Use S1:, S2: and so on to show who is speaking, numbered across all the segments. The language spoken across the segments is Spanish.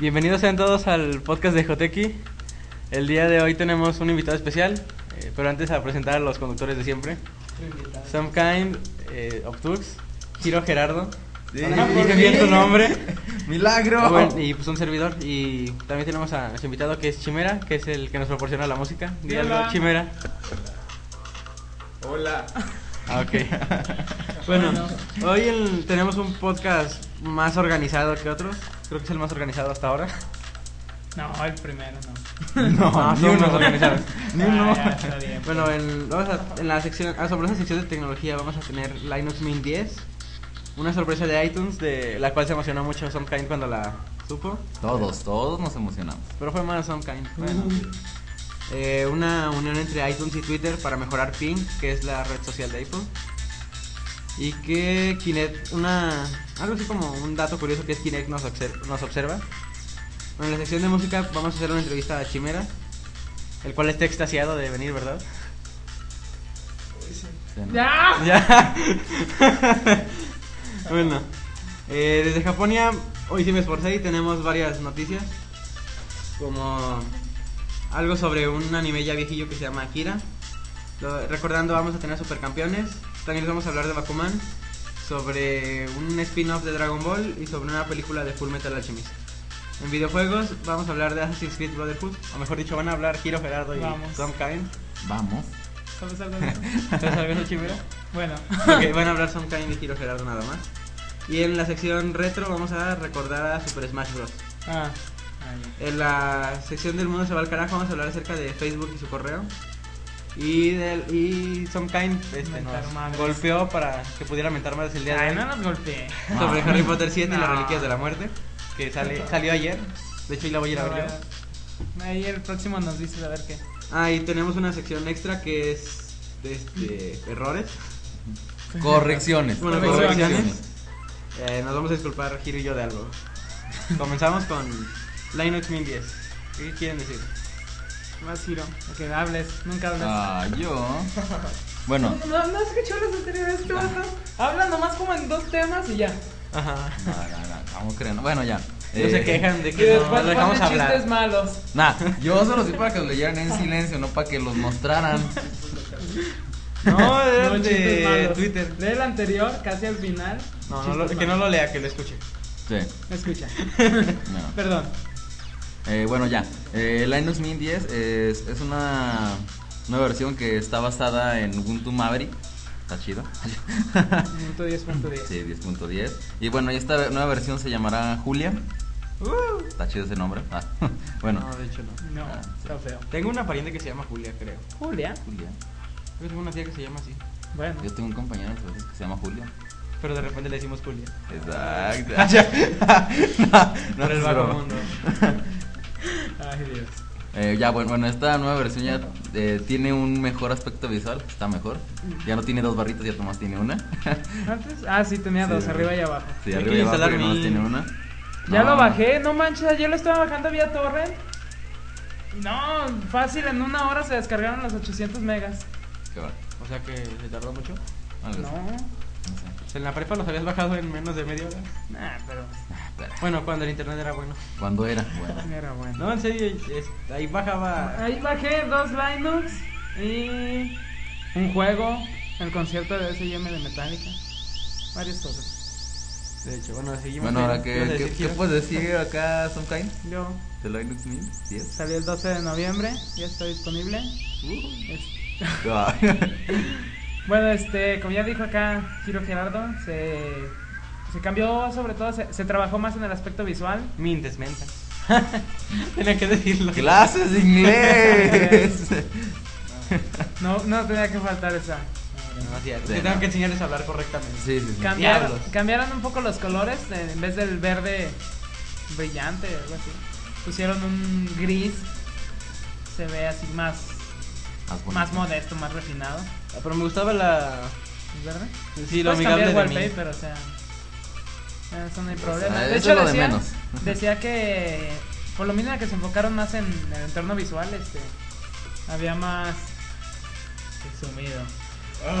S1: Bienvenidos sean todos al podcast de Joteki. El día de hoy tenemos un invitado especial, eh, pero antes a presentar a los conductores de siempre. Some Kind eh, of Tux, Giro Gerardo.
S2: Sí.
S1: Dije bien tu nombre.
S2: ¡Milagro!
S1: Bueno, y pues un servidor. Y también tenemos a nuestro invitado que es Chimera, que es el que nos proporciona la música.
S3: Hola.
S1: Chimera.
S2: Hola.
S1: Ah, ok. bueno, hoy el- tenemos un podcast más organizado que otros. Creo que es el más organizado hasta ahora.
S3: No, el primero no.
S2: No,
S1: Ah,
S2: ni uno.
S1: más organizados.
S2: Ni uno.
S3: Ah, ya, bien.
S1: Bueno, en, vamos a- en la sección, asombrosa sección de tecnología vamos a tener Linux Mint 10. Una sorpresa de iTunes, de la cual se emocionó mucho Somekind cuando la supo.
S2: Todos, todos nos emocionamos.
S1: Pero fue más Somekind. Bueno. Eh, una unión entre iTunes y Twitter para mejorar Ping, que es la red social de Apple. Y que Kinect, una, algo así como un dato curioso que es Kinect nos, obser- nos observa. Bueno, en la sección de música vamos a hacer una entrevista a Chimera, el cual está extasiado de venir, ¿verdad?
S3: ¡Ya!
S1: Ya. bueno, eh, desde Japonia, hoy sí me esforcé y tenemos varias noticias. Como algo sobre un anime ya viejillo que se llama Akira. Lo- recordando, vamos a tener supercampeones. También les vamos a hablar de Bakuman. Sobre un spin-off de Dragon Ball y sobre una película de Full Metal Alchemist. En videojuegos vamos a hablar de Assassin's Creed Brotherhood. O mejor dicho, van a hablar Hiro Gerardo y
S3: Vamos.
S1: Tom Kind.
S2: Vamos.
S3: ¿Sabes algo de eso?
S1: ¿Sabes algo de eso, Chimera?
S3: Bueno.
S1: Ok, van a hablar Some Kind y Hiro Gerardo nada más. Y en la sección retro vamos a recordar a Super Smash Bros.
S3: Ah,
S1: En la sección del mundo se va al carajo vamos a hablar acerca de Facebook y su correo. Y del y Some Kind este, nos golpeó para que pudiera mentar más el día de hoy
S3: no nos golpeé.
S1: sobre
S2: No.
S1: Harry Potter 7 y las reliquias de la muerte que sale, salió ayer. De hecho, y la voy a ir a ver yo.
S3: Ahí el próximo nos dice a ver qué.
S1: Ah, y tenemos una sección extra que es de este, errores.
S2: Correcciones.
S1: Bueno,
S3: Correcciones.
S1: correcciones. Eh, nos vamos a disculpar, Giro y yo, de algo. Comenzamos con Linux Mint 10. ¿Qué quieren decir?
S3: Vas, Hiro. Que hables. Nunca hablas.
S2: Ah, yo. Bueno,
S3: No, no has escuchado las anteriores, ¿qué pasa? Habla nomás como en dos temas y ya.
S1: Ajá.
S2: no, no, no, ¿cómo creen? Bueno, ya.
S1: No se quejan de que no,
S3: después
S1: no dejamos
S3: ponen chistes
S1: hablar.
S3: malos.
S2: Nah, yo solo sí para que los leyeran en silencio, no para que los mostraran.
S1: No, era
S3: No,
S1: de. Twitter.
S3: Lee el anterior, casi al final.
S1: No, no lo- que no lo lea, que lo escuche.
S2: Sí.
S3: Escucha.
S2: No.
S3: Perdón.
S2: Eh, bueno, ya. Eh, Linux Mint 10 es, es una nueva versión que está basada en Ubuntu Maverick. Está chido.
S3: Punto 10, punto 10.
S2: Sí, 10.10. Y bueno, y esta nueva versión se llamará Julia.
S1: Uh.
S2: Está chido ese nombre. Ah, bueno,
S1: No, de hecho no.
S3: No,
S2: Ah,
S3: está feo.
S1: Tengo una pariente que se llama Julia, creo.
S3: Julia.
S2: Julia.
S1: Yo tengo una tía que se llama así.
S3: Bueno.
S2: Yo tengo un compañero que se llama Julia.
S1: Pero de repente le decimos Julia.
S2: Exacto. no, no
S1: el
S2: es
S1: vago
S2: broma.
S1: mundo.
S3: Ay, Dios.
S2: Eh, ya, bueno, bueno, esta nueva versión ya eh, tiene un mejor aspecto visual. Está mejor. Ya no tiene dos barritas, ya nomás tiene una.
S3: Antes, ah, sí, tenía
S2: Sí,
S3: dos,
S2: sí.
S3: arriba y abajo.
S2: Sí, arriba
S1: que
S2: y abajo ya nomás tiene una.
S3: Ya
S2: No.
S3: lo bajé, no manches, ayer lo estaba bajando vía torrent. No, fácil, en una hora se descargaron los 800 megas.
S2: Qué va.
S1: O sea que se tardó mucho.
S3: No,
S1: en la prepa los habías bajado en menos de media hora.
S3: nah, pero
S2: Ah.
S1: Bueno, cuando el internet era bueno.
S2: ¿Cuándo era? Bueno.
S3: era bueno.
S1: No, en serio, es- ahí bajaba.
S3: Ahí bajé dos Linux y un juego, el concierto de S&M de Metallica. Varias cosas.
S1: De hecho, bueno, seguimos.
S2: Bueno, ahora,
S1: ¿Qué ibas a
S2: ¿qué, qué, puedes decir acá, Sometime?
S3: Yo
S2: ¿De Linux Mint 10?
S3: salí el 12 de noviembre, ya está disponible. Es-
S2: Ah.
S3: Bueno, este, como ya dijo acá Giro Gerardo, se, se cambió sobre todo, se, se trabajó más en el aspecto visual.
S1: Mint es menta. Tenía que decirlo.
S2: ¡Clases de inglés!
S3: No, no tenía que faltar esa.
S1: No, sí, es
S2: Sí,
S1: que tengo
S2: no.
S1: que enseñarles a hablar correctamente.
S2: sí, sí, sí.
S3: Cambiaron, un poco los colores, en vez del verde brillante, algo así. Pusieron un gris, se ve así más,
S2: Más,
S3: más modesto, más refinado.
S1: Ah, Pero me gustaba la.
S3: ¿Es verde?
S1: Sí, lo amigable de mí.
S3: wallpaper, o sea, eso no hay problema.
S2: sea,
S3: de hecho,
S2: de
S3: decía,
S2: menos.
S3: decía que por lo mismo que se enfocaron más en el entorno visual, este, había más sumido.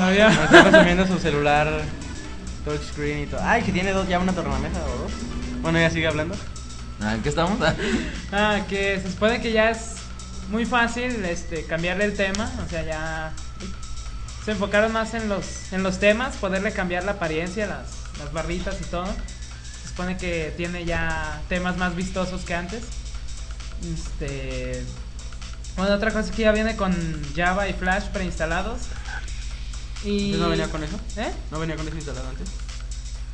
S3: Había
S1: Me está resumiendo su celular touchscreen y todo. Ay, que tiene dos, ya una tornamesa o dos. Bueno, ya sigue hablando.
S2: Ah, ¿En qué estamos?
S3: Ah, que se supone que ya es muy fácil este cambiarle el tema, o sea, ya se enfocaron más en los en los temas, poderle cambiar la apariencia, las, las barritas y todo. Se supone que tiene ya temas más vistosos que antes. Este bueno, otra cosa es que ya viene con Java y Flash preinstalados. Y
S1: ¿No venía con eso?
S3: ¿Eh?
S1: ¿No venía con eso instalado antes?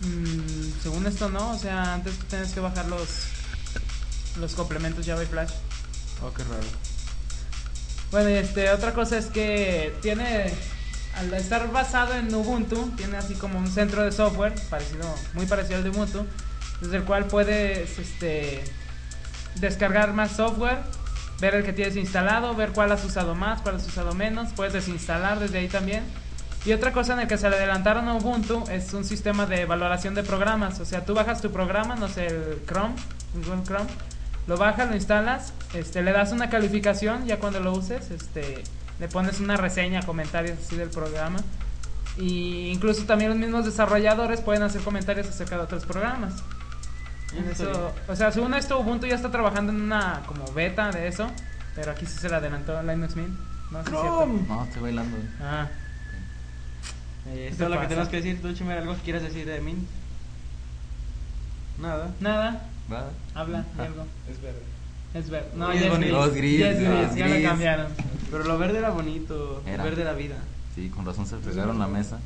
S3: Mm, según esto no, o sea, antes tienes que bajar los los complementos Java y Flash.
S1: Oh, qué raro.
S3: Bueno, y este, otra cosa es que tiene, al estar basado en Ubuntu, tiene así como un centro de software, parecido, muy parecido al de Ubuntu, desde el cual puedes este, descargar más software, ver el que tienes instalado, ver cuál has usado más, cuál has usado menos, puedes desinstalar desde ahí también. Y otra cosa en el que se le adelantaron a Ubuntu es un sistema de valoración de programas. O sea, tú bajas tu programa, no sé, el Chrome, Google Chrome, lo bajas, lo instalas, este, le das una calificación, ya cuando lo uses, este, le pones una reseña, comentarios así del programa. Y incluso también los mismos desarrolladores pueden hacer comentarios acerca de otros programas. En
S1: Ah, está
S3: eso, o sea, según esto, Ubuntu ya está trabajando en una como beta de eso, pero aquí sí se le adelantó Linux Mint. No sé si es cierto.
S1: Chrome.
S2: No, estoy bailando.
S3: Ah,
S1: Eh,
S3: ¿Qué
S1: esto es lo que tenemos que decir. Tú, Chimera, algo que quieras decir de Mint. Nada.
S3: nada,
S2: Va.
S3: habla de
S2: Ah.
S3: algo.
S1: Es verde.
S3: Es verde. No,
S1: Y
S3: ya es gris.
S2: es gris,
S3: Ya es gris, ya lo cambiaron.
S1: Pero lo verde era bonito.
S2: Era.
S1: El verde era vida.
S2: Sí, con razón se fregaron la mesa.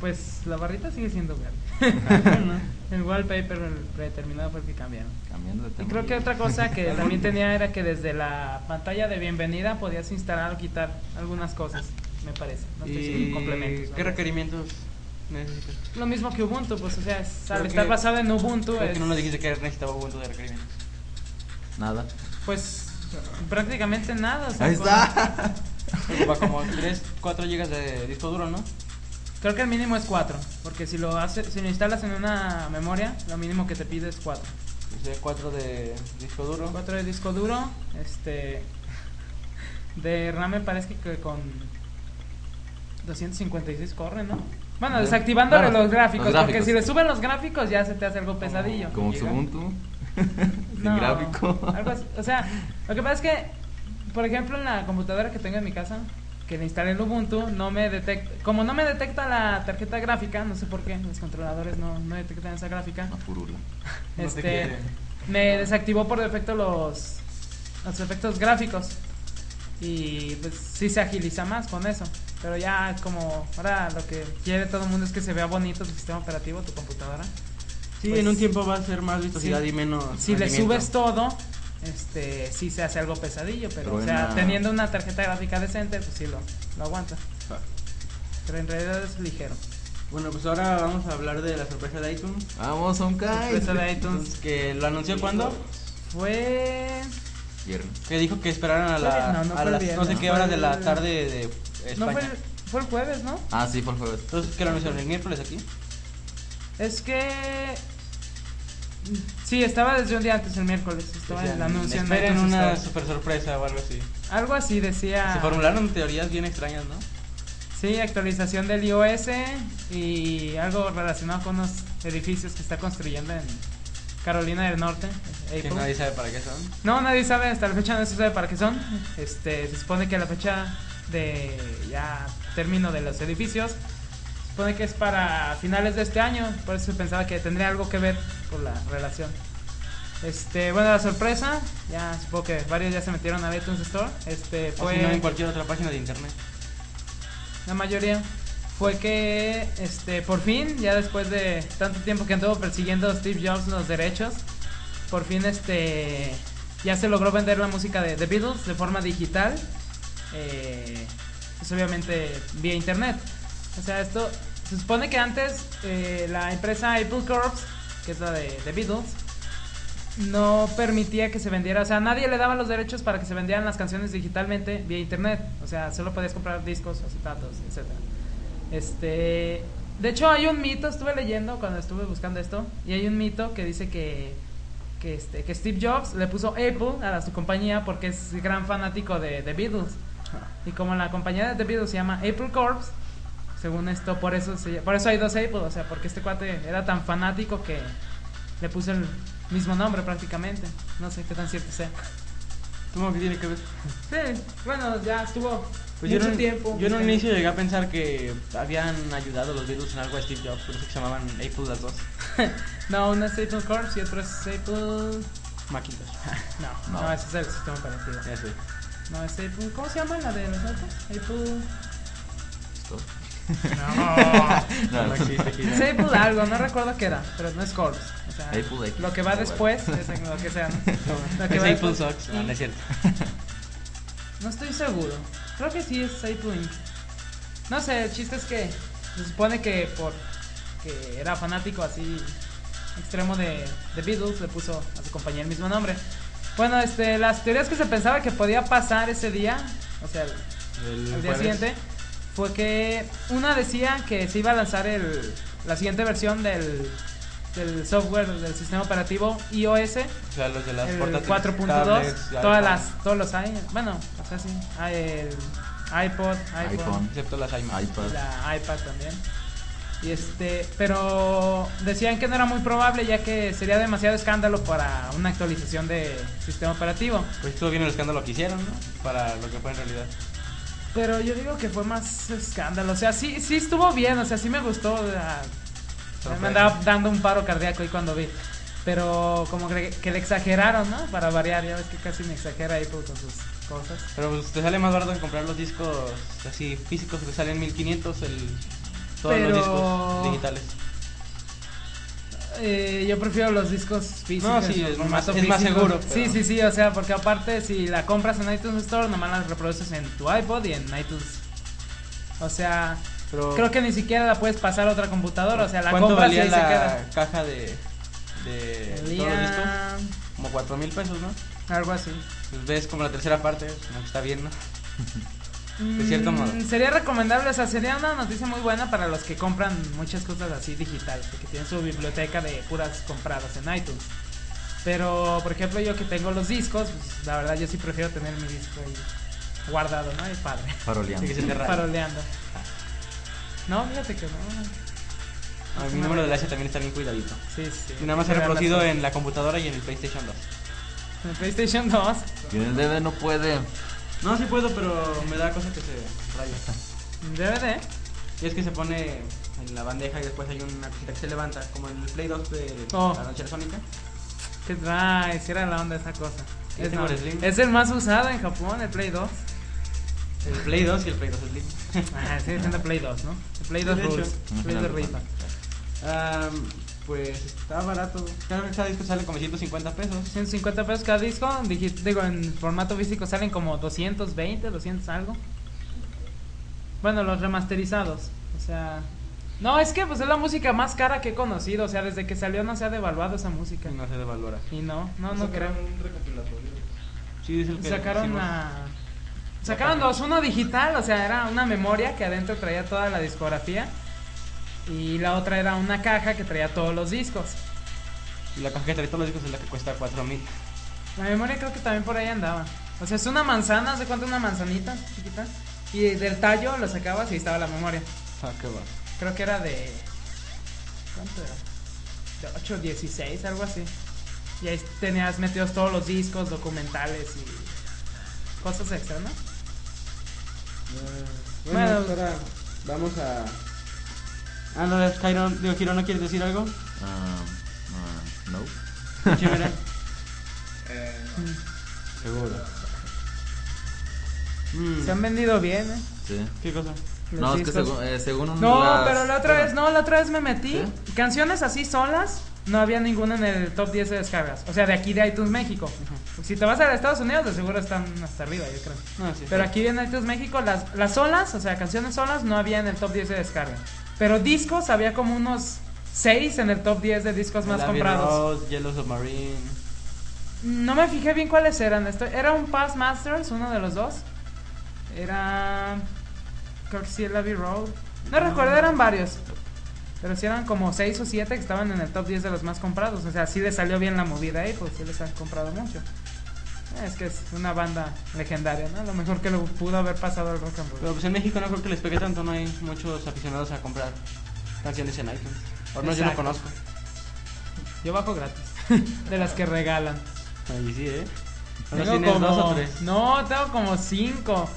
S3: Pues la barrita sigue siendo verde.
S1: Bueno.
S3: el wallpaper el predeterminado fue el que cambiaron.
S2: Cambiando de
S3: Y
S2: tema.
S3: creo que otra cosa que también tenía era que desde la pantalla de bienvenida podías instalar o quitar algunas cosas, me parece. No estoy
S1: ¿Y
S3: complementos.
S1: qué requerimientos necesitas?
S3: Lo mismo que Ubuntu, pues o sea, es- al estar basado en Ubuntu es,
S1: que no nos dijiste que necesitaba Ubuntu de requerimientos.
S2: Nada.
S3: pues prácticamente nada. o sea,
S2: Ahí está.
S1: Ocupa como 3, 4 GB de disco duro, ¿no?
S3: Creo que el mínimo es 4, porque si lo haces, si lo instalas en una memoria, lo mínimo que te pide es 4.
S1: O sea, 4 de disco duro.
S3: 4 de disco duro, este de RAM me parece que con 256 corre, ¿no? Bueno, desactivándole
S2: Claro,
S3: los gráficos,
S2: los
S3: porque
S2: gráficos.
S3: si le suben los gráficos ya se te hace algo pesadillo.
S2: Como. Ubuntu. Sin
S3: No,
S2: gráfico.
S3: algo así. O sea, lo que pasa es que, por ejemplo, en la computadora que tengo en mi casa, que le instalé el Ubuntu, no me detecta, como no me detecta la tarjeta gráfica, no sé por qué, los controladores no, no detectan esa gráfica.
S1: No te
S3: este, me desactivó por defecto los, los efectos gráficos. Y pues sí se agiliza más con eso. Pero ya como ahora lo que quiere todo el mundo es que se vea bonito tu sistema operativo, tu computadora.
S1: Sí,
S3: Pues,
S1: en un tiempo va a ser más vistosidad
S3: sí.
S1: y menos.
S3: Si le subes todo, este sí se hace algo pesadillo, pero, o sea, teniendo una tarjeta gráfica decente, pues sí lo, lo aguanta.
S1: Ah.
S3: Pero en realidad es ligero.
S1: Bueno, pues ahora vamos a hablar de la sorpresa de iTunes.
S2: Vamos, un.
S3: Sorpresa de iTunes.
S1: Que lo anunció cuando?
S3: Fue
S2: Viernes.
S1: Que dijo que esperaran a, la,
S3: no, no
S1: a las
S3: viernes,
S1: no sé qué horas de la tarde de España.
S3: no fue el, fue el jueves, ¿no?
S2: Ah, sí, fue el jueves.
S1: Entonces, ¿qué lo anunciaron? ¿El miércoles aquí?
S3: Es que sí, estaba desde un día antes el miércoles, estaba
S1: Decían,
S3: en
S1: esperen una super sorpresa o algo así.
S3: Algo así decía.
S1: Se formularon teorías bien extrañas, ¿no?
S3: Sí, actualización del iOS y algo relacionado con unos edificios que está construyendo en Carolina del Norte.
S1: Que nadie sabe para qué son.
S3: No, nadie sabe, hasta la fecha no se sabe para qué son. Este, se supone que la fecha de ya término de los edificios supone que es para finales de este año, por eso pensaba que tendría algo que ver por la relación. Este, bueno, la sorpresa, ya supongo que varios ya se metieron a iTunes Store. Este,
S1: O
S3: fue
S1: si no, en cualquier otra página de internet.
S3: la mayoría fue que este por fin ya después de tanto tiempo que anduvo persiguiendo Steve Jobs los derechos por fin este ya se logró vender la música de The Beatles de forma digital eh, pues obviamente vía internet o sea esto se supone que antes eh, la empresa Apple Corps que es la de The Beatles no permitía que se vendiera, o sea, nadie le daba los derechos para que se vendieran las canciones digitalmente vía internet, o sea, solo podías comprar discos, acetatos, etcétera. Este, de hecho hay un mito, estuve leyendo cuando estuve buscando esto, y hay un mito que dice que que este que Steve Jobs le puso Apple a la- su compañía porque es gran fanático de The Beatles. Y como la compañía de The Beatles se llama Apple Corps, según esto por eso se- por eso hay dos Apple, o sea, porque este cuate era tan fanático que le puso el mismo nombre prácticamente. No sé qué tan cierto sea.
S1: ¿Cómo que tiene que ver?
S3: Sí, bueno, ya estuvo
S1: Pues yo
S3: mucho
S1: en,
S3: tiempo.
S1: yo en un inicio llegué a pensar que habían ayudado los Beatles en algo a Steve Jobs, por eso que se llamaban Apple las dos.
S3: No, uno es Apple Corps y otro es Apple.
S1: Macintosh.
S3: No, no,
S2: No.
S3: ese es el sistema operativo. No, es Apple. ¿Cómo se llama la de los? Apple.
S2: Esto.
S3: No.
S2: No,
S1: No existe aquí.
S3: es Apple algo, no recuerdo qué era, pero no es Corps. O sea,
S2: Apple X.
S3: lo que va después, es lo que sea, ¿no? Lo que
S1: Es
S3: va
S1: Apple
S3: después.
S1: Sox, no, no es cierto.
S3: No estoy seguro. Creo que sí es Apple Inc. No sé, el chiste es que se supone que por que era fanático así extremo de, de Beatles, le puso a su compañía el mismo nombre. Bueno, este, las teorías que se pensaba que podía pasar ese día, o sea, el,
S1: El
S3: el día
S1: jueves.
S3: siguiente, fue que una decía que se iba a lanzar el, la siguiente versión del, del software del sistema operativo iOS
S1: O sea, los de las
S3: el
S1: portátiles,
S3: 4.2
S1: tablets,
S3: todas las todos los hay bueno o sea sí hay el iPod iPhone,
S2: iPhone.
S1: Excepto las iMac.
S2: iPad.
S3: la iPad también y este pero decían que no era muy probable ya que sería demasiado escándalo para una actualización de sistema operativo
S1: Pues estuvo bien el escándalo que hicieron, ¿no? Para lo que fue en realidad.
S3: Pero yo digo que fue más escándalo o sea sí sí estuvo bien o sea sí me gustó o sea, me andaba dando un paro cardíaco ahí cuando vi pero como que, que le exageraron, ¿no? Para variar, ya ves que casi me exagera Apple con sus cosas.
S1: Pero pues te sale más barato que comprar los discos así físicos que te salen 1500 el todos
S3: Pero-
S1: los discos digitales.
S3: Eh, yo prefiero los discos físicos.
S1: No, sí, es
S3: formato
S1: más- es más
S3: físico.
S1: seguro,
S3: Sí,
S1: pero-
S3: sí, sí, o sea, porque aparte si la compras en iTunes Store, nomás la reproduces en tu iPod y en iTunes. O sea,
S1: Pero
S3: creo que ni siquiera la puedes pasar a otra computadora, o sea, la
S1: ¿Cuánto
S3: compras y
S1: valía
S3: ahí se
S1: la
S3: queda.
S1: caja de, de todos los discos?
S3: Valía
S1: Como 4 mil pesos, ¿no?
S3: algo así.
S1: Pues ves como la tercera parte, como que está bien, ¿no? De cierto
S3: Mm,
S1: modo.
S3: Sería recomendable, o sea, sería una noticia muy buena para los que compran muchas cosas así digitales, que tienen su biblioteca de puras compradas en iTunes. Pero, por ejemplo, yo que tengo los discos, pues, la verdad yo sí prefiero tener mi disco ahí guardado, ¿no? Y padre.
S1: Sí, se raya.
S3: paroleando. No, fíjate que no.
S1: Ah, mi número de la S también está bien cuidadito.
S3: Sí, sí.
S1: Y nada más
S3: las
S1: reproducido en la computadora y en el PlayStation 2.
S3: En el PlayStation 2.
S2: Y en el DB no puede.
S1: No, sí puedo, pero me da cosa que se raya.
S3: DVD.
S1: Y es que se pone en la bandeja y después hay una cosita que se levanta, como en el Play 2 de
S3: Oh.
S1: la noche sónica.
S3: Que trae, si era la onda esa cosa.
S1: Sí,
S3: Es,
S1: tengo el Slim.
S3: es el más usado en Japón, el Play 2.
S1: El Play 2 y el Play 2 Slim.
S3: Ajá, sigue siendo Play 2, ¿no? El Play 2
S1: De hecho.
S3: rules. Play 2 rifa.
S1: Am, pues está barato. Cada, cada disco sale como 150 pesos.
S3: 150 pesos cada disco, digi- digo, en formato físico salen como 220, 200 algo. Bueno, los remasterizados, o sea... No, es que pues es la música más cara que he conocido, o sea, desde que salió no se ha devaluado esa música.
S1: Y no se devalora.
S3: Y no, no, no creo.
S1: Sí, es el que
S3: Sacaron la... Sacaron dos, uno digital, o sea, era una memoria que adentro traía toda la discografía. Y la otra era una caja que traía todos los discos.
S1: Y la caja que trae todos los discos es la que cuesta 4000.
S3: La memoria creo que también por ahí andaba. O sea, es una manzana, ¿se cuenta una manzanita chiquita? Y del tallo lo sacabas y ahí estaba la memoria.
S1: Ah, qué va.
S3: Creo que era de. ¿Cuánto era? De 8 16, algo así. Y ahí tenías metidos todos los discos, documentales y cosas extra, ¿no?
S1: Bueno,
S3: Bueno.
S1: ahora vamos a. Ah, no, Jairo, digo, Giro, ¿no quieres decir algo?
S2: Ah, ah, no.
S1: Chimera.
S4: Eh,
S1: Seguro. Mm,
S3: Se han vendido bien, ¿eh?
S2: Sí.
S1: ¿Qué cosa?
S2: No, es que según, eh, según un-
S3: No,
S2: las-
S3: pero la otra
S2: bueno,
S3: vez, no, la otra vez me metí.
S2: ¿Sí?
S3: Canciones así solas, no había ninguna en el top 10 de descargas. O sea, de aquí de iTunes México. Si te vas a Estados Unidos, de seguro están hasta arriba, yo creo.
S1: No, sí,
S3: Pero
S1: sí.
S3: aquí en iTunes México, las, las solas, o sea, canciones solas, no había en el top 10 de descarga. Pero discos, había como unos 6 en el top 10 de discos más
S1: Abbey
S3: comprados.
S1: Road, Yellow Submarine.
S3: No me fijé bien cuáles eran. Esto- Era un Past Masters, uno de los dos. Era. Creo que sí, el Abbey Road. No recuerdo, eran varios. Pero sí eran como 6 o 7 que estaban en el top 10 de los más comprados. O sea, sí les salió bien la movida ahí, pues sí les han comprado mucho. Eh, Es que es una banda legendaria, ¿no? Lo mejor que le pudo haber pasado al rock and roll.
S1: Pero pues en México no creo que les pegue tanto, no hay muchos aficionados a comprar canciones en iTunes. Por lo menos yo no conozco.
S3: Yo bajo gratis. de las que regalan.
S5: Ahí sí, ¿eh? ¿Ahora
S3: Tengo como...
S5: dos o tres?
S3: No, tengo como cinco.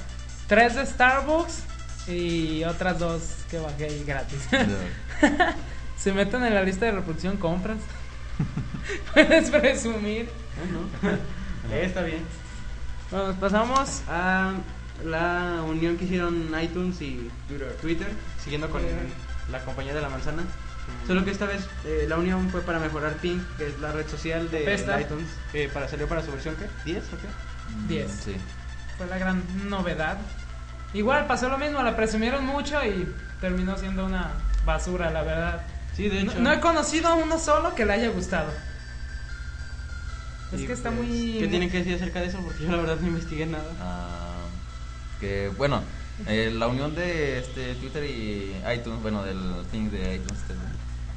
S3: Tres de Starbucks y otras dos que bajé ahí gratis. Se meten en la lista de reproducción compras. Puedes presumir.
S5: Bueno, está bien.
S1: Bueno, nos pasamos a la unión que hicieron iTunes y Twitter, siguiendo con
S3: Twitter.
S1: la compañía de la manzana. Solo que esta vez eh, la unión fue para mejorar Ping, que es la red social de iTunes.
S5: Eh, para, ¿Salió para su versión qué? ¿10 o qué?
S3: Diez.
S2: Sí.
S3: Fue la gran novedad. Igual pasó lo mismo, la presumieron mucho y terminó siendo una basura, la verdad.
S1: Sí, de
S3: No,
S1: hecho.
S3: no he conocido a uno solo que le haya gustado. Es que está
S1: pues,
S3: muy...
S1: ¿Qué tienen que decir acerca de eso? Porque yo la verdad no investigué nada.
S2: Ah, que bueno, eh, la unión de este Twitter y iTunes, bueno, del thing de iTunes, este,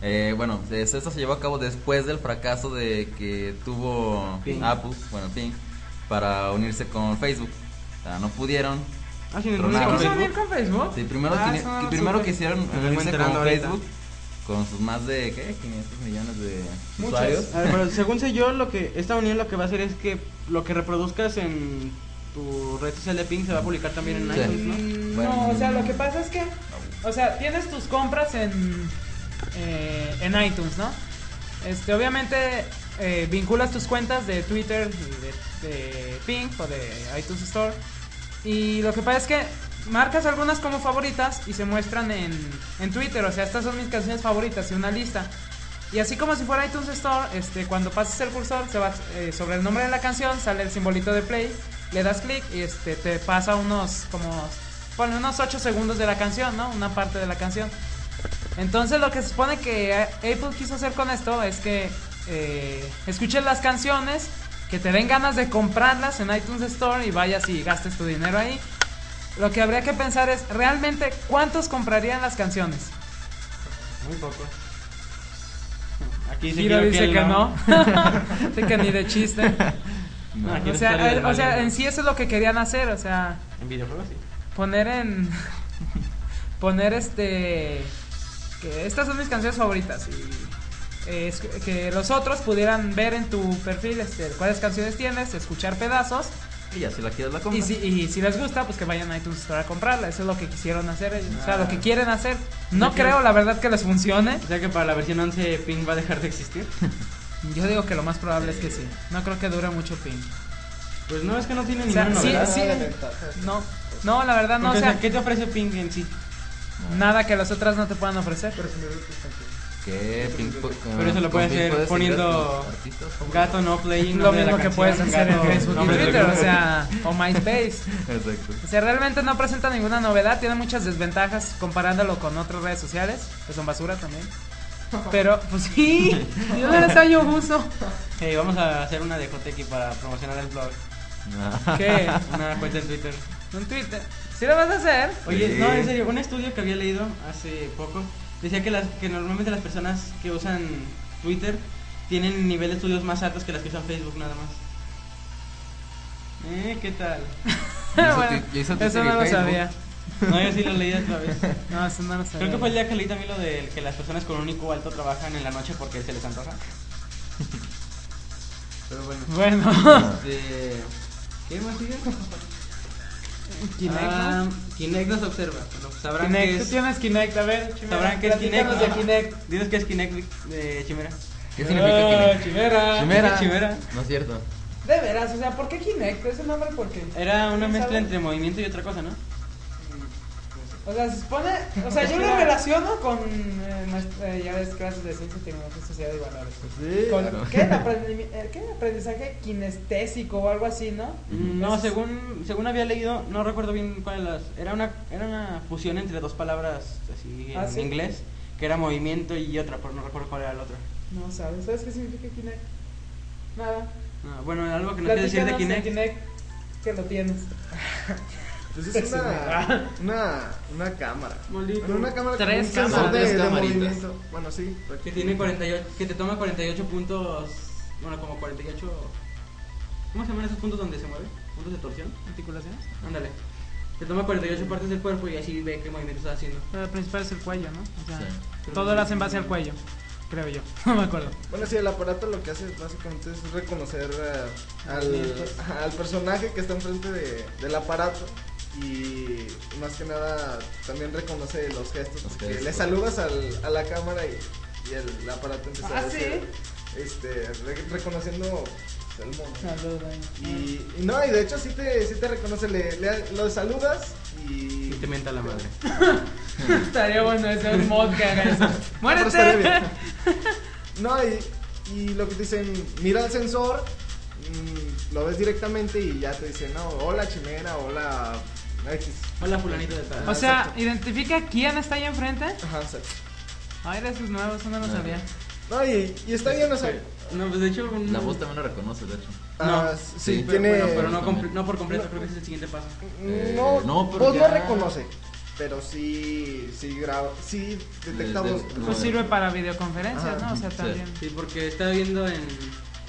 S2: eh, bueno, es- esto se llevó a cabo después del fracaso de que tuvo
S1: Ping.
S2: Apple, bueno, Ping, para unirse con Facebook. O sea, no pudieron.
S1: Ah,
S3: ¿Quiso
S1: Facebook.
S3: unir con Facebook?
S2: Sí, primero,
S3: Ah, eso no
S2: primero quisieron unirse con
S1: ahorita.
S2: Con sus más de, ¿qué? 500 millones de usuarios.
S1: A ver, pero según sé yo, lo que esta unión lo que va a hacer es que lo que reproduzcas en tu red social de Ping se va a publicar también en
S2: Sí.
S1: iTunes, ¿no?
S3: Mm,
S2: Bueno.
S3: No, o sea, lo que pasa es que, o sea, tienes tus compras en, eh, en iTunes, ¿no? Este, obviamente eh, vinculas tus cuentas de Twitter y de, de Ping o de iTunes Store. Y lo que pasa es que marcas algunas como favoritas y se muestran en, en Twitter. O sea, estas son mis canciones favoritas y una lista. Y así como si fuera iTunes Store, este, cuando pases el cursor, se va eh, sobre el nombre de la canción, sale el simbolito de play, le das clic y este, te pasa unos como ponle unos 8 segundos de la canción, ¿no? Una parte de la canción. Entonces lo que se supone que Apple quiso hacer con esto es que eh, escuches las canciones, que te den ganas de comprarlas en iTunes Store y vayas y gastes tu dinero ahí. Lo que habría que pensar es realmente cuántos comprarían las canciones.
S1: Muy poco. Aquí dice
S3: Giro dice que no.
S1: no.
S3: Dice que ni de chiste.
S2: No.
S3: O sea, o sea, en sí eso es lo que querían hacer, o sea,
S1: En videojuegos sí.
S3: poner en poner este que estas son mis canciones favoritas y eh, es- que los otros pudieran ver en tu perfil este, cuáles canciones tienes, escuchar pedazos
S2: Y ya si la quieres la
S3: y
S2: compras.
S3: si, y si les gusta pues que vayan a iTunes Store a comprarla, eso es lo que quisieron hacer, ellos, o sea,
S1: Ah.
S3: lo que quieren hacer. No
S1: creo-
S3: creo la verdad que les funcione.
S1: O sea que para la versión 11 Ping va a dejar de existir.
S3: Yo digo que lo más probable es que sí. No creo que dure mucho fin.
S1: Pues no, es que no tiene
S3: O sea,
S1: ninguna
S3: sí,
S1: novedad.
S3: sí, no, no, la verdad no,
S1: Porque,
S3: o
S1: o sea, ¿qué te ofrece Ping en sí?
S3: nada que las otras no te puedan ofrecer.
S4: Presumir de tus
S2: ¿Qué? Ping-
S1: Pero eso lo puedes hacer poniendo. Gato no playing.
S3: Lo mismo que puedes hacer en Facebook y Twitter, o sea, o MySpace.
S2: Exacto.
S3: O sea, realmente no presenta ninguna novedad, tiene muchas desventajas comparándolo con otras redes sociales, que son basura también. Pero, pues sí, yo no les hallo uso.
S1: Hey, vamos a hacer una de Joteki para promocionar el blog.
S3: ¿Qué?
S1: Una cuenta en Twitter.
S3: Un Twitter. ¿Sí lo vas a hacer?
S1: Oye,
S2: Sí.
S1: no, en serio, un estudio que había leído hace poco decía que, las, que normalmente las personas que usan Twitter tienen nivel de estudios más altos que las que usan Facebook nada más. Eh, ¿qué tal?
S3: Bueno, eso
S2: y
S3: no lo
S2: Facebook.
S3: sabía.
S1: No, yo sí lo leí otra vez.
S3: No, eso no lo sabía.
S1: Creo que fue el día que leí también lo de que las personas con un IQ alto trabajan en la noche porque se les antoja. Pero bueno.
S3: Bueno,
S1: Este, ¿Qué más sigue?
S3: Kinect.
S1: Ah,
S3: ¿no?
S1: Kinect nos observa. Bueno, pues sabrán
S3: Kinect,
S1: que
S3: tú
S1: es,
S3: tienes Kinect, a ver. Chimera,
S1: sabrán que es Kinect.
S3: de Kinect.
S1: Dices que es Kinect de Chimera.
S2: ¿Qué significa
S3: Ah,
S2: Kinect?
S3: Chimera.
S2: Chimera.
S1: Chimera.
S2: No es cierto.
S3: De veras, o sea, ¿por qué Kinect? Ese nombre, ¿por qué?
S1: Era una
S3: ¿Quién
S1: mezcla
S3: sabe?
S1: entre movimiento y otra cosa, ¿no?
S3: O sea, se supone. O sea, yo lo relaciono con. eh, eh, ya ves, clases de ciencia, tecnología, sociedad y valores.
S4: Sí,
S3: Con,
S2: claro.
S3: ¿qué? Aprendi- eh, ¿Qué? Aprendizaje kinestésico o algo así, ¿no?
S1: Mm, No,
S3: Es-
S1: según según había leído, no recuerdo bien cuál de las. Era una era una fusión entre dos palabras así en
S3: ¿Ah, sí?
S1: inglés, que era movimiento y otra, pero no recuerdo cuál era la otra.
S3: No sabes. ¿Sabes qué significa Kinect? Nada.
S1: Ah, bueno, algo que no quiere decir de
S3: Platícanos
S1: Kinect.
S3: que lo tienes.
S4: Es una, una, una cámara. Bueno, una cámara
S3: Tres
S4: con un sensor
S3: cámaras,
S4: de,
S2: tres
S4: de
S2: camaritas.
S4: movimiento. Bueno, sí.
S1: Que tiene 48, que te toma 48 puntos, bueno, como 48 ¿Cómo se llaman esos puntos donde se mueve? ¿Puntos de torsión?
S3: ¿Articulaciones?
S1: Ándale. Te toma 48 partes del cuerpo y así ve qué movimiento estás haciendo.
S3: Pero el principal es el cuello, ¿no? O sea,
S2: Sí.
S3: todo lo hace en base al cuello. creo yo. No me acuerdo.
S4: Bueno, sí, el aparato lo que hace básicamente es reconocer eh, al, personaje que está enfrente de, del aparato y más que nada también reconoce los gestos.
S2: Los gestos.
S4: le saludas al, a la cámara y, y el aparato empieza
S3: Ah,
S4: a decir,
S3: ¿sí?
S4: este, re- reconociendo el. Y, y no, y de hecho sí te, sí te reconoce, le, le- lo saludas y...
S1: Y te menta la madre.
S3: Estaría bueno ese un mod que haga eso. ¡Muérete!
S4: bien. No, y, y lo que te dicen, mira el sensor, mm, lo ves directamente y ya te dicen, no, hola chimera, hola X.
S1: Hola, fulanito de tal.
S3: O sea,
S4: Exacto.
S3: identifica quién está ahí enfrente.
S4: Ajá, exacto.
S3: Ay, de esos nuevos, eso no lo
S2: No.
S3: sabía.
S4: No, y, y está bien, o sea,
S1: No, pues de hecho. un-
S2: La voz también lo reconoce, de hecho.
S4: ah,
S1: no,
S4: sí,
S2: sí,
S1: Pero,
S4: tiene...
S1: bueno, pero no,
S2: También.
S1: comple- no por completo, creo que ese es el siguiente paso.
S2: Eh,
S4: no,
S2: no, pero
S4: vos
S2: ya-
S4: no reconoce, pero sí, sí graba, sí detecta voz.
S3: Pues sirve para videoconferencias,
S4: Ajá,
S3: ¿no? O sea,
S2: sí.
S3: también.
S1: Sí, porque estaba viendo en.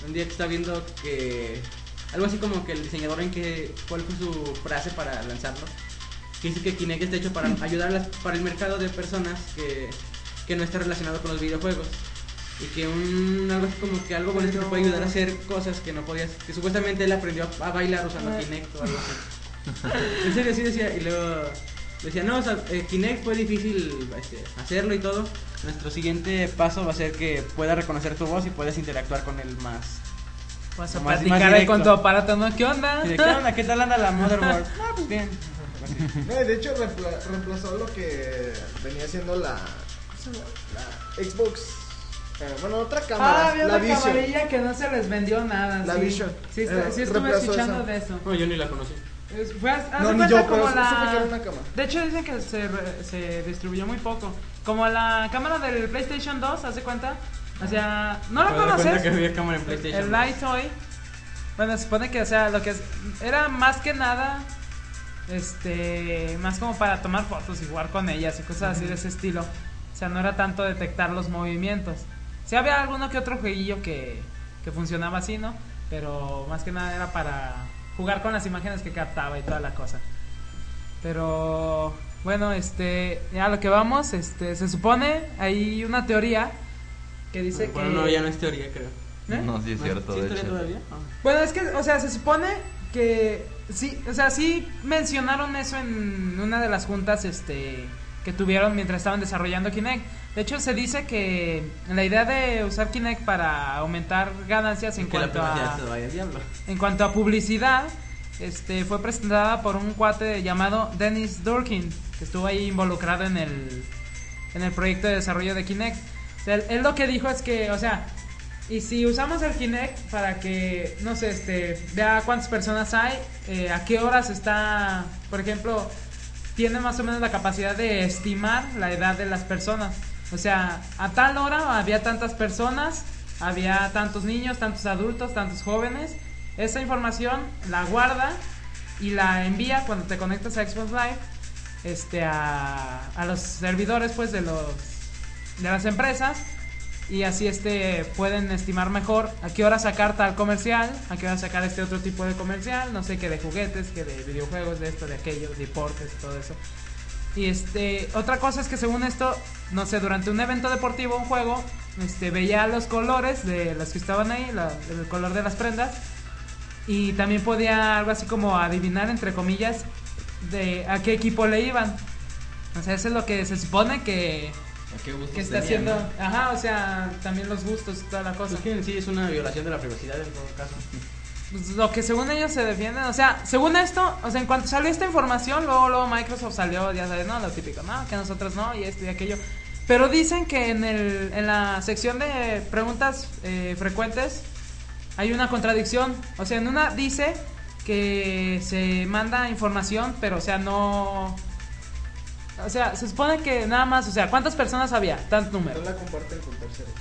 S1: Un día que estaba viendo que. Algo así como que el diseñador en que. ¿Cuál fue su frase para lanzarlo? Que dice que Kinect está hecho para ayudar a las- para el mercado de personas que, que no está relacionado con los videojuegos. Y que un. Algo así como que algo bonito te puede ayudar a hacer cosas que no podías. Que supuestamente él aprendió a, a bailar usando
S3: Ah.
S1: Kinect o algo así. En serio, sí decía. Y luego. Decía, no, o sea, eh, Kinect fue difícil este, hacerlo y todo. Nuestro siguiente paso va a ser que pueda reconocer tu voz y puedas interactuar con él más.
S3: Vas a
S1: Más-
S3: platicar
S1: más
S3: ahí con tu aparato, ¿no? ¿Qué onda?
S1: ¿Qué onda? ¿Qué tal anda la motherboard? Ah, pues bien. Así.
S4: No, y de hecho reempla- reemplazó lo que venía siendo la, la Xbox. eh, bueno, otra cámara.
S3: Ah, había
S4: la
S3: una
S4: Vision.
S3: camarilla que no se les vendió nada.
S4: La
S3: sí.
S4: Vision.
S3: Sí,
S4: Eh,
S3: sí estuve escuchando
S4: esa.
S3: de eso.
S1: No, yo ni la conocí.
S3: Es- Fue, haz
S4: No,
S3: de
S4: ni
S3: cuenta
S4: yo,
S3: como
S4: supe que era una
S3: la...
S4: cámara.
S3: De hecho dicen que se, re- se distribuyó muy poco. Como la cámara del PlayStation 2, ¿hace cuenta? O sea, ¿no
S1: cuenta
S3: conoces?
S1: que había cámara en PlayStation.
S3: El Light Toy. Bueno, se supone que, o sea, lo que es, era más que nada, este, más como para tomar fotos y jugar con ellas y cosas así de ese estilo. O sea, no era tanto detectar los movimientos. Sí había alguno que otro jueguillo que, que funcionaba así, ¿no? Pero más que nada era para jugar con las imágenes que captaba y toda la cosa. Pero bueno, este, ya a lo que vamos, este, se supone hay una teoría que dice
S1: Bueno,
S3: que
S1: no, ya no es teoría, creo.
S3: ¿Eh?
S2: No, sí es cierto,
S1: ¿Sí
S2: de
S1: es teoría
S2: hecho.
S1: todavía? Ah.
S3: Bueno, es que, o sea, se supone que sí, o sea, sí mencionaron eso en una de las juntas, este, que tuvieron mientras estaban desarrollando Kinect. De hecho, se dice que la idea de usar Kinect para aumentar ganancias en cuanto a en cuanto a publicidad, este, fue presentada por un cuate llamado Dennis Durkin, que estuvo ahí involucrado en el, en el proyecto de desarrollo de Kinect. Él lo que dijo es que, o sea, y si usamos el Kinect para que, no sé, este, vea cuántas personas hay, eh, a qué horas está, por ejemplo, tiene más o menos la capacidad de estimar la edad de las personas. O sea, a tal hora había tantas personas, había tantos niños, tantos adultos, tantos jóvenes. Esa información la guarda y la envía cuando te conectas a Xbox Live este, a, a los servidores pues de los de las empresas y así este pueden estimar mejor a qué hora sacar tal comercial, a qué hora sacar este otro tipo de comercial, no sé qué de juguetes, que de videojuegos, de esto, de aquello, deportes, todo eso. Y este, otra cosa es que según esto, no sé, durante un evento deportivo, un juego, este veía los colores de los que estaban ahí, el color de las prendas y también podía algo así como adivinar entre comillas de a qué equipo le iban. O sea, eso es lo que se supone que
S2: ¿A qué
S3: está haciendo,
S2: no?
S3: ajá, o sea, también los gustos y toda la cosa.
S1: Pues que en sí es una violación de la privacidad en todo caso.
S3: Pues lo que según ellos se defienden, o sea, según esto, o sea, en cuanto salió esta información, luego, luego Microsoft salió, ya sabes, no, lo típico, no, que nosotros no, y esto y aquello. Pero dicen que en, el, en la sección de preguntas eh, frecuentes hay una contradicción. O sea, en una dice que se manda información, pero o sea, no... O sea, se supone que nada más, o sea, ¿cuántas personas había? Tanto número.
S4: No la comparten con terceros.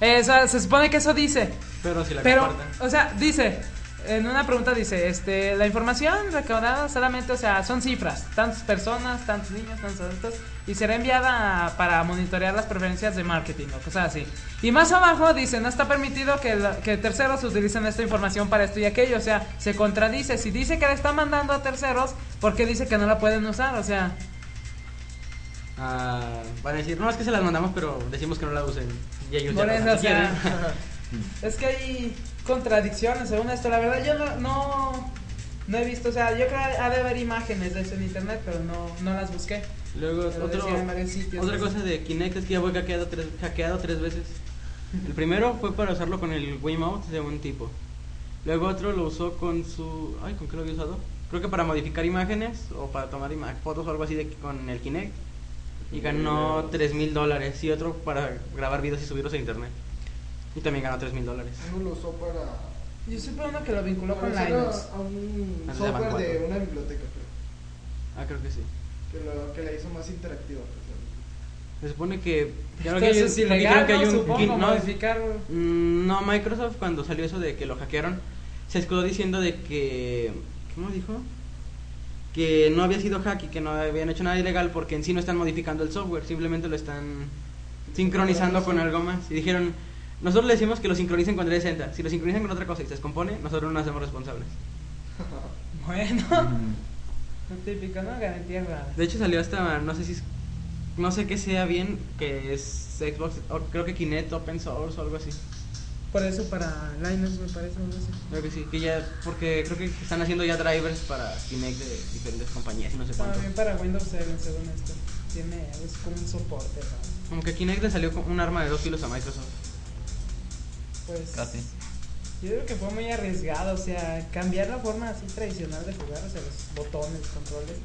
S3: Eh, o sea, se supone que eso dice.
S1: Pero si la
S3: Pero,
S1: comparten.
S3: o sea, dice, en una pregunta dice, este, la información recaudada solamente, o sea, son cifras, tantas personas, tantos niños, tantos adultos, y será enviada para monitorear las preferencias de marketing o cosas así. Y más abajo dice, no está permitido que, la- que terceros utilicen esta información para esto y aquello, o sea, se contradice. Si dice que la está mandando a terceros, ¿por qué dice que no la pueden usar? O sea,
S1: ah, van a decir, no, es que se las mandamos, pero decimos que no la usen. Y ellos
S3: Por
S1: ya
S3: eso,
S1: no
S3: o sea, es que hay contradicciones según esto. La verdad, yo no, no, no he visto, o sea, yo creo que ha de haber imágenes de eso en internet, pero no, no las busqué.
S1: Luego, otro,
S3: sitios,
S1: otra
S3: ¿no?
S1: cosa de Kinect es que ya voy hackeado tres, hackeado tres veces. El primero fue para usarlo con el Wiimote de un tipo. Luego otro lo usó con su... Ay, ¿con qué lo había usado? Creo que para modificar imágenes o para tomar fotos o algo así de, con el Kinect. Y ganó 3 mil dólares. Y otro para grabar videos y subirlos a internet. Y también ganó 3 mil dólares.
S4: Uno lo usó para.
S3: Yo supe uno que lo vinculó con
S4: para
S3: Linux.
S4: a, a un
S1: de
S4: software de una biblioteca, creo.
S1: Ah, creo que sí.
S4: Que, lo, que la hizo más interactiva.
S1: Se supone que... ya lo
S3: Esto
S1: que-
S3: es
S1: que
S3: ilegal,
S1: creo que hay
S3: ¿no?
S1: un
S3: Supongo,
S1: no,
S3: modificar...
S1: Mm, No, Microsoft cuando salió eso de que lo hackearon, se escudó diciendo de que... ¿Cómo dijo? Que no había sido hack y que no habían hecho nada ilegal porque en sí no están modificando el software, simplemente lo están sincronizando con algo más. Y dijeron, nosotros le decimos que lo sincronicen con 360, si lo sincronizan con otra cosa y se descompone, nosotros no nos hacemos responsables.
S3: Bueno,
S2: Mm.
S3: lo típico, ¿no? Garantía rara.
S1: De hecho salió hasta, no sé si es- no sé qué sea bien, que es Xbox, o creo que Kinect Open Source o algo así.
S3: Por eso para Linux me parece, no sé.
S1: Creo que sí, que ya, porque creo que están haciendo ya drivers para Kinect de diferentes compañías y no sé cuánto.
S3: También para Windows 7, según esto. Tiene, es como un soporte, ¿no?
S1: Como que Kinect le salió con un arma de dos kilos a Microsoft.
S3: Pues...
S2: Casi.
S3: Yo creo que fue muy arriesgado, o sea, cambiar la forma así tradicional de jugar, o sea, los botones, controles.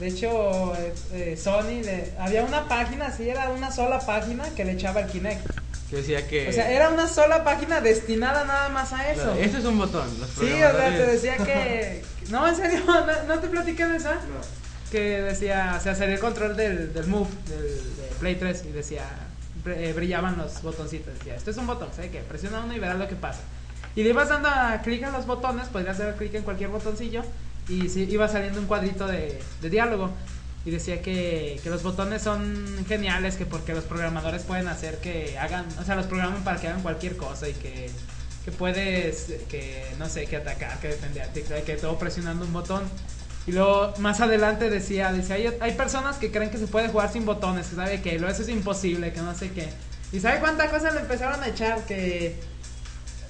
S3: De hecho, eh, eh, Sony, le- había una página, así era una sola página que le echaba el Kinect.
S1: Que decía que.
S3: O sea, era una sola página destinada nada más a eso.
S1: Claro, Este es un botón. Los
S3: Sí, o sea, te decía que... No, en serio, no, no te platiqué de esa.
S4: No.
S3: Que decía, o sea, salía el control del, del Move, del de Play 3, y decía, eh, brillaban los botoncitos. Decía, esto es un botón, ¿sabes qué? Presiona uno y verás lo que pasa. Y le ibas dando a clic en los botones, podrías hacer clic en cualquier botoncillo, y sí, iba saliendo un cuadrito de, de diálogo. Y decía que, que los botones son geniales, que porque los programadores pueden hacer que hagan, o sea, los programan para que hagan cualquier cosa y que, que puedes, que no sé, que atacar, que defenderte, que, todo presionando un botón. Y luego más adelante decía, dice, hay, hay personas que creen que se puede jugar sin botones, que sabe que eso es imposible, que no sé qué. Y sabe cuánta cosa le empezaron a echar, que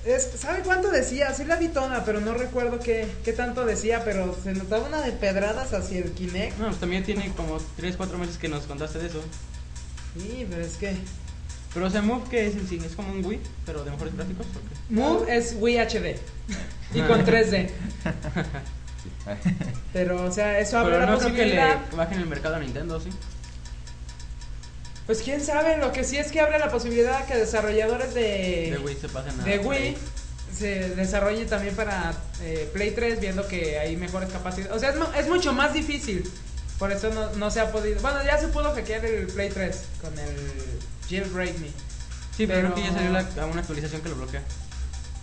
S3: es, ¿sabe cuánto decía? Sí la vi toda, pero no recuerdo qué, qué tanto decía, pero se notaba una de pedradas hacia el Kinect.
S1: No, pues también tiene como 3, 4 meses que nos contaste de eso.
S3: Sí, pero es que
S1: Pero o sea, Move, ¿qué es en sí? ¿Es como un Wii, pero de mejores gráficos?
S3: Move es Wii HD y con 3D. Pero, o sea, eso abre
S1: Pero
S3: la
S1: no creo que le
S3: posibilidad.
S1: bajen el mercado a Nintendo, ¿sí?
S3: Pues quién sabe, lo que sí es que abre la posibilidad que desarrolladores de,
S1: De Wii se pasen a.
S3: de Wii
S1: Play.
S3: se desarrolle también para eh, Play 3, viendo que hay mejores capacidades. O sea, es, es mucho más difícil. Por eso no, no se ha podido. Bueno, ya se pudo hackear el Play 3 con el Jailbreak Me.
S1: Sí, pero, creo que ya salió la- una actualización que lo bloquea.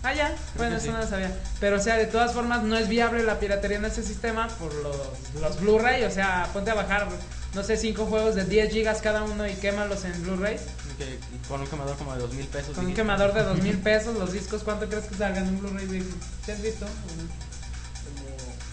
S3: Ah, ya. Bueno, eso
S1: sí.
S3: no lo sabía. Pero, o sea, de todas formas, no es viable la piratería en ese sistema por los, los Blu-ray. O sea, ponte a bajar, no sé, 5 juegos de 10 gigas cada uno y quémalos en Blu-ray.
S1: Que- con un quemador como de 2 mil pesos.
S3: Con un quemador de 2 mil pesos, los discos, ¿cuánto crees que salgan en un Blu-ray? ¿Te has visto?
S4: Como.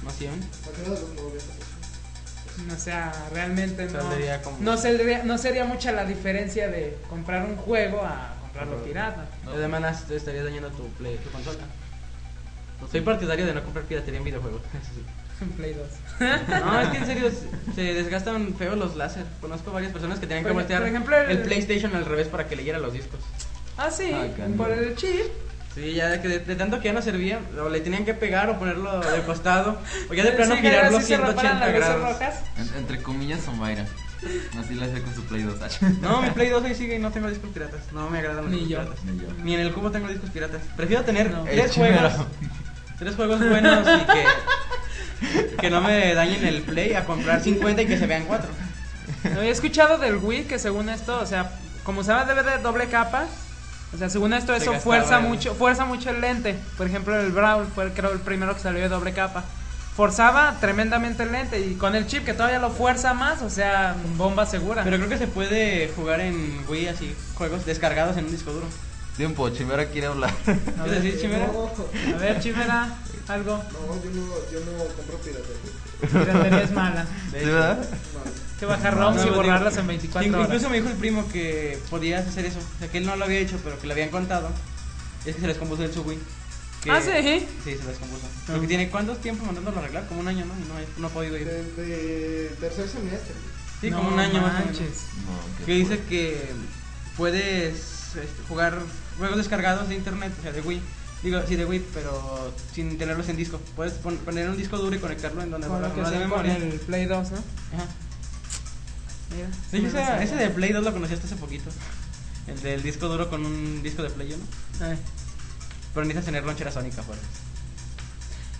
S1: ¿No 100?
S4: Imagínate los 90.
S3: O sea, realmente no.
S1: Como-
S3: No sería, no sería mucha la diferencia de comprar un juego a comprarlo pirata.
S2: No.
S1: Además, te estarías dañando tu, play, tu consola. Soy partidario de no comprar piratería en videojuegos. sí.
S3: Play 2.
S1: No, es que en serio se- desgastan feo los láser. Conozco varias personas que tenían que
S3: Por-
S1: voltear
S3: el-
S1: el... PlayStation al revés para que leyera los discos.
S3: Ah, sí,
S2: Ah,
S3: por el chip.
S1: Sí, ya de, que de, de tanto que ya no servía, o le tenían que pegar o ponerlo de costado, o ya de
S3: Sí,
S1: plano
S3: que
S1: girarlo
S3: así se reparan
S1: 180
S3: las luces
S1: grados.
S3: rojas.
S2: En- entre comillas, Somaira. Así la hace con su Play 2.
S1: No, mi Play 2 ahí sigue y no tengo discos piratas. No me agradan los
S3: Ni
S1: discos
S3: yo.
S1: piratas.
S2: Ni yo.
S1: Ni en el cubo tengo discos piratas. Prefiero tener
S3: No.
S1: tres juegos. Tres juegos buenos y que, que no me dañen el play a comprar 50 y que se vean cuatro.
S3: Había escuchado del Wii que según esto, o sea, como usaba DVD doble capa, o sea, según esto
S1: Se
S3: eso fuerza
S1: el-
S3: mucho, fuerza mucho el lente. Por ejemplo, el Brawl fue creo el primero que salió de doble capa. Forzaba tremendamente el lente y con el chip que todavía lo fuerza más, o sea, bomba segura.
S1: Pero creo que se puede jugar en Wii así, juegos descargados en un disco duro.
S2: Tiempo, Chimera quiere hablar.
S3: A
S1: ¿Qué
S3: ver,
S1: decir, Chimera?
S4: No,
S3: a ver, Chimera, algo.
S4: no, yo no, yo no compro piratería.
S3: Piratería es mala.
S1: De
S2: ¿Sí,
S1: hecho.
S2: verdad?
S4: No.
S3: que bajar ROMs y
S1: No,
S3: borrarlas
S1: digo,
S3: en 24
S1: Incluso
S3: horas.
S1: me dijo el primo que podías hacer eso. O sea, que él no lo había hecho, pero que le habían contado. Y es que se les compuso el Subway. que-
S3: Ah, sí.
S1: Sí, se les compuso.
S3: Ah.
S1: Porque tiene cuántos tiempo mandándolo a arreglar? Como un año, ¿no? Y no, no ha podido ir.
S4: Desde tercer semestre.
S1: Sí,
S3: No
S1: como un año más o menos.
S3: manches.
S2: No,
S1: Que dice que puedes este, jugar juegos descargados de internet, o sea, de Wii. Digo, sí, de Wii, pero sin tenerlos en disco. Puedes pon- poner un disco duro y conectarlo en donde
S3: Con lo que
S1: de
S3: con
S1: memoria.
S3: el Play 2, ¿no?
S1: Ajá.
S3: Mira,
S1: De hecho,
S3: sí me
S1: ese,
S3: lo
S1: ese
S3: sabía.
S1: de Play 2 lo conocí hasta hace poquito. El del disco duro con un disco de Play 1.
S3: Ay.
S1: Pero necesitas tener lonchera sónica, pues.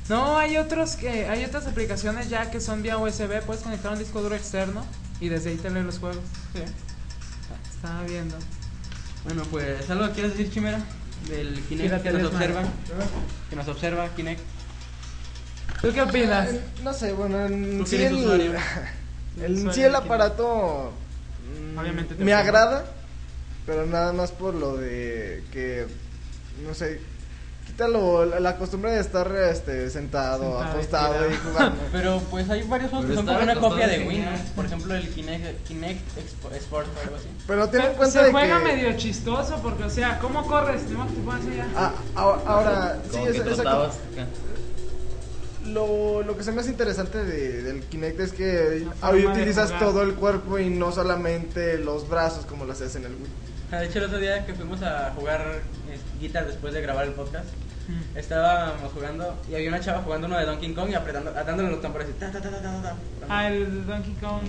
S3: No, hay otros que hay otras aplicaciones ya que son vía USB, puedes conectar un disco duro externo y desde ahí te leen los juegos.
S1: Sí.
S3: Estaba viendo.
S1: Bueno, pues, ¿algo que quieres decir, Chimera? Del Kinect que nos
S3: el
S1: observa. Que nos observa, Kinect.
S3: ¿Tú qué opinas?
S4: Eh, No sé, bueno, en sí el,
S1: usuario.
S4: el,
S3: Usuario
S4: sí el
S3: de
S4: aparato mm,
S3: Obviamente
S4: me agrada, pero nada más por lo de que, no sé, quítalo la, la costumbre de estar este, sentado,
S3: Sentado,
S4: acostado y jugando.
S1: Pero pues hay varios juegos
S2: Pero
S1: que son como una copia de
S2: sin
S1: Wii, ¿no?
S2: nada.
S1: Por ejemplo, el Kinect, Kinect Expo- Sport o algo así.
S4: Pero ten en cuenta
S3: se
S4: de
S3: juega
S4: que...
S3: medio chistoso porque, o sea, ¿cómo corres? ¿No te pones allá?
S4: Ah, ahora, ahora, sí, es,
S2: que.
S4: Lo, lo que se me hace interesante de- del Kinect es que ahí utilizas todo el cuerpo y no solamente los brazos como lo haces en el Wii.
S1: Ah, De hecho, el otro día que fuimos a jugar eh, guitar después de grabar el podcast,
S3: Mm.
S1: estábamos jugando y había una chava jugando uno de Donkey Kong y apretando, dándole los tambores. y ta, ta, ta, ta, ta, ta.
S3: Ah, el Donkey Kong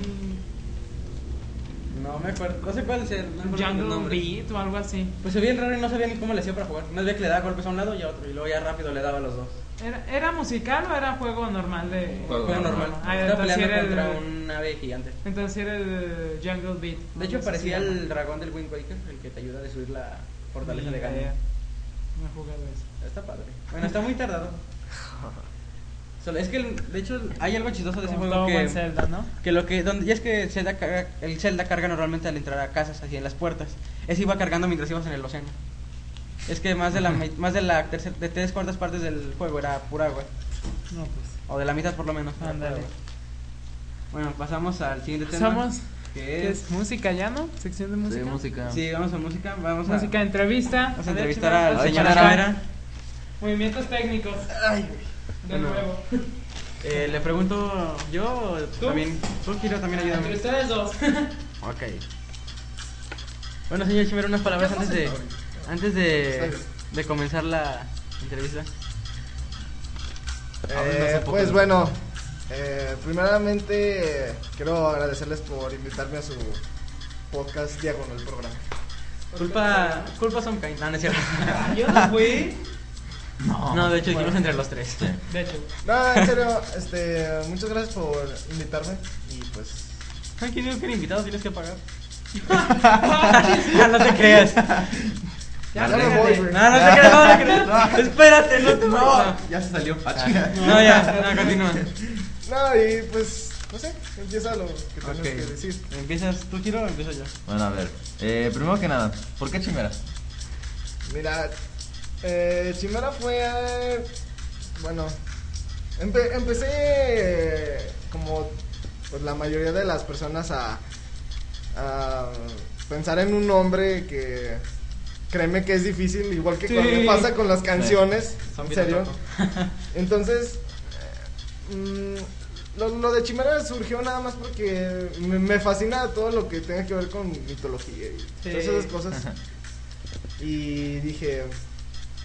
S1: No me acuerdo, no sé cuál es el, no
S3: Jungle. Beat o algo así.
S1: Pues se veía bien raro y no sabía ni cómo le hacía para jugar. Una vez que le daba golpes a un lado y a otro, y luego ya rápido le daba a los dos.
S3: ¿Era, ¿Era musical o era juego normal de...?
S2: Juego
S1: Juego normal.
S3: Ah,
S1: Estaba
S3: entonces
S1: peleando
S3: era el-
S1: contra un ave gigante.
S3: Entonces era el Jungle Beat.
S1: De hecho, parecía el dragón del Wind Waker, el que te ayuda a destruir la fortaleza de Ganon.
S3: No he jugado eso.
S1: Está padre. Bueno, está muy tardado. Solo- es que, el- de hecho, hay algo chistoso de ese
S3: Como
S1: juego
S3: todo
S1: que...
S3: buen Zelda, ¿no?
S1: Que lo que, donde, y es que Zelda carga- el Zelda carga normalmente al entrar a casas, así en las puertas. Ese iba cargando mientras ibas en el océano. Es que más de la, más de la tercer, de tres cuartas partes del juego era pura agua.
S3: No, pues.
S1: O de la mitad por lo menos.
S3: Ándale.
S1: Bueno, pasamos al siguiente tema.
S3: Somos...
S1: Que
S3: ¿Qué
S1: es...
S3: es? ¿Música ya, no? ¿Sección de música?
S2: Sí, música.
S1: Sí, vamos a música. Vamos a,
S3: Música, entrevista.
S1: vamos a entrevistar al señor.
S3: Movimientos técnicos. De nuevo.
S1: Eh, le pregunto yo, o
S3: ¿Tú?
S1: también. Tú, Kiro, también ayúdame.
S3: Entre ustedes dos.
S1: Ok. Bueno, señor Chimero, unas palabras antes de, antes de, de comenzar la entrevista.
S4: Eh, pues bueno, eh, primeramente eh, quiero agradecerles por invitarme a su podcast Diagonal Programa.
S1: Culpa, culpa son Cain. No, no es cierto.
S3: Yo no fui.
S2: No,
S1: No, de hecho, hicimos entre los tres.
S2: Sí.
S3: De hecho.
S4: No, en serio, este, muchas gracias por invitarme y pues
S1: Ay, ¿Quién dijo que el invitado tienes que pagar? Ah, no te creas.
S3: Ya,
S4: Ya me voy, güey.
S1: No, no te creas, no te creas. Espérate, no te no.
S2: ya se salió. Ah.
S1: No, ya, no, continúa.
S4: no y pues no sé, empieza lo que tengas
S1: Ok.
S4: que decir.
S1: ¿Empiezas tú, Kiro, o empiezo yo?
S2: Bueno, a ver. Eh, primero que nada, ¿por qué chimera?
S4: Mira, eh, Chimera fue, bueno, empe- empecé como pues, la mayoría de las personas a, a pensar en un nombre que créeme que es difícil, igual que
S3: Sí.
S4: cuando pasa con las canciones, en serio. Entonces, eh, mm, lo, lo de Chimera surgió nada más porque me, me fascina todo lo que tenga que ver con mitología y
S3: Sí.
S4: todas esas cosas. Y dije,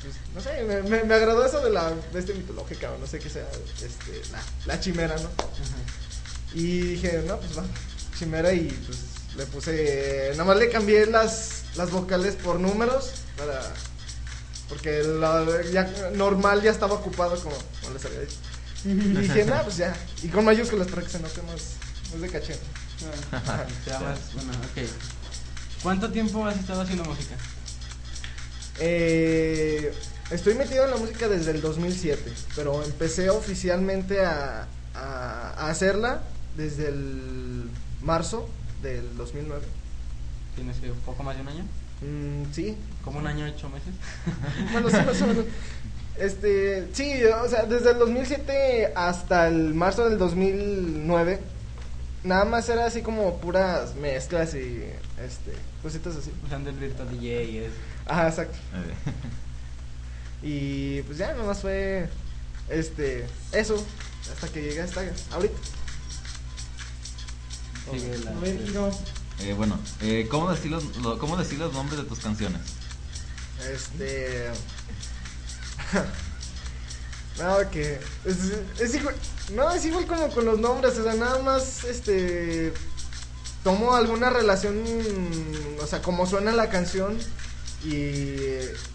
S4: pues, no sé, me, me- me agradó eso de la bestia mitológica o no sé qué sea, este, la, la chimera, ¿no? Y dije, no, pues va, chimera y pues le puse, nada más le cambié las, las vocales por números para... Porque la ya, normal ya estaba ocupado como, como les había dicho. Y dije, no, pues ya. Y con mayúsculas para que se note más, más de caché.
S1: Te bueno, ok. ¿Cuánto tiempo has estado haciendo música?
S4: Eh, estoy metido en la música desde el 2007, pero empecé oficialmente a, a- a hacerla desde el marzo del 2009.
S1: ¿Tienes que un poco más de un año?
S4: Mm, sí,
S1: ¿Como un año, ocho meses?
S4: bueno, sí, más o menos. Este, sí, o sea, desde el 2007 hasta el marzo del 2009 nada más era así como puras mezclas y este cositas así.
S1: Usando el Virtual DJ y es.
S4: Ajá, exacto. Y pues ya nomás fue este eso hasta que llegué hasta ahorita.
S1: sigue la-
S3: A ver, Hiro.
S2: eh, bueno, eh, ¿cómo, decir los, lo- ¿cómo decir los nombres de tus canciones?
S4: Este. no, que. Es, es igual. No, es igual como con los nombres. O sea, nada más. Este. Tomo alguna relación. O sea, como suena la canción. Y.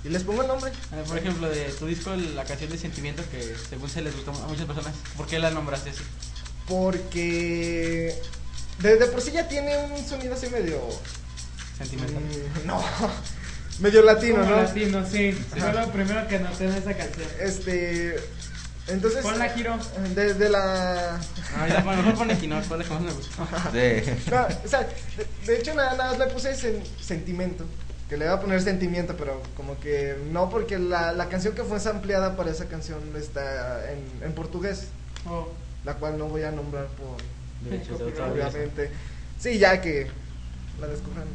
S4: Y les pongo el nombre.
S1: Eh, Por ejemplo, de tu disco, la canción de Sentimiento, que según se les gustó a muchas personas, ¿por qué la nombraste así?
S4: Porque. De, de por sí ya tiene un sonido así medio.
S1: Sentimental.
S4: mm, no. Medio latino,
S3: Como
S4: ¿no?
S3: latino, sí. Fue lo primero que noté en esa canción.
S4: Este. Entonces.
S3: Ponla, Hiro.
S4: De, de la.
S1: Ah, ya, bueno, mejor pon Equinox, fue la que más me gustó.
S2: Sí.
S4: No, o sea, de, de hecho nada, nada más le puse sen- sentimiento. Que le iba a poner sentimiento, pero como que no, porque la, la canción que fue ampliada para esa canción está en, en portugués,
S3: Oh.
S4: la cual no voy a nombrar por
S1: Derechos de autor,
S4: obviamente. Sí, ya que la descubran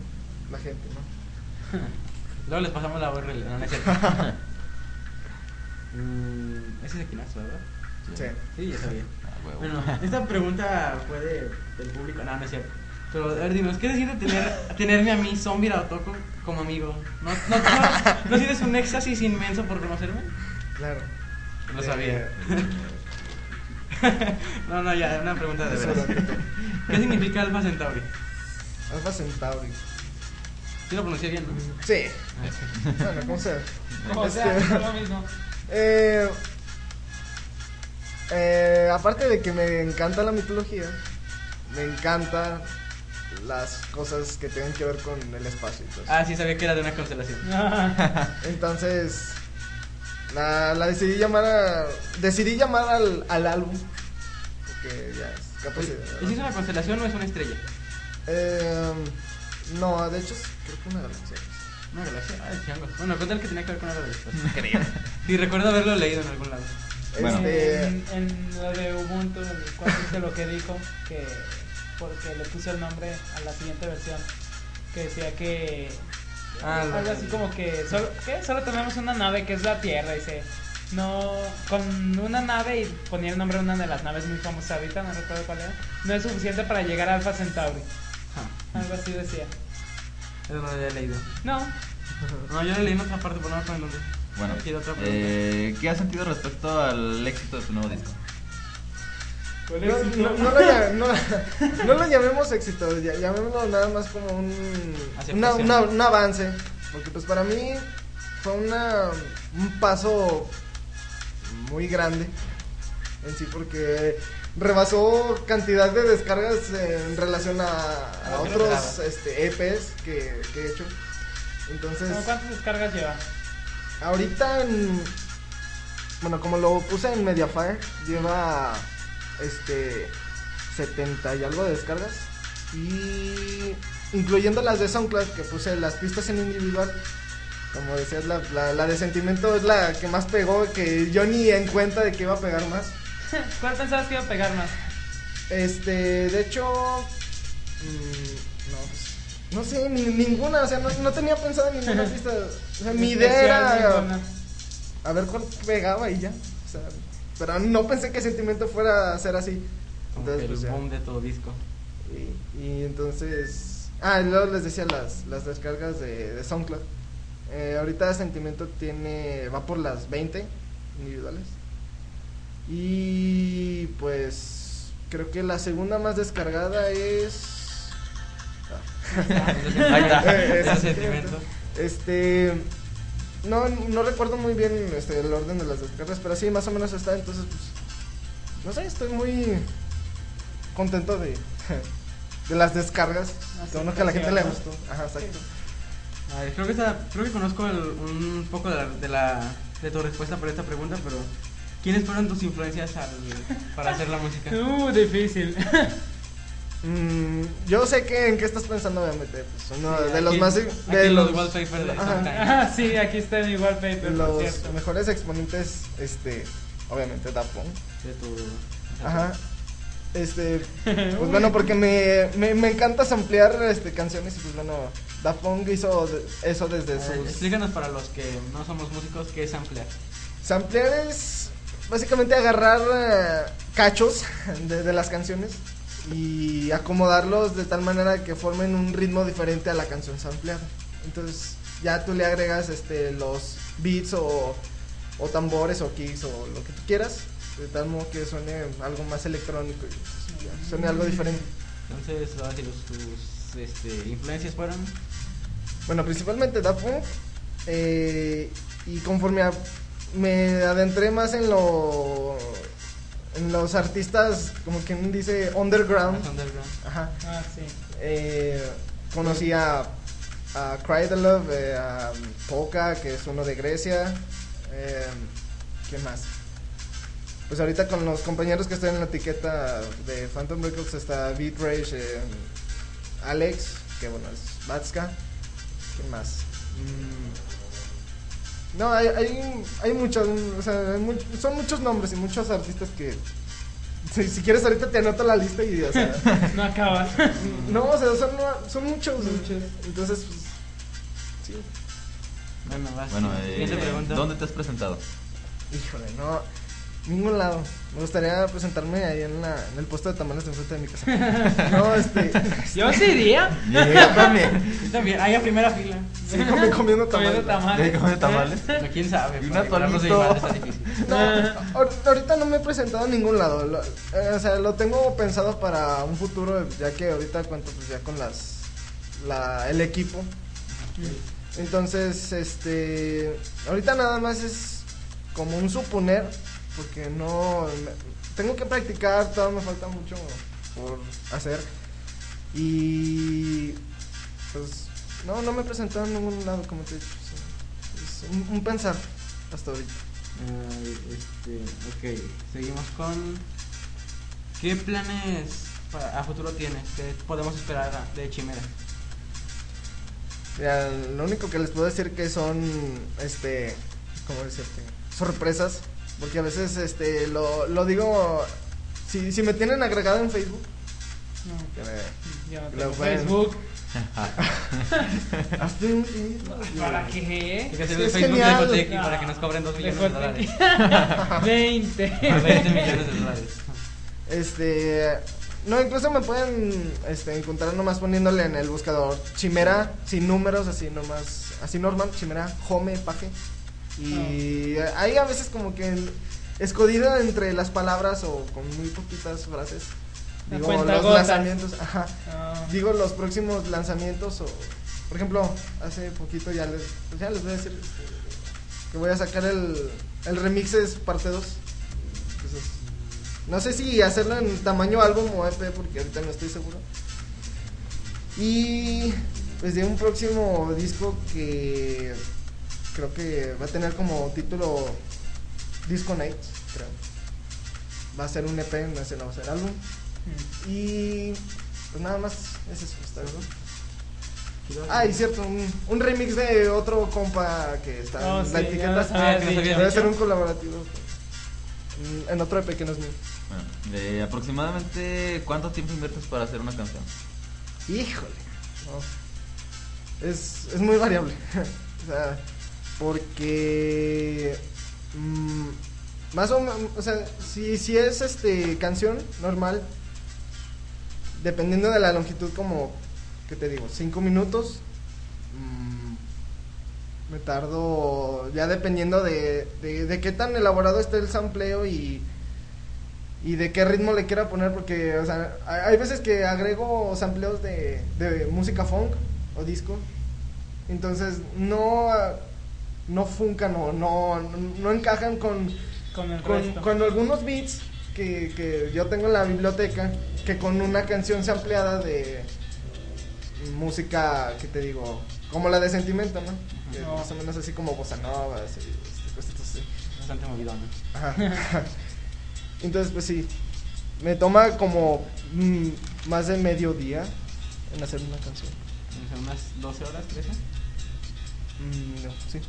S4: la gente, ¿no?
S1: Luego les pasamos la URL, no, no es cierto. Mm, ese es Equinox, ¿verdad?
S4: Sí.
S1: Sí, ya sabía.
S2: Ah.
S1: Bueno, esta pregunta fue de, del público. No, no es cierto. Pero, a ver, dinos, ¿qué se siente tener, tenerme a mí, Zombie Raotoco, como amigo? ¿No, no, no, ¿no sientes un éxtasis inmenso por conocerme?
S4: Claro.
S1: Lo sabía. no, no, ya, una pregunta de
S4: todo.
S1: ¿Qué significa Alpha Centauri?
S4: Alfa Centauri.
S1: Sí lo pronuncié bien, ¿no?
S4: Sí. Bueno, como sea.
S3: Como
S4: Este,
S3: sea, es lo mismo.
S4: Eh, eh, aparte de que me encanta la mitología, me encanta las cosas que tienen que ver con el espacio. y eso.
S1: Ah, sí, sabía que era de una constelación.
S4: Entonces, la, la decidí llamar a, decidí llamar al, al álbum porque ya es capacidad.
S1: ¿Y si es una constelación o es una estrella?
S4: Eh, no, de hecho es- creo que una galaxia.
S1: Una galaxia. Ah, changos. Bueno, cuenta el que tenía que ver con algo de esto. Creo. Sí, recuerdo haberlo leído en algún lado.
S2: Bueno.
S4: Este,
S3: En, en lo de Ubuntu, cuando dice lo que dijo, que porque le puse el nombre a la siguiente versión, que decía que
S1: Ah,
S3: algo así como que solo, ¿qué? solo tenemos una nave que es la Tierra, dice. No, con una nave y ponía el nombre de una de las naves muy famosas ahorita, no recuerdo cuál era, no es suficiente para llegar a Alpha Centauri.
S1: Ah,
S3: Algo así decía.
S1: eso no lo había leído.
S3: No,
S1: No, yo leí en otra parte, pero no me acuerdo.
S2: Bueno, eh, ¿qué has sentido respecto al éxito de tu nuevo disco?
S4: No, no, no lo, no- no lo llamemos éxito, llamémoslo nada más como un, una- una- un avance. Porque pues para mí fue una, un paso muy grande en sí porque rebasó cantidad de descargas en relación a, otros este, EPs que, que he hecho. Entonces,
S3: ¿Cómo ¿cuántas descargas lleva?
S4: ahorita en, bueno, como lo puse en Mediafire, lleva este 70 y algo de descargas y incluyendo las de SoundCloud que puse las pistas en individual. Como decías, la, la, la de sentimiento es la que más pegó, que yo ni en cuenta de que iba a pegar más.
S3: ¿Cuál pensabas que iba a pegar más?
S4: Este, de hecho, mm, no, pues, no sé, ni, ninguna, o sea, no, no tenía pensado en ninguna pista. O sea, mi idea era a ver cuál pegaba y ya. O sea, pero no pensé que sentimiento fuera a ser así. Entonces,
S1: el
S4: pues,
S1: boom de tu disco.
S4: Y, y entonces. Ah, y luego les decía las, las descargas de, de SoundCloud. Eh, ahorita Sentimiento tiene. va por las 20 individuales. Y pues. Creo que la segunda más descargada es.
S2: Ahí está.
S4: Eh, es
S1: sentimiento.
S4: Este. No, no recuerdo muy bien este, el orden de las descargas, pero sí, más o menos está. Entonces, pues. No sé, estoy muy contento de, de las descargas. Que bueno que a la gente le gustó. Ajá, exacto.
S1: A ver, creo que esta- creo que conozco el- un poco de la, de la de tu respuesta para esta pregunta, pero ¿quiénes fueron tus influencias al, para hacer la música?
S3: Uh, difícil.
S4: Mm, yo sé que en qué estás pensando, obviamente. Pues uno
S1: Sí,
S4: de los
S1: aquí-
S4: más.
S1: aquí
S4: De
S1: los
S4: los,
S1: wallpapers de.
S3: Ah, sí, aquí está mi wallpaper, por
S4: los
S3: cierto.
S4: mejores exponentes, este. Obviamente, Daft Punk.
S1: De tu.
S4: Ajá. Este, pues bueno, porque me, me, me encanta samplear este, canciones y pues bueno, Daft Punk hizo eso desde
S5: ver,
S4: sus...
S5: explícanos para los que no somos músicos qué es ampliar.
S4: Samplear es básicamente agarrar eh, cachos de, de las canciones y acomodarlos de tal manera que formen un ritmo diferente a la canción sampleada. Entonces ya tú le agregas este, los beats o, o tambores o kicks o lo que tú quieras, de tal modo que suene algo más electrónico y pues, ya, suene algo diferente.
S5: Entonces, los, tus este, influencias fueron.
S4: Bueno, principalmente Daft Punk. eh, y conforme a- me adentré más en lo. En los artistas, como quien dice, underground.
S5: underground.
S4: Ajá.
S3: Ah, sí.
S4: eh, conocí a, a Cry the Love, eh, a Poca, que es uno de Grecia. Eh, ¿Quién más? Pues ahorita con los compañeros que están en la etiqueta de Phantom Records está Beat Rage, eh, Alex, que bueno, es Batska. ¿Quién más? Mm, No, hay, hay, hay muchos, o sea, hay son muchos nombres y muchos artistas que... Si, si quieres ahorita te anoto la lista y, o sea...
S3: No acabas.
S4: No, o sea, son, son muchos. Entonces, pues, sí.
S5: Bueno, vas.
S2: Bueno, eh. ¿dónde te has presentado?
S4: Híjole, no. Ningún lado. Me gustaría presentarme ahí en, la, en el puesto de tamales de enfrente de mi casa. No, este.
S3: Yo sí iría.
S2: Yo también.
S5: Yo también, ahí a primera fila.
S4: Sí, come- comiendo tamales.
S3: Comiendo tamales.
S2: ¿De comer tamales?
S5: No, quién sabe.
S2: Y un atolito.
S4: No, ahor- ahorita no me he presentado en ningún lado. Lo- eh, o sea, lo tengo pensado para un futuro, ya que ahorita cuento pues ya con las la, el equipo. Entonces, este, ahorita nada más es como un suponer, porque no tengo que practicar, todavía me falta mucho por hacer. Y pues no, no me he presentado en ningún lado, como te he dicho. sí. Es un, un pensar hasta ahorita.
S5: Este, ok, seguimos con. ¿Qué planes para- a futuro tienes? ¿Qué podemos esperar de Chimera?
S4: Mira, lo único que les puedo decir que son, este, ¿cómo decirte? Sorpresas, porque a veces, este, lo, lo digo, si, si me tienen agregado en Facebook, que me-
S3: Yo no tengo
S4: pueden-
S3: Facebook.
S4: hazte un finito.
S3: ¿Para
S5: Hay
S3: qué?
S5: que hacer
S4: es
S5: Facebook
S4: genial.
S5: de Ecotec para que nos cobren 2 millones de dólares.
S3: 20.
S5: 20 millones de dólares.
S4: Este, no, incluso me pueden, este, encontrar nomás poniéndole en el buscador Chimera, sin números, así nomás, así normal, Chimera, Home, Paje. Y ahí a veces como que escondido entre las palabras o con muy poquitas frases. Digo, los lanzamientos, ajá.
S3: Ah.
S4: Digo los próximos lanzamientos o, por ejemplo, hace poquito ya les, pues ya les voy a decir este, que voy a sacar el, el remixes parte 2. Entonces, no sé si hacerlo en tamaño álbum o EP porque ahorita no estoy seguro. Y pues de un próximo disco que creo que va a tener como título Disco Nights, creo. Va a ser un EP, no sé, no va a ser álbum. Y pues nada más es eso, está bien. Ah, y cierto, un, un remix de otro compa que está
S3: Oh,
S4: en
S3: sí,
S4: la etiqueta.
S5: Ah,
S4: Debe ser un colaborativo en, en otro EP que no es mío.
S2: Bueno, de aproximadamente cuánto tiempo inviertes para hacer una canción?
S4: Híjole. no. Es, es muy variable. o sea, porque. mm, más o menos. O sea, si, si es este canción normal, dependiendo de la longitud, como. ¿Qué te digo? Cinco minutos. mm, me tardo. Ya dependiendo de, de, qué tan elaborado esté el sampleo y y de qué ritmo le quiera poner porque o sea hay veces que agrego sampleos de, de música funk o disco entonces no no funcan o no, no, no encajan con,
S3: Con el
S4: con,
S3: resto.
S4: con algunos beats que, que yo tengo en la biblioteca que con una canción sampleada de música que te digo como la de sentimiento no, Que
S3: No.
S4: más o menos así como bossa nova así, este, así
S5: Bastante movido, ¿no?
S4: Ajá. Entonces, pues sí, me toma como mm, más de medio día en hacer una canción.
S5: Unas 12 horas, 13.
S4: Mm, no, sí.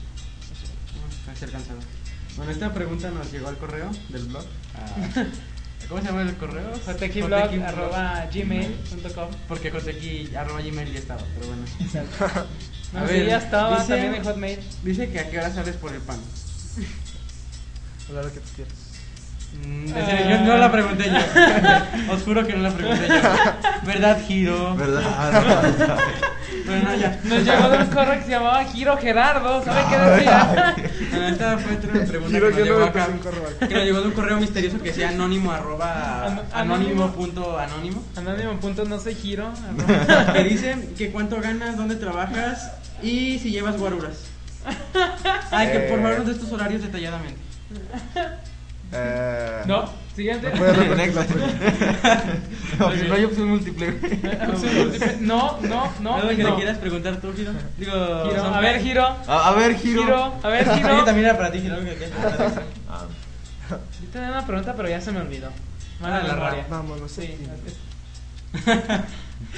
S5: Casi alcanzado. Bueno, esta pregunta nos llegó al correo del blog. Ah,
S1: ¿Cómo se llama el correo?
S3: Jotequiblog
S1: Jotequiblog.
S3: arroba gmail.com.
S1: Porque Joteki arroba gmail ya estaba, pero bueno.
S3: No,
S1: A
S3: sí,
S1: ver,
S3: ya estaba
S1: dice-
S3: también en Hotmail.
S1: Dice que a qué hora sales por el pan.
S4: A la hora que tú quieras.
S1: Mm, yo no la pregunté yo. Os juro que no la pregunté yo. ¿Verdad, Giro?
S2: ¿Verdad?
S1: Bueno, no, ya.
S3: Nos llegó de un correo que se llamaba Giro Gerardo. ¿Sabe qué decía?
S1: Ah, Esta fue otra pregunta
S4: Giro
S1: que nos llegó acá. Que nos llegó de un correo misterioso que decía anónimo arroba anónimo punto anónimo.
S3: Anónimo punto no soy Giro. arroba.
S1: Que dice que cuánto ganas, dónde trabajas y si llevas guaruras. Ay, que por favor nos des tus horarios detalladamente.
S4: Eh,
S3: No, siguiente.
S4: ¿me puedes repetir
S2: Conecta.
S4: la
S2: No, no hay opción múltiple.
S3: No, no, no.
S1: ¿Algo que
S3: no.
S1: le quieras preguntar tú, Giro? Digo,
S3: Giro, A ver, Giro.
S2: A, a ver, giro.
S3: Giro, a ver, Giro.
S1: también era para ti, Giro.
S2: Ah,
S3: Yo tenía una pregunta, pero ya se me olvidó. Mala
S1: Ah, la
S3: memoria.
S4: Vámonos.
S3: Sí.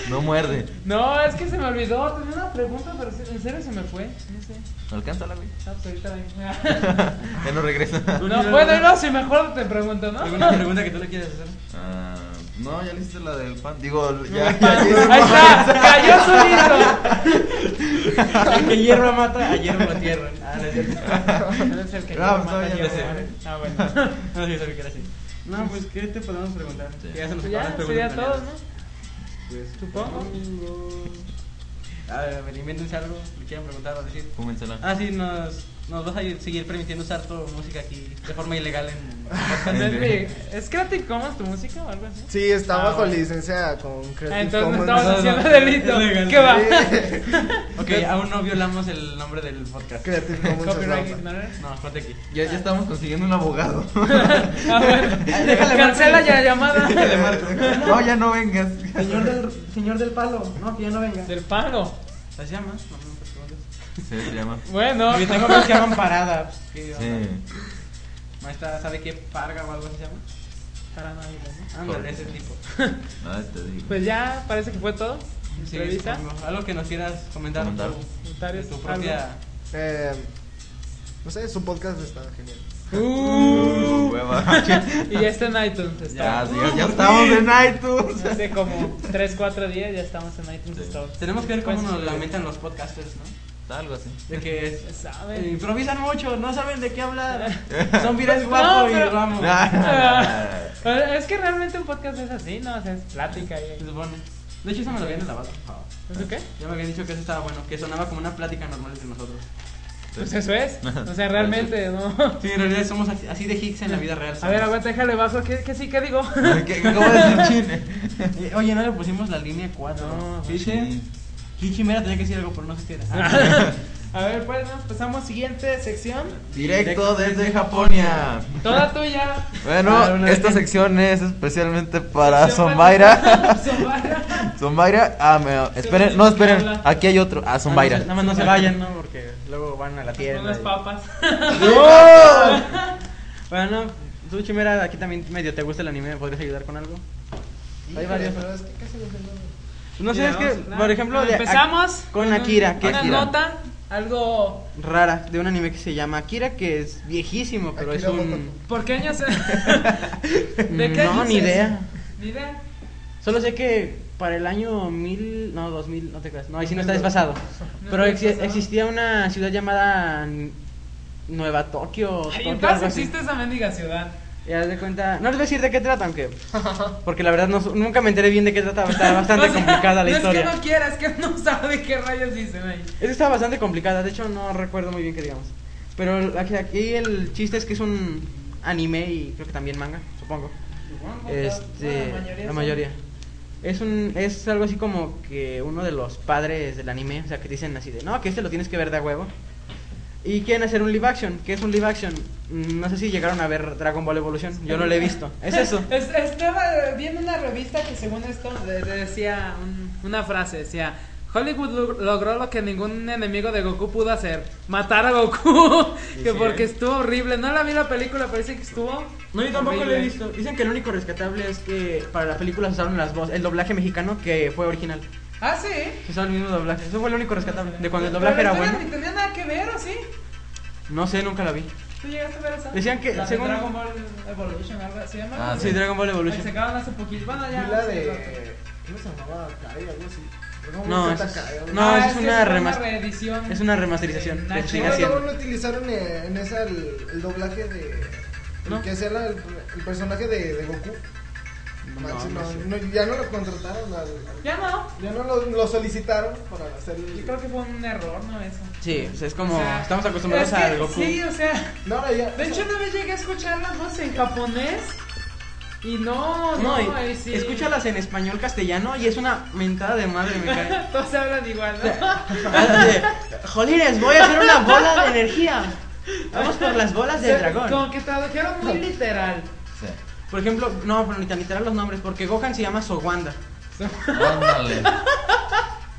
S2: No muerde.
S3: No, es que se me olvidó. Tenía una pregunta, pero en serio se me fue. No sé.
S2: Alcánzala, güey.
S3: Ah, pues ahorita.
S2: Ya no regresa.
S3: No, bueno, no, si mejor te pregunto, ¿no?
S1: ¿Alguna pregunta que tú le quieras hacer?
S2: Ah, no, ya le hiciste la del pan. Digo, ya.
S3: Ahí
S2: ya,
S3: está, cayó solito.
S1: El que hierba mata, a hierba lo tierra. Ah, no es cierto.
S3: Es el que
S2: Ah,
S3: mata
S2: pues,
S3: hierro. Ah, bueno.
S1: No, sí, sabía que era así. No, pues, ¿qué te podemos preguntar?
S2: Sí.
S1: Ya se nos
S3: Pues ya, sería todo, ¿no?
S1: Pues,
S3: Supongo.
S1: A ver, a ver, invéntense algo, le quieran preguntar o decir.
S2: Fúmensela.
S1: Ah, sí, nos, nos vas a ir- seguir permitiendo usar tu música aquí de forma ilegal en
S3: es, mi- ¿Es Creative Commons tu música o algo así?
S4: Sí, está
S3: Ah,
S4: bajo
S3: bueno.
S4: licencia con Creative
S3: Ah, entonces no
S4: Commons.
S3: estamos
S1: No, no,
S3: haciendo
S1: no,
S3: delito. ¿Qué va?
S1: Ok, aún no violamos el nombre del podcast.
S4: Creative Commons.
S3: Copyright
S4: la-
S3: ignorer.
S1: No, ponte aquí.
S2: Ya, ya estamos consiguiendo un abogado.
S3: Ah, bueno.
S1: Déjale
S3: Cancela ya llamada.
S1: Déjale marco.
S2: No, ya no vengas.
S1: Señor del, señor del palo, no, que ya no venga.
S3: Del palo.
S1: ¿Así se llama? No.
S2: Sí, se llama.
S3: Bueno.
S1: Porque tengo que se llaman parada. pues, ¿qué
S2: Sí.
S1: Maestra, ¿sabe qué parga o algo así se llama?
S3: Paranoide, ¿no?
S1: Ándale, ese tipo.
S2: Ah, te digo.
S3: Pues ya parece que fue todo.
S1: Sí,
S3: Entrevista.
S1: supongo. Algo que nos quieras comentar.
S2: Comentar.
S1: tu propia.
S4: Eh, no sé, su podcast está genial.
S3: Uh,
S2: Hueva.
S3: y ya está en iTunes. Está.
S2: Ya, sí, ya, ya estamos en iTunes.
S3: Hace como 3, 4 días ya estamos en iTunes
S2: Sí.
S1: Tenemos que ver cómo
S3: Pues,
S1: nos lamentan los podcasters, ¿no?
S2: Algo así.
S1: De que
S3: Ya
S1: eh,
S3: saben.
S1: improvisan mucho, no saben de qué hablar. Son virales
S3: No,
S1: guapos
S3: pero-
S1: y vamos.
S3: Ah, es que realmente un podcast es así, ¿no? O sea, es plática
S1: Se
S3: y...
S1: supone. De hecho, eso me lo habían lavado.
S3: ¿Eso qué?
S1: Ya me habían dicho que eso estaba bueno, que sonaba como una plática normal entre nosotros.
S3: Pues eso es. O sea, realmente, ¿no?
S1: Sí, en realidad somos así así de hicks en la vida real.
S3: A ver, aguanta, déjale bajo. ¿Qué, qué sí? ¿Qué digo?
S2: ¿Qué, de decir, chin?
S1: Eh, Oye, no le pusimos la línea 4.
S3: No,
S1: ¿Qué dice?
S2: Sí.
S1: Kichimera tenía que decir algo, pero no. Ah,
S3: A ver, pues, ¿no? pasamos siguiente sección.
S2: Directo desde Japonia.
S3: Toda tuya.
S2: Bueno,
S1: Ah,
S2: esta
S1: vez.
S2: sección es especialmente para. Zombaira.
S3: Zombaira.
S2: Ah, me, esperen, no, esperen. Aquí hay otro. Ah, Zombaira.
S1: Nada más no se vayan, ¿no? Porque luego van a la tienda.
S3: Unas
S1: y-
S3: papas.
S1: Bueno, tú, Chimera, aquí también medio te gusta el anime, ¿me podrías ayudar con algo? Hay varios.
S4: Pero es que casi no sé nada.
S1: No sé, es que, por ejemplo, de-
S3: empezamos
S1: con Akira, que
S3: Una
S2: Akira.
S3: nota, algo.
S1: rara, de un anime que se llama Akira, que es viejísimo, pero
S4: Akira
S1: es un...
S3: ¿Por qué años? ¿De qué
S1: No,
S3: años
S1: ni
S3: es?
S1: idea.
S3: Ni idea.
S1: Solo sé que para el año 1000, no, 2000, no te creas, no, ahí sí no está
S4: 2002.
S1: desfasado.
S3: No
S1: Pero existía una ciudad llamada Nueva Tokio.
S3: Ay,
S1: Tokio,
S3: en paz
S1: algo así.
S3: existe esa mendiga ciudad.
S1: Y haz de cuenta, no les voy a decir de qué trata, aunque. Porque la verdad no, nunca me enteré bien de qué trataba, estaba bastante
S3: O sea,
S1: complicada la
S3: no
S1: historia.
S3: es que no quiera, es que no sabe qué rayos dicen ahí.
S1: Es que estaba bastante complicada, de hecho no recuerdo muy bien qué digamos. Pero aquí, aquí el chiste es que es un anime y creo que también manga, supongo. Este, la mayoría. Es un es algo así como que uno de los padres del anime, o sea, que dicen así de, "No, que este lo tienes que ver de a huevo." Y quieren hacer un live action, ¿qué es un live action? Mm, No sé si llegaron a ver Dragon Ball Evolution, yo no lo he visto. Es eso.
S3: Es- estaba viendo una revista que según esto de- de- decía un- una frase, decía Hollywood lo- logró lo que ningún enemigo de Goku pudo hacer, matar a Goku, que
S1: sí,
S3: porque
S1: ¿eh?
S3: estuvo horrible. No la vi la película, parece que estuvo.
S1: No, yo tampoco lo he
S3: horrible.
S1: visto. Dicen que el único rescatable es que para la película se usaron las voces, el doblaje mexicano que fue original.
S3: Ah, sí.
S1: Se usó el mismo doblaje. Eso fue lo único rescatable. De cuando el doblaje
S3: la
S1: era bueno.
S3: Ni tenía nada que ver, ¿o sí?
S1: No sé, nunca la vi.
S3: ¿Tú llegaste a ver esa?
S1: Decían que,
S3: La de
S1: según-
S3: Dragon Ball Evolution, algo ¿se llama?
S2: Ah,
S1: Sí, Dragon Ball
S3: Ay,
S1: Evolution.
S3: Se acaban hace poquito. Bueno, ya.
S4: Y la
S3: sí,
S4: de. ¿Cómo se llamaba? Kai, algo así.
S1: No, esa es- no,
S4: así.
S1: esa
S3: Ah,
S1: es
S3: que
S1: una remas-
S3: reedición.
S1: es una remasterización de
S3: HD.
S1: Sigue
S4: No,
S1: haciendo.
S4: luego no utilizaron eh, en esa el, el doblaje de. el
S1: ¿No?
S4: Que hacía la- el, el personaje de, de Goku.
S1: No,
S4: Maxi,
S1: no
S4: no,
S1: sé.
S4: no, ya no lo contrataron. Al, al-
S3: Ya no.
S4: ya no lo, lo solicitaron para hacer el.
S3: Yo creo que fue un error, ¿no? Eso.
S1: Sí, o sea, es como
S3: O sea,
S1: estamos acostumbrados
S3: es que
S1: al Goku.
S3: Sí, o sea.
S4: No, ahora ya.
S3: De hecho, una vez llegué a escuchar las voces en japonés. Y no,
S1: No,
S3: no,
S1: y-
S3: ahí sí.
S1: escúchalas en español castellano y es una mentada de madre, me cae.
S3: Todos hablan igual, ¿no?
S1: Ah, de, Jolines, voy a hacer una bola de energía. Vamos por las bolas
S3: O
S1: del
S3: sea,
S1: dragón.
S3: Como que tradujeron muy literal.
S1: Por ejemplo, no, pero ni tan literal los nombres, porque Gohan se llama Sowanda.
S2: Ándale.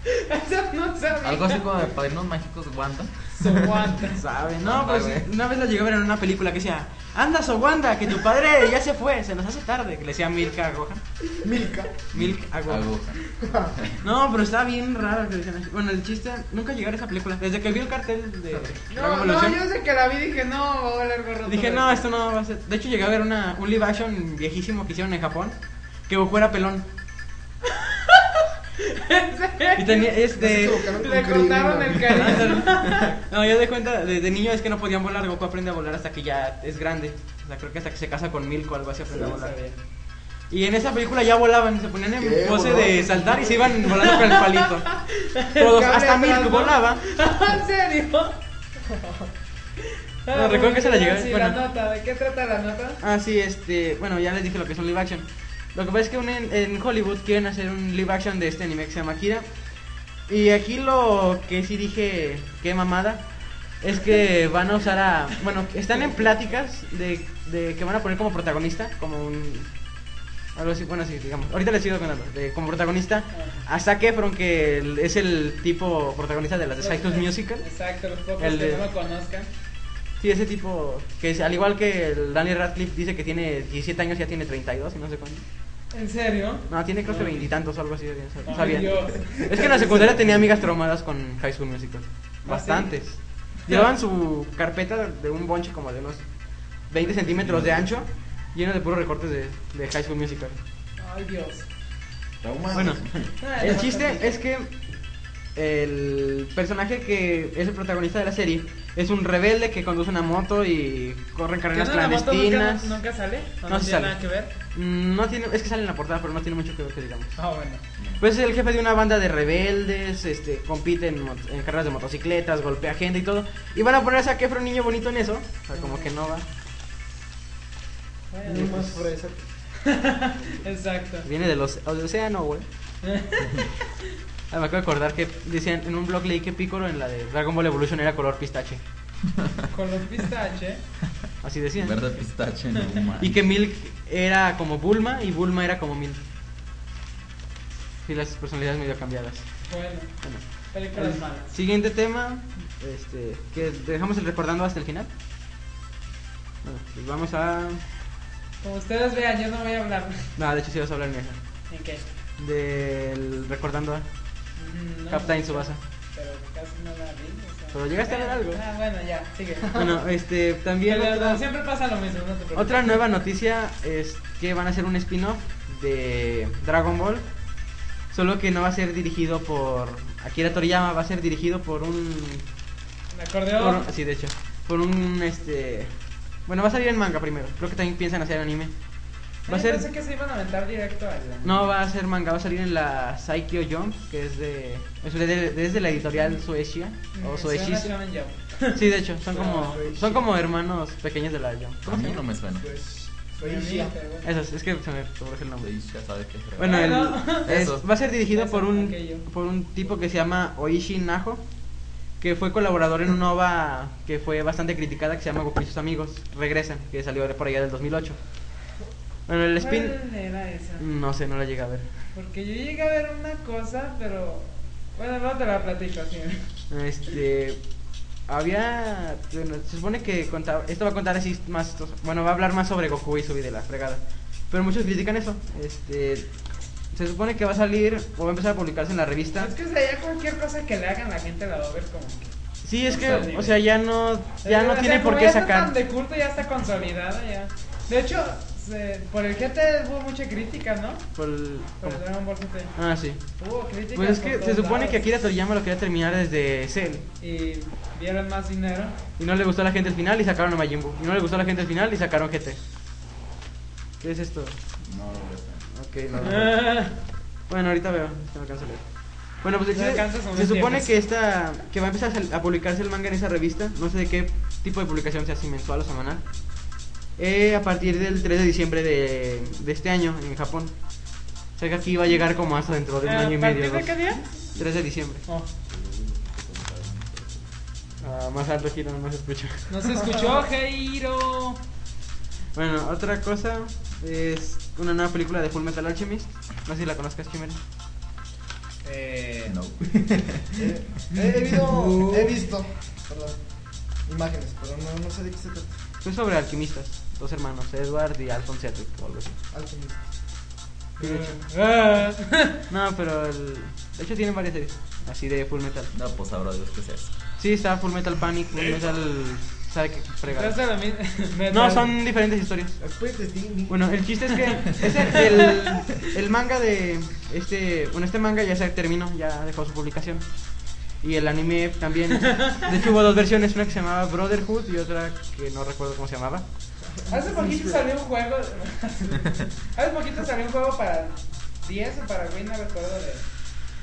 S3: Eso no sabía.
S2: Algo así como de padrinos mágicos Wanda.
S3: So Wanda.
S1: ¿Sabe? No, pues una vez la llegué a ver en una película que decía, anda Sowanda, que tu padre ya se fue, se nos hace tarde. Que le decía Milk a Gohan.
S4: Milka.
S1: Milk a Gohan.
S2: Aguja.
S1: No, pero estaba bien raro que decían así. Bueno, el chiste, nunca llegué a ver esa película. Desde que vi el cartel de
S3: No, no, yo desde que la vi dije, no, va a valer gorro.
S1: dije, no,
S3: esto".
S1: esto no va a ser. De hecho, llegué a ver una, un live action viejísimo que hicieron en Japón, que Goku era pelón. Y tenía, este...
S3: Le cortaron el
S4: ¿no?
S3: cariño.
S1: No, yo de cuenta, desde niño es que no podían volar, Goku aprende a volar hasta que ya es grande. O sea, creo que hasta que se casa con Milk o algo así aprende a volar. Y en esa película ya volaban, se ponían en pose de saltar y se iban volando con el palito. Todos, hasta
S3: atrás,
S1: Milk
S3: ¿no?
S1: volaba.
S3: ¿En serio?
S1: No, recuerdo que se la llegué-
S3: Sí,
S1: bueno.
S3: la nota, ¿de qué trata la nota?
S1: Ah, sí, este, bueno, ya les dije lo que es un live action. Lo que pasa es que un- en, Hollywood quieren hacer un live action de este anime que se llama Akira. Y aquí lo que sí dije, qué mamada, es que van a usar a... Bueno, están en pláticas de, de que van a poner como protagonista, como un... Algo así, bueno, sí, digamos. Ahorita les sigo contando. De, como protagonista a Zac Efron, que es el tipo protagonista de las de School Musical.
S3: Exacto, los pocos
S1: El
S3: que
S1: de-
S3: no lo conozcan.
S1: Sí, ese tipo, que es, al igual que el Danny Radcliffe dice que tiene 17 años, ya tiene 32 y no sé cuánto.
S3: ¿En serio?
S1: No, tiene creo que veintitantos o algo así. No
S3: Ay,
S1: sabía.
S3: Dios.
S1: Es que en la secundaria tenía amigas traumadas con High School Musical.
S3: ¿Ah,
S1: Bastantes. Llevaban su carpeta de un bonche como de unos 20 centímetros de ancho, lleno de puros recortes de, de High School Musical.
S3: Ay, Dios.
S2: Trauma.
S1: Bueno, el chiste es que el personaje que es el protagonista de la serie es un rebelde que conduce una moto y corre en
S3: ¿Que
S1: carreras clandestinas.
S3: Nunca, nunca sale? ¿O
S1: No,
S3: tiene
S1: sale.
S3: nada que ver?
S1: Mm, No tiene, es que sale en la portada, pero no tiene mucho que ver que digamos.
S3: Ah, bueno.
S1: Pues es el jefe de una banda de rebeldes, este, compite en, carreras de motocicletas, golpea gente y todo. Y van a poner a Zac Efron niño bonito en eso. O sea, como que no va.
S3: Bueno,
S4: más fresa.
S3: Exacto.
S1: Viene de los del océano, güey. Ah, me acabo de acordar que decían en un blog leí que Piccolo en la de Dragon Ball Evolution era color pistache.
S3: Con los pistache.
S1: Así decían.
S2: Verde pistache, no man.
S1: Y que Milk era como Bulma y Bulma era como Milk. Sí, las personalidades medio cambiadas.
S3: Bueno,
S1: Bueno,
S3: películas
S1: el
S3: malas.
S1: siguiente tema, este, que dejamos el recordando hasta el final. Bueno, pues vamos a...
S3: Como ustedes vean, yo no voy a hablar.
S1: No, de hecho sí vas a hablar en esa.
S3: ¿En qué?
S1: Del recordando a
S3: no,
S1: Captain
S3: mucho,
S1: Tsubasa.
S3: Pero casi no la vi. o sea.
S1: Pero llegaste a ver algo.
S3: Ah, bueno, ya, sigue.
S1: Bueno, este, también
S3: Pero
S1: otra,
S3: siempre pasa lo mismo, no te preocupes.
S1: otra nueva noticia es que van a hacer un spin-off de Dragon Ball. Solo que no va a ser dirigido por Akira Toriyama, va a ser dirigido por un
S3: El acordeón.
S1: Por- sí, de hecho. Por un este. Bueno, va a salir en manga primero. Creo que también piensan hacer anime. Va a ser.
S3: Pensé que se iban a aventar directo al.
S1: No, va a ser manga. Va a salir en la Saikyo Jump, que es de. Es de, de- es de la editorial Suecia. O
S3: Mm,
S1: Sueshis.
S3: suena Shonen Jump.
S1: Sí, de hecho, son como.
S4: Suecia.
S1: Son como hermanos pequeños de la Jump.
S2: A mí no me suena.
S4: Pues. Suecia.
S1: Eso es, que se me surge el nombre.
S2: Ya sabes qué es.
S1: Bueno, el- es- va a ser dirigido
S3: Eso,
S1: por un
S3: aquello.
S1: por un tipo que se llama Oishi Najo, que fue colaborador en una OVA que fue bastante criticada que se llama Goku y sus amigos regresan, que salió por allá del 2008. Bueno, el spin
S3: ¿Cuál era esa?
S1: no sé, no la llegué a ver.
S3: Porque yo llegué a ver una cosa, pero. Bueno, no te la platico así.
S1: Este había bueno, se supone que contaba, esto va a contar así más bueno, va a hablar más sobre Goku y su vida la fregada. Pero muchos critican eso. Este se supone que va a salir o va a empezar a publicarse en la revista.
S3: Es que o sea, ya cualquier cosa que le hagan la gente la va a ver como que.
S1: Sí, es que, o sea, ya no, ya no
S3: O sea,
S1: tiene por qué sacar.
S3: tan de culto ya está consolidada ya. De hecho, se- por el GT hubo mucha crítica, ¿no?
S1: Por el-
S3: Por el Dragon Ball GT.
S1: Ah, sí.
S3: Hubo críticas.
S1: Pues es que se supone
S3: lados.
S1: que Akira Toriyama lo quería terminar desde Cell.
S3: Y dieron más dinero.
S1: Y no le gustó a la gente el final y sacaron a Majin Buu. Y no le gustó a la gente el final y sacaron GT. ¿Qué es esto?
S2: No, no
S1: Ok, no. no. Bueno, ahorita veo, es que no alcanzo a leer. Bueno, pues
S3: No alcanzas
S1: se
S3: no
S1: supone que esta que va a empezar a publicarse el manga en esa revista, no sé de qué tipo de publicación sea si mensual o semanal. Eh, a partir del 3 de diciembre de, de este año en Japón. O sea que aquí va a llegar como hasta dentro de un
S3: Eh,
S1: año y
S3: ¿A
S1: medio.
S3: partir de qué día?
S1: 3 de diciembre.
S3: Oh,
S1: Ah, más alto giro, no se escucha.
S3: no se escuchó, Heiro.
S1: Bueno, otra cosa es una nueva película de Full Metal Alchemist. No sé si la conozcas, Chimera.
S3: Eh,
S2: No.
S4: Eh, he, visto, he visto, perdón, imágenes, pero no, no sé de qué se trata.
S1: Es sobre alquimistas, dos hermanos, Edward y Alphonse o algo así. Sí, de hecho.
S3: Ah.
S1: No, pero el... de hecho tienen varias series así de Full Metal.
S2: No, pues sabrá Dios qué es eso.
S1: Sí, está Full Metal Panic, Full Metal... ¿Sabe qué
S3: mi-
S1: No, son diferentes historias. Bueno, el chiste es que es el, el, el manga de este, bueno, este manga ya se terminó, ya dejó su publicación. Y el anime también. De hecho hubo dos versiones, una que se llamaba Brotherhood y otra que no recuerdo cómo se llamaba.
S3: Hace poquito salió un juego. Hace poquito salió un juego para 10 o para Wii, no recuerdo de.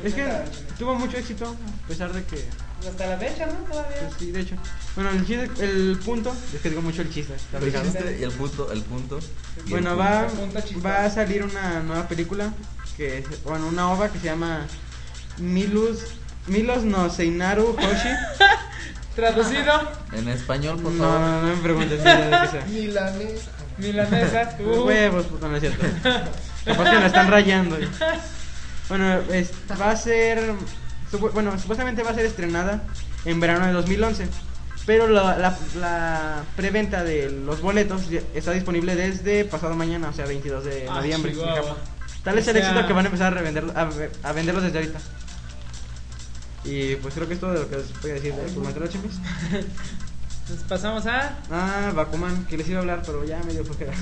S1: Es que
S3: Fullmetal.
S1: tuvo mucho éxito, a pesar de que
S3: Hasta la fecha, ¿no? Todavía.
S1: pues, sí, de hecho. Bueno, el chiste, el punto, es que digo mucho el chiste, está
S2: El chiste y el punto, el punto. y
S1: Bueno,
S2: punto.
S1: va,
S3: Punto
S1: va a salir una nueva película que es, bueno, una ova que se llama Milus Milos no Seinaru Hoshi.
S3: Traducido,
S2: En español, por
S1: No,
S2: favor.
S1: no, no me preguntes.
S4: Milanesa.
S3: milanesa.
S1: Los
S3: Uh,
S1: huevos, puto, no es cierto. Capaz que me están rayando. Bueno, es- va a ser. supu- bueno, supuestamente va a ser estrenada en verano de 2011. Pero la, la, la preventa de los boletos está disponible desde pasado mañana, o sea, 22 de
S3: Ah,
S1: noviembre. Japón. Tal es
S3: O
S1: el éxito que van a empezar a, revender, a, a venderlos desde ahorita. Y pues creo que es todo de lo que les voy a decir de Fullmetal Alchemist.
S3: Nos pasamos a.
S1: Ah, Bakuman, que les iba a hablar, pero ya medio flojera.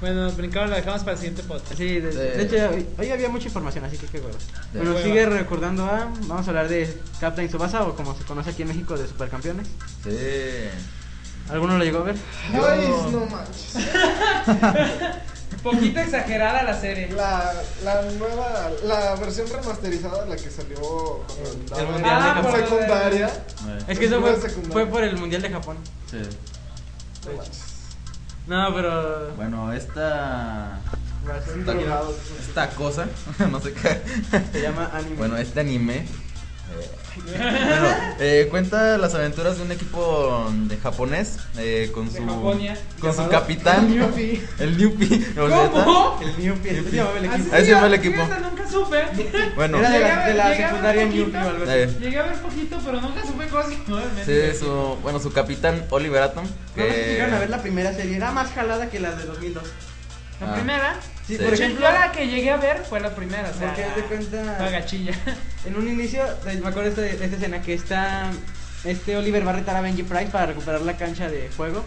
S3: Bueno, brincado lo dejamos para el siguiente podcast.
S1: Sí, de, hecho hoy, hoy había mucha información, así que qué hueva.
S2: De
S1: Bueno,
S3: hueva.
S1: sigue recordando a. Vamos a hablar de Captain Tsubasa o como se conoce aquí en México de Supercampeones.
S2: Sí.
S1: ¿Alguno lo llegó a ver?
S4: Ay, no manches.
S3: Poquito exagerada la serie.
S4: La, la nueva, la versión remasterizada, la que salió cuando
S1: El Mundial
S4: en
S1: de Japón.
S4: secundaria.
S2: Eh,
S1: Es que eso
S4: Fue
S1: fue, por el Mundial de Japón.
S2: Sí.
S4: No manches.
S1: No, pero.
S2: Bueno, esta. Esta cosa, no sé qué.
S1: Se llama anime.
S2: Bueno, este anime. Eh, bueno, eh, cuenta las aventuras de un equipo de japonés eh, con
S3: De
S2: su
S3: Japonia.
S2: con su capitán el Newbie ¿no?
S3: ¿Cómo?
S1: el Newpie, así se llamaba el equipo.
S2: Ahí se llama el equipo.
S3: Nunca supe.
S2: bueno
S1: Era de la, de la secundaria
S3: poquito.
S1: Newpie o algo así.
S2: Eh,
S3: Llegué a ver poquito, pero nunca supe el
S2: sí, su bueno su capitán Oliver Atom
S1: No sé si llegaron a ver la primera serie, era más jalada que la de 2002.
S3: La
S2: Ah.
S3: primera.
S1: Sí,
S2: Sí.
S1: por
S3: Yo
S1: ejemplo,
S3: la que llegué a ver fue la primera, o sea.
S1: porque de cuenta.
S3: fue gachilla.
S1: En un inicio, me acuerdo de esta, de esta escena que está. Este Oliver va a retar a Benji Price para recuperar la cancha de juego.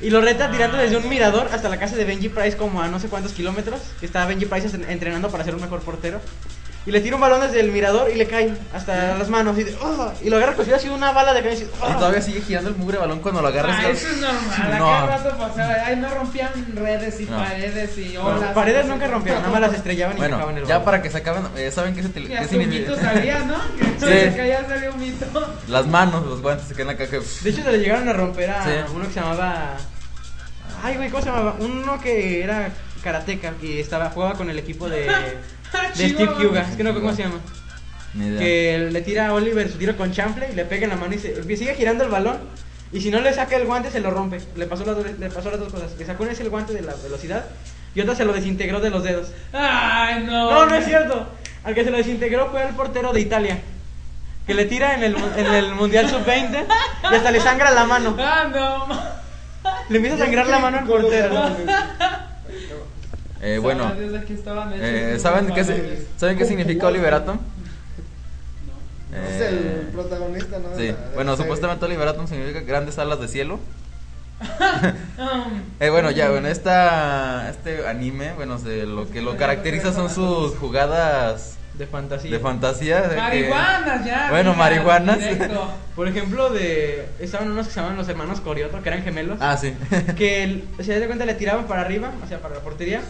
S1: Y lo reta tirando desde un mirador hasta la casa de Benji Price, como a no sé cuántos kilómetros. Que está Benji Price en- entrenando para ser un mejor portero. Y le tira un balón desde el mirador y le cae hasta las manos. Y, de, "Oh", y lo agarra como si hubiera sido una bala de cañón. y dice,
S2: y todavía sigue girando el mugre balón cuando lo agarras
S3: Ah, eso es normal. A
S2: No.
S3: cada rato pasaba. Ay, no rompían redes y
S2: No.
S3: paredes y
S1: Bueno,
S3: olas.
S1: paredes nunca rompieron, nada más las estrellaban y sacaban
S2: bueno
S1: el
S2: ya
S1: balón.
S2: para que se acaben eh, saben qué, se te-
S3: hasta un mito salía, ¿no? Que
S2: Sí.
S3: se caía salió un mito.
S2: las manos los guantes se quedan acá que
S1: De hecho, se le llegaron a romper a
S2: Sí.
S1: uno que se llamaba. Ay, güey, ¿cómo se llamaba? Uno que era karateca y estaba, jugaba con el equipo de, de Steve. Hyuga. Es que no sé cómo se llama. Que le tira a Oliver su tiro con chanfle y le pega en la mano y se, sigue girando el balón. Y si no le saca el guante, se lo rompe. Le pasó, las, dos- le pasó las dos cosas. Le sacó una vez el guante de la velocidad y otra se lo desintegró de los dedos.
S3: Ay, no.
S1: No, no es cierto. Al que se lo desintegró fue el portero de Italia. Que le tira en el, en el Mundial Sub-20 y hasta le sangra la mano.
S3: Ah, no.
S1: Le empieza a sangrar la mano al portero.
S2: Eh, bueno eh, ¿saben, qué, si- ¿saben qué significa Oliver Atom?
S4: Es
S2: Eh,
S4: el protagonista, ¿no?
S2: Sí, bueno, supuestamente Oliver Atom significa grandes alas de cielo.
S3: Um,
S2: Eh, bueno, ya, bueno, esta, este anime, bueno, se- lo que lo caracteriza son sus jugadas
S1: De fantasía.
S2: de fantasía. de que-
S3: marihuanas ya.
S2: Bueno, marihuanas.
S3: directo.
S1: Por ejemplo, de estaban unos que se llamaban los hermanos Corioto, que eran gemelos.
S2: Ah, sí.
S1: que el- se da cuenta le tiraban para arriba, o sea, para la portería.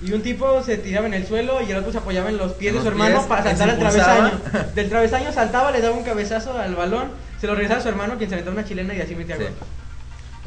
S1: Y un tipo se tiraba en el suelo y el otro se apoyaba en los pies
S2: En
S1: de su hermano
S2: pies,
S1: para saltar al travesaño. Del travesaño saltaba, le daba un cabezazo al balón, se lo regresaba a su hermano, quien se aventaba una chilena y así metía
S2: Sí.
S1: gol.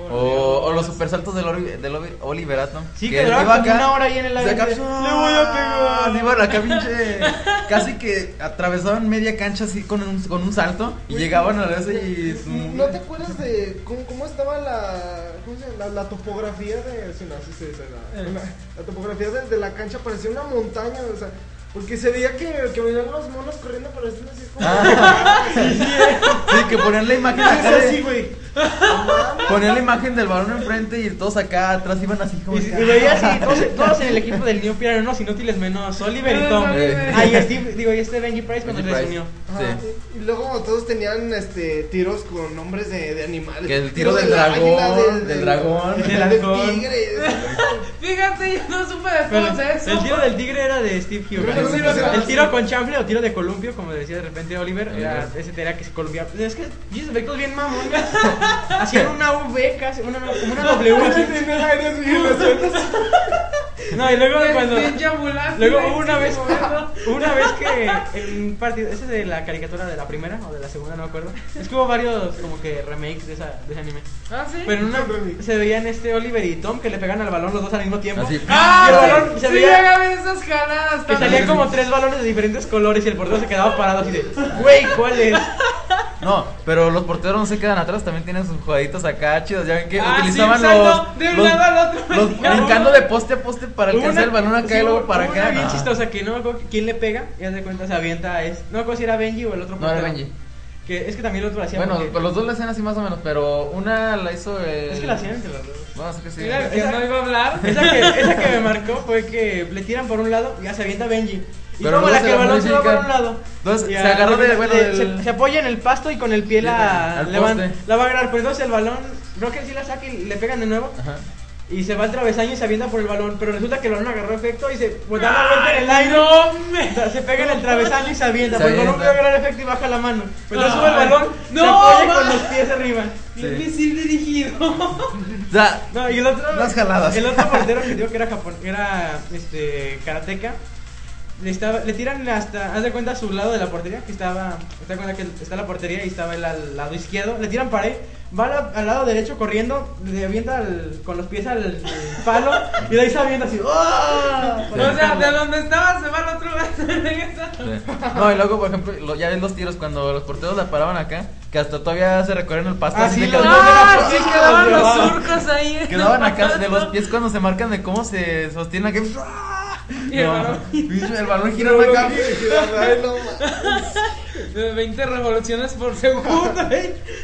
S2: O, o los supersaltos del, Oli- del Oli- Oliver Atom.
S1: Sí, que duraba como una hora ahí en el aire. Le voy a pegar.
S2: Iban acá, pinche. Casi que atravesaban media cancha así con un, con un salto y llegaban a la vez y. su-
S4: ¿No te acuerdas de cómo, cómo estaba la, cómo se llama? la, la topografía de sí, no, sí se dice, la, la- la topografía de, de la cancha parecía una montaña, o sea, porque se veía que, que venían los monos corriendo pero así así como
S2: Ah. Sí, que ponían la imagen
S4: Sí,
S2: de-
S4: así, güey. No.
S2: Ponían la imagen del balón enfrente y todos acá atrás iban así como.
S1: Y, y veía así, todos, todos en el equipo del New eran unos inútiles menos Oliver y Tom.
S2: Eh.
S1: Ah, y Steve, digo, y este Benji Price cuando se unió.
S2: Sí.
S4: y, y luego todos tenían este tiros con nombres de, de animales.
S2: Que el tiro
S4: de
S2: del dragón,
S4: águila,
S2: del dragón,
S4: del,
S1: del
S4: tigre.
S3: Fíjate, yo no supe de
S1: Pero
S3: todos eso.
S1: el tiro del tigre era de Steve
S4: sea,
S1: el tiro con chanfle o tiro de columpio, como decía de repente Oliver, era ese era que se columpiaba. Es que esos efectos bien mamones. Hacían una V casi, una, como una W
S4: el y.
S1: No, y luego cuando. Luego una
S3: sí,
S1: vez,
S3: momento.
S1: una vez que en un partido, ese es de la caricatura de la primera o de la segunda, no me acuerdo. Es que hubo varios como que remakes de, esa, de ese anime.
S3: Ah, sí.
S1: Pero en una se veían este Oliver y Tom que le pegan al balón los dos al mismo tiempo.
S2: Así.
S1: Y el
S3: Ah,
S1: balón
S3: sí,
S1: se
S3: sí,
S1: veía
S3: esas jaladas
S1: que
S3: también.
S1: salían como tres balones de diferentes colores y el portero se quedaba parado así de, güey, ¿cuál es?
S2: No, pero los porteros no se quedan atrás, también tienen sus jugaditos acá chidos. Ya ven que
S3: Ah, sí,
S2: utilizaban
S3: salto
S2: los.
S3: de un
S2: los-
S3: lado al otro.
S2: los brincando de poste a poste para alcanzar el
S1: una-
S2: balón acá
S1: sí,
S2: y luego para acá.
S1: Una bien chistosa que no me acuerdo quién le pega y haz de cuenta se avienta a es, no me acuerdo si era Benji o el otro
S2: No, era
S1: portero.
S2: Benji.
S1: Que es que también el otro lo hacía
S2: Bueno,
S1: porque-
S2: pues los dos la hacían así más o menos, pero una la hizo. El...
S1: es que la hacían entre los dos.
S2: Bueno, sí que sí.
S3: Mira,
S1: Esa-
S3: no iba a hablar.
S1: Esa que, esa que me marcó fue que le tiran por un lado y ya se avienta Benji. Y
S2: Pero
S1: como
S2: luego
S1: la que el
S2: la
S1: balón se va por
S2: modifican.
S1: un lado.
S2: Entonces, se
S1: a-
S2: agarró de- bueno, del-
S1: se, se apoya en el pasto y con el pie la,
S2: poste.
S1: la va a agarrar. Pero entonces el balón, creo que sí la saca y le pegan de nuevo.
S2: Ajá.
S1: Y se va al travesaño y se avienta por el balón. Pero resulta que el balón agarró efecto y se pues, da la vuelta en el aire.
S3: No, me...
S1: O sea, se pega en el travesaño y se avienta.
S2: Se
S1: Pues el balón puede agarrar efecto y baja la mano. Pero entonces sube el balón,
S3: No,
S1: se apoya con los pies arriba.
S2: Sí.
S3: Misil dirigido.
S2: O sea,
S1: No, y el otro.
S2: Las jaladas.
S1: El otro portero que digo que era Japón, era este karateca. Le, estaba, le tiran hasta, haz de cuenta, a su lado de la portería, que estaba, haz de cuenta que está la portería y estaba él al lado izquierdo, le tiran para ahí, va al, al lado derecho corriendo, le avienta al- con los pies al, al palo y de ahí se avienta así, ¡ah!
S3: O sea, de donde estaba se va al otro.
S2: Sí. No, y luego, por ejemplo, lo- ya ves los tiros cuando los porteros la paraban acá, que hasta todavía se recorren el pasto.
S1: Ah,
S2: así
S1: los
S3: Ah, sí, quedaban los surcos ahí.
S2: Quedaban acá de los pies cuando se marcan de cómo se sostienen aquí.
S3: Y el balón.
S2: el balón.
S3: De 20 revoluciones por segundo.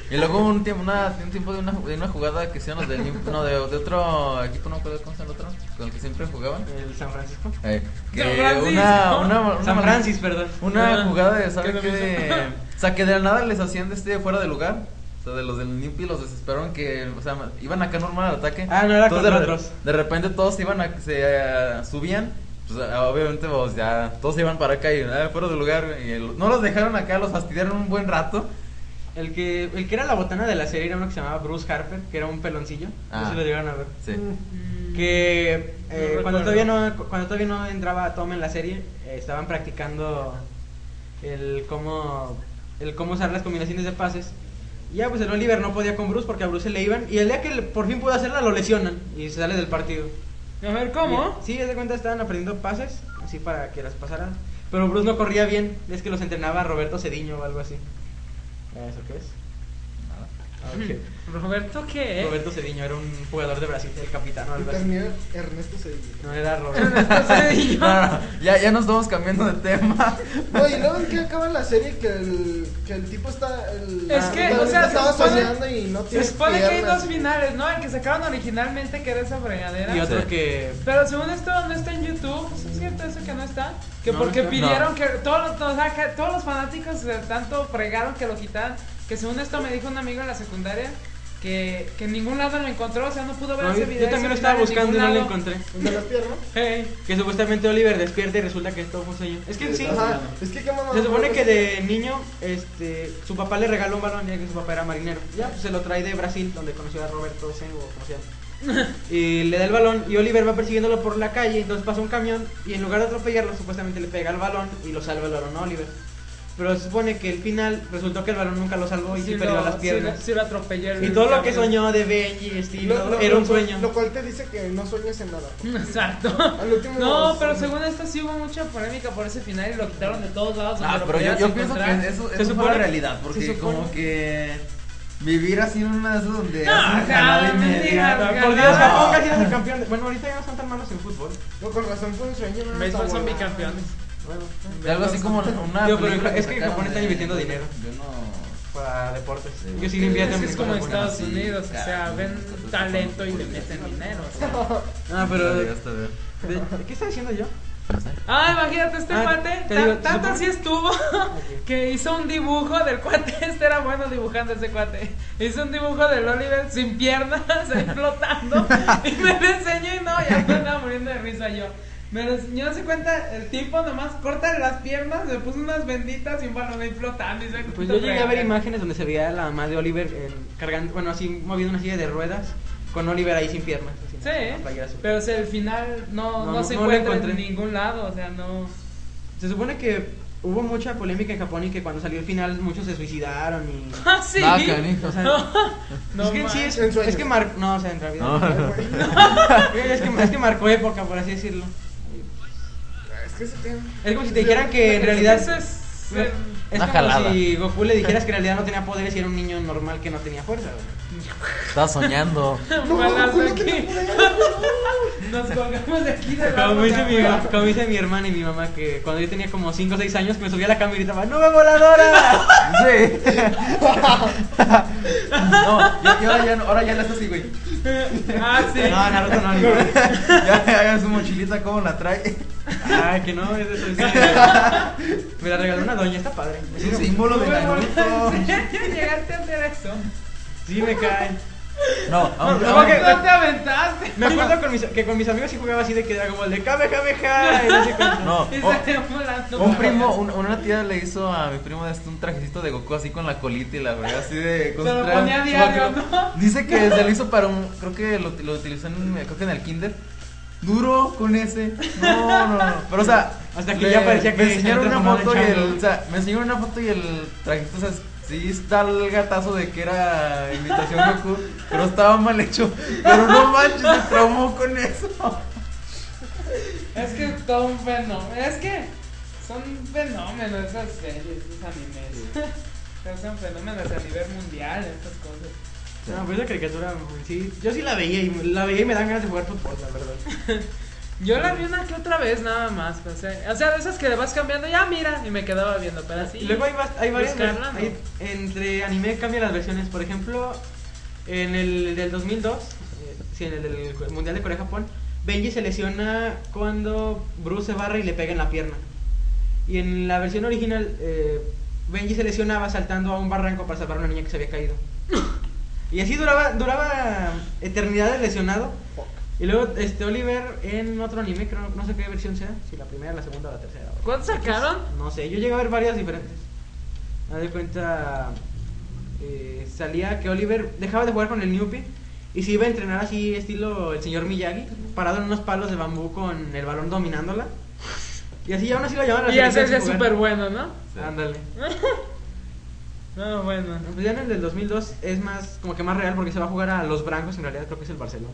S2: Y luego un tiempo, una, un tiempo de, una, de una jugada que hicieron los del no, de, de otro equipo, no me acuerdo cómo se llama el otro, con el que siempre jugaban.
S1: El San Francisco.
S2: Eh, que
S3: San Francisco.
S2: una, una, una,
S1: San Francis, perdón.
S2: Una jugada de, ¿saben
S3: que
S2: qué? De, o sea, que de la nada les hacían de este fuera de lugar. O sea, de los del Nimpi los desesperaron que, o sea, iban acá normal al ataque.
S1: Ah, no era
S2: Entonces,
S1: contra
S2: de,
S1: otros.
S2: de repente todos iban a, se eh, subían. Pues, eh, obviamente, pues, ya todos se iban para acá y ah, fuera de lugar. Y el- no los dejaron acá, los fastidiaron un buen rato.
S1: El que, el que era la botana de la serie era uno que se llamaba Bruce Harper, que era un peloncillo. No
S2: Ah.
S1: sé si lo llegaron a ver.
S2: Sí.
S1: que eh,
S3: No
S1: cuando todavía no cuando todavía no entraba Tom en la serie eh, estaban practicando el cómo el cómo usar las combinaciones de pases y ya pues el Oliver no podía con Bruce porque a Bruce se le iban y el día que por fin pudo hacerla lo lesionan y se sale del partido
S3: A ver, ¿cómo?
S1: Y- sí haz de cuenta estaban aprendiendo pases así para que las pasaran pero Bruce no corría bien es que los entrenaba Roberto Cediño o algo así ¿eso qué es?
S3: ¿Roberto qué?
S1: Roberto Cediño era un jugador de Brasil, el capitán
S4: Ernesto Cedillo.
S1: No era Roberto.
S3: Ernesto.
S2: No, no, ya, ya nos estamos cambiando de tema.
S4: No, y luego en que acaba la serie que el, que el tipo está. El,
S3: Es que, o sea,
S4: estaba
S3: se
S4: soñando y no
S3: Se
S4: tiene
S3: supone que hay dos finales, ¿no? El que sacaron originalmente, que era esa fregadera.
S1: Y otro
S2: Sí.
S1: que.
S3: Pero según esto no está en YouTube, ¿es cierto eso que no está? Que
S1: No,
S3: porque pidieron que todos los, o sea, que todos los fanáticos de tanto fregaron que lo quitaran, que según esto me dijo un amigo en la secundaria que, que en ningún lado lo encontró, o sea, no pudo ver
S1: No,
S3: ese
S1: yo,
S3: video.
S1: yo también lo estaba buscando y no lo encontré.
S4: ¿El de las piernas?
S3: Hey.
S1: Que supuestamente Oliver despierta y resulta que esto fue un sueño. Es que sí.
S4: Ajá, es que qué mamá.
S1: Se supone que de niño, este, su papá le regaló un balón, ya que su papá era marinero. Ya, pues se lo trae de Brasil, donde conoció a Roberto Sengo, como se llama. Y le da el balón y Oliver va persiguiéndolo por la calle, entonces pasa un camión y en lugar de atropellarlo, supuestamente le pega el balón y lo salva el balón a Oliver. Pero se supone que el final resultó que el balón nunca lo salvó y sí,
S3: Sí
S1: perdió
S3: lo-
S1: las
S3: sí
S1: piernas.
S3: lo- sí lo atropelló el
S1: y todo lo que soñó de Benji,
S4: lo-
S1: era
S4: lo
S1: un sueño.
S4: Lo cual te dice que no sueñes en nada.
S3: Exacto.
S4: Al último.
S3: No, pero según esto sí hubo mucha polémica por ese final y lo quitaron de todos lados.
S2: Ah, pero yo, yo pienso que eso,
S1: Se
S2: eso fue la realidad. Porque como que vivir así en una de esas donde
S3: No,
S2: hacen jalada y media.
S1: Por Dios. Japón casi es el campeón. de- Bueno, ahorita ya no son tan malos en fútbol.
S4: No, con razón fue un sueño. no
S3: Béisbol son bicampeones.
S1: Bueno,
S2: De algo así como una.
S1: Tío, pero es que Japón está
S2: de-
S1: invirtiendo dinero.
S2: Yo no.
S1: para deportes.
S2: Sí,
S1: Yo sí
S2: porque
S1: le invierto
S3: Es como. Estados Unidos, o sea, ven talento y le meten dinero.
S1: Ah, pero.
S2: No
S1: ¿De
S2: llegaste a ver.
S1: de qué estaba diciendo yo?
S3: Ah, imagínate, este
S1: Ah,
S3: cuate,
S1: digo,
S3: tanto
S1: supongo-
S3: así estuvo que hizo un dibujo del cuate. Este era bueno dibujando ese cuate. Hizo un dibujo del Oliver sin piernas, ahí flotando. y me lo enseñó y no, ya me estaba muriendo de risa yo. Me lo enseñó, se cuenta, el tipo nomás corta las piernas, le puso unas benditas y un balón ahí flotando. Y se
S1: Pues yo llegué a ver imágenes donde se veía a la mamá de Oliver en- cargando, bueno, así moviendo una silla de ruedas con Oliver ahí sin piernas. así,
S3: Sí, pero o sea, el final no,
S1: No,
S3: no,
S1: no,
S3: se
S1: no
S3: encuentra en ningún lado, o sea, no.
S1: Se supone que hubo mucha polémica en Japón y que cuando salió el final muchos se suicidaron y.
S3: Ah, sí.
S2: Ah.
S1: O sea,
S3: No
S1: es que sí es, es no, o sea, en realidad.
S2: No.
S1: es, que, es que marcó época, por así decirlo.
S4: Es que se tiene.
S1: Es como si te dijeran que en realidad
S3: es.
S1: es como
S2: jalada.
S1: si Goku le dijeras que en realidad no tenía poderes y era un niño normal que no tenía fuerza. güey.
S2: Estaba soñando.
S3: Balas
S4: Goku no tenía
S3: Nos colgamos de aquí de
S1: Como dice, mi, como dice mi hermana y mi mamá que cuando yo tenía como 5 o 6 años que me subía a la cama y gritaba ¡Nube voladora!
S2: Sí. No, yo, yo ahora, ya, no- ahora ya la haces así, güey.
S3: Ah, sí.
S1: No, Naruto no, ni
S2: ya, ya su mochilita, ¿cómo la trae?
S1: Ay, que no, es de eso. Me la regaló una doña, está padre.
S2: Es un símbolo de
S3: volante. Llegaste a hacer eso.
S1: Sí, me cae.
S2: No, aún-
S1: No, que-
S3: No te aventaste.
S1: Me acuerdo con mis, que con mis amigos sí jugaba así de que era como el de Kamehameha. y no sé cuánto.
S2: No,
S3: Y
S2: o-
S3: salió volando.
S2: un primo, un- una tía le hizo a mi primo este un trajecito de Goku así con la colita y la verdad así de con
S3: Se lo
S2: traje-
S3: ponía a diario.
S2: Dice que se lo hizo para un, creo que lo, lo utilizó en, creo que en el kinder. Duro con ese. No, no, no. Pero o sea,
S1: Hasta que ya parecía que
S2: me enseñaron
S1: se
S2: una foto y el, o sea, me enseñaron una foto y el trajecito, o sea, sí está el gatazo de que era imitación Goku, pero estaba mal hecho. Pero no manches, se traumó con eso.
S3: Es que es todo un fenómeno. Es que son fenómenos esas series, esos animes. O sea, son fenómenos a nivel mundial, estas cosas.
S1: No, pues esa caricatura, sí. Yo sí la veía y la veía y me dan ganas de jugar fútbol, la verdad.
S3: Yo la vi una que otra vez nada más. O sea, o sea, de esas que le vas cambiando, ya mira, y me quedaba viendo, pero así.
S1: Y luego hay, hay varias.
S3: buscarla, ¿no?
S1: hay- entre anime cambian las versiones. Por ejemplo, en el del 2002, eh, sí, en el del Mundial de Corea-Japón, Benji se lesiona cuando Bruce se barra y le pega en la pierna. Y en la versión original, eh, Benji se lesionaba saltando a un barranco para salvar a una niña que se había caído. Y así duraba, duraba eternidades lesionado. Y luego este Oliver en otro anime, creo, no sé qué versión sea, si la primera, la segunda o la tercera.
S3: ¿Cuántos sacaron?
S1: No sé, yo llegué a ver varias diferentes. Me de cuenta, eh, salía que Oliver dejaba de jugar con el Newpie y se iba a entrenar así, estilo el señor Miyagi, parado en unos palos de bambú con el balón dominándola. Y así aún así lo llamaban a la
S3: Y hacerse
S1: sin jugar.
S3: súper bueno, ¿no?
S1: Ándale.
S3: No, bueno.
S1: Pues ya en el del 2002 es más, como que más real porque se va a jugar a los Brancos, en realidad creo que es el Barcelona.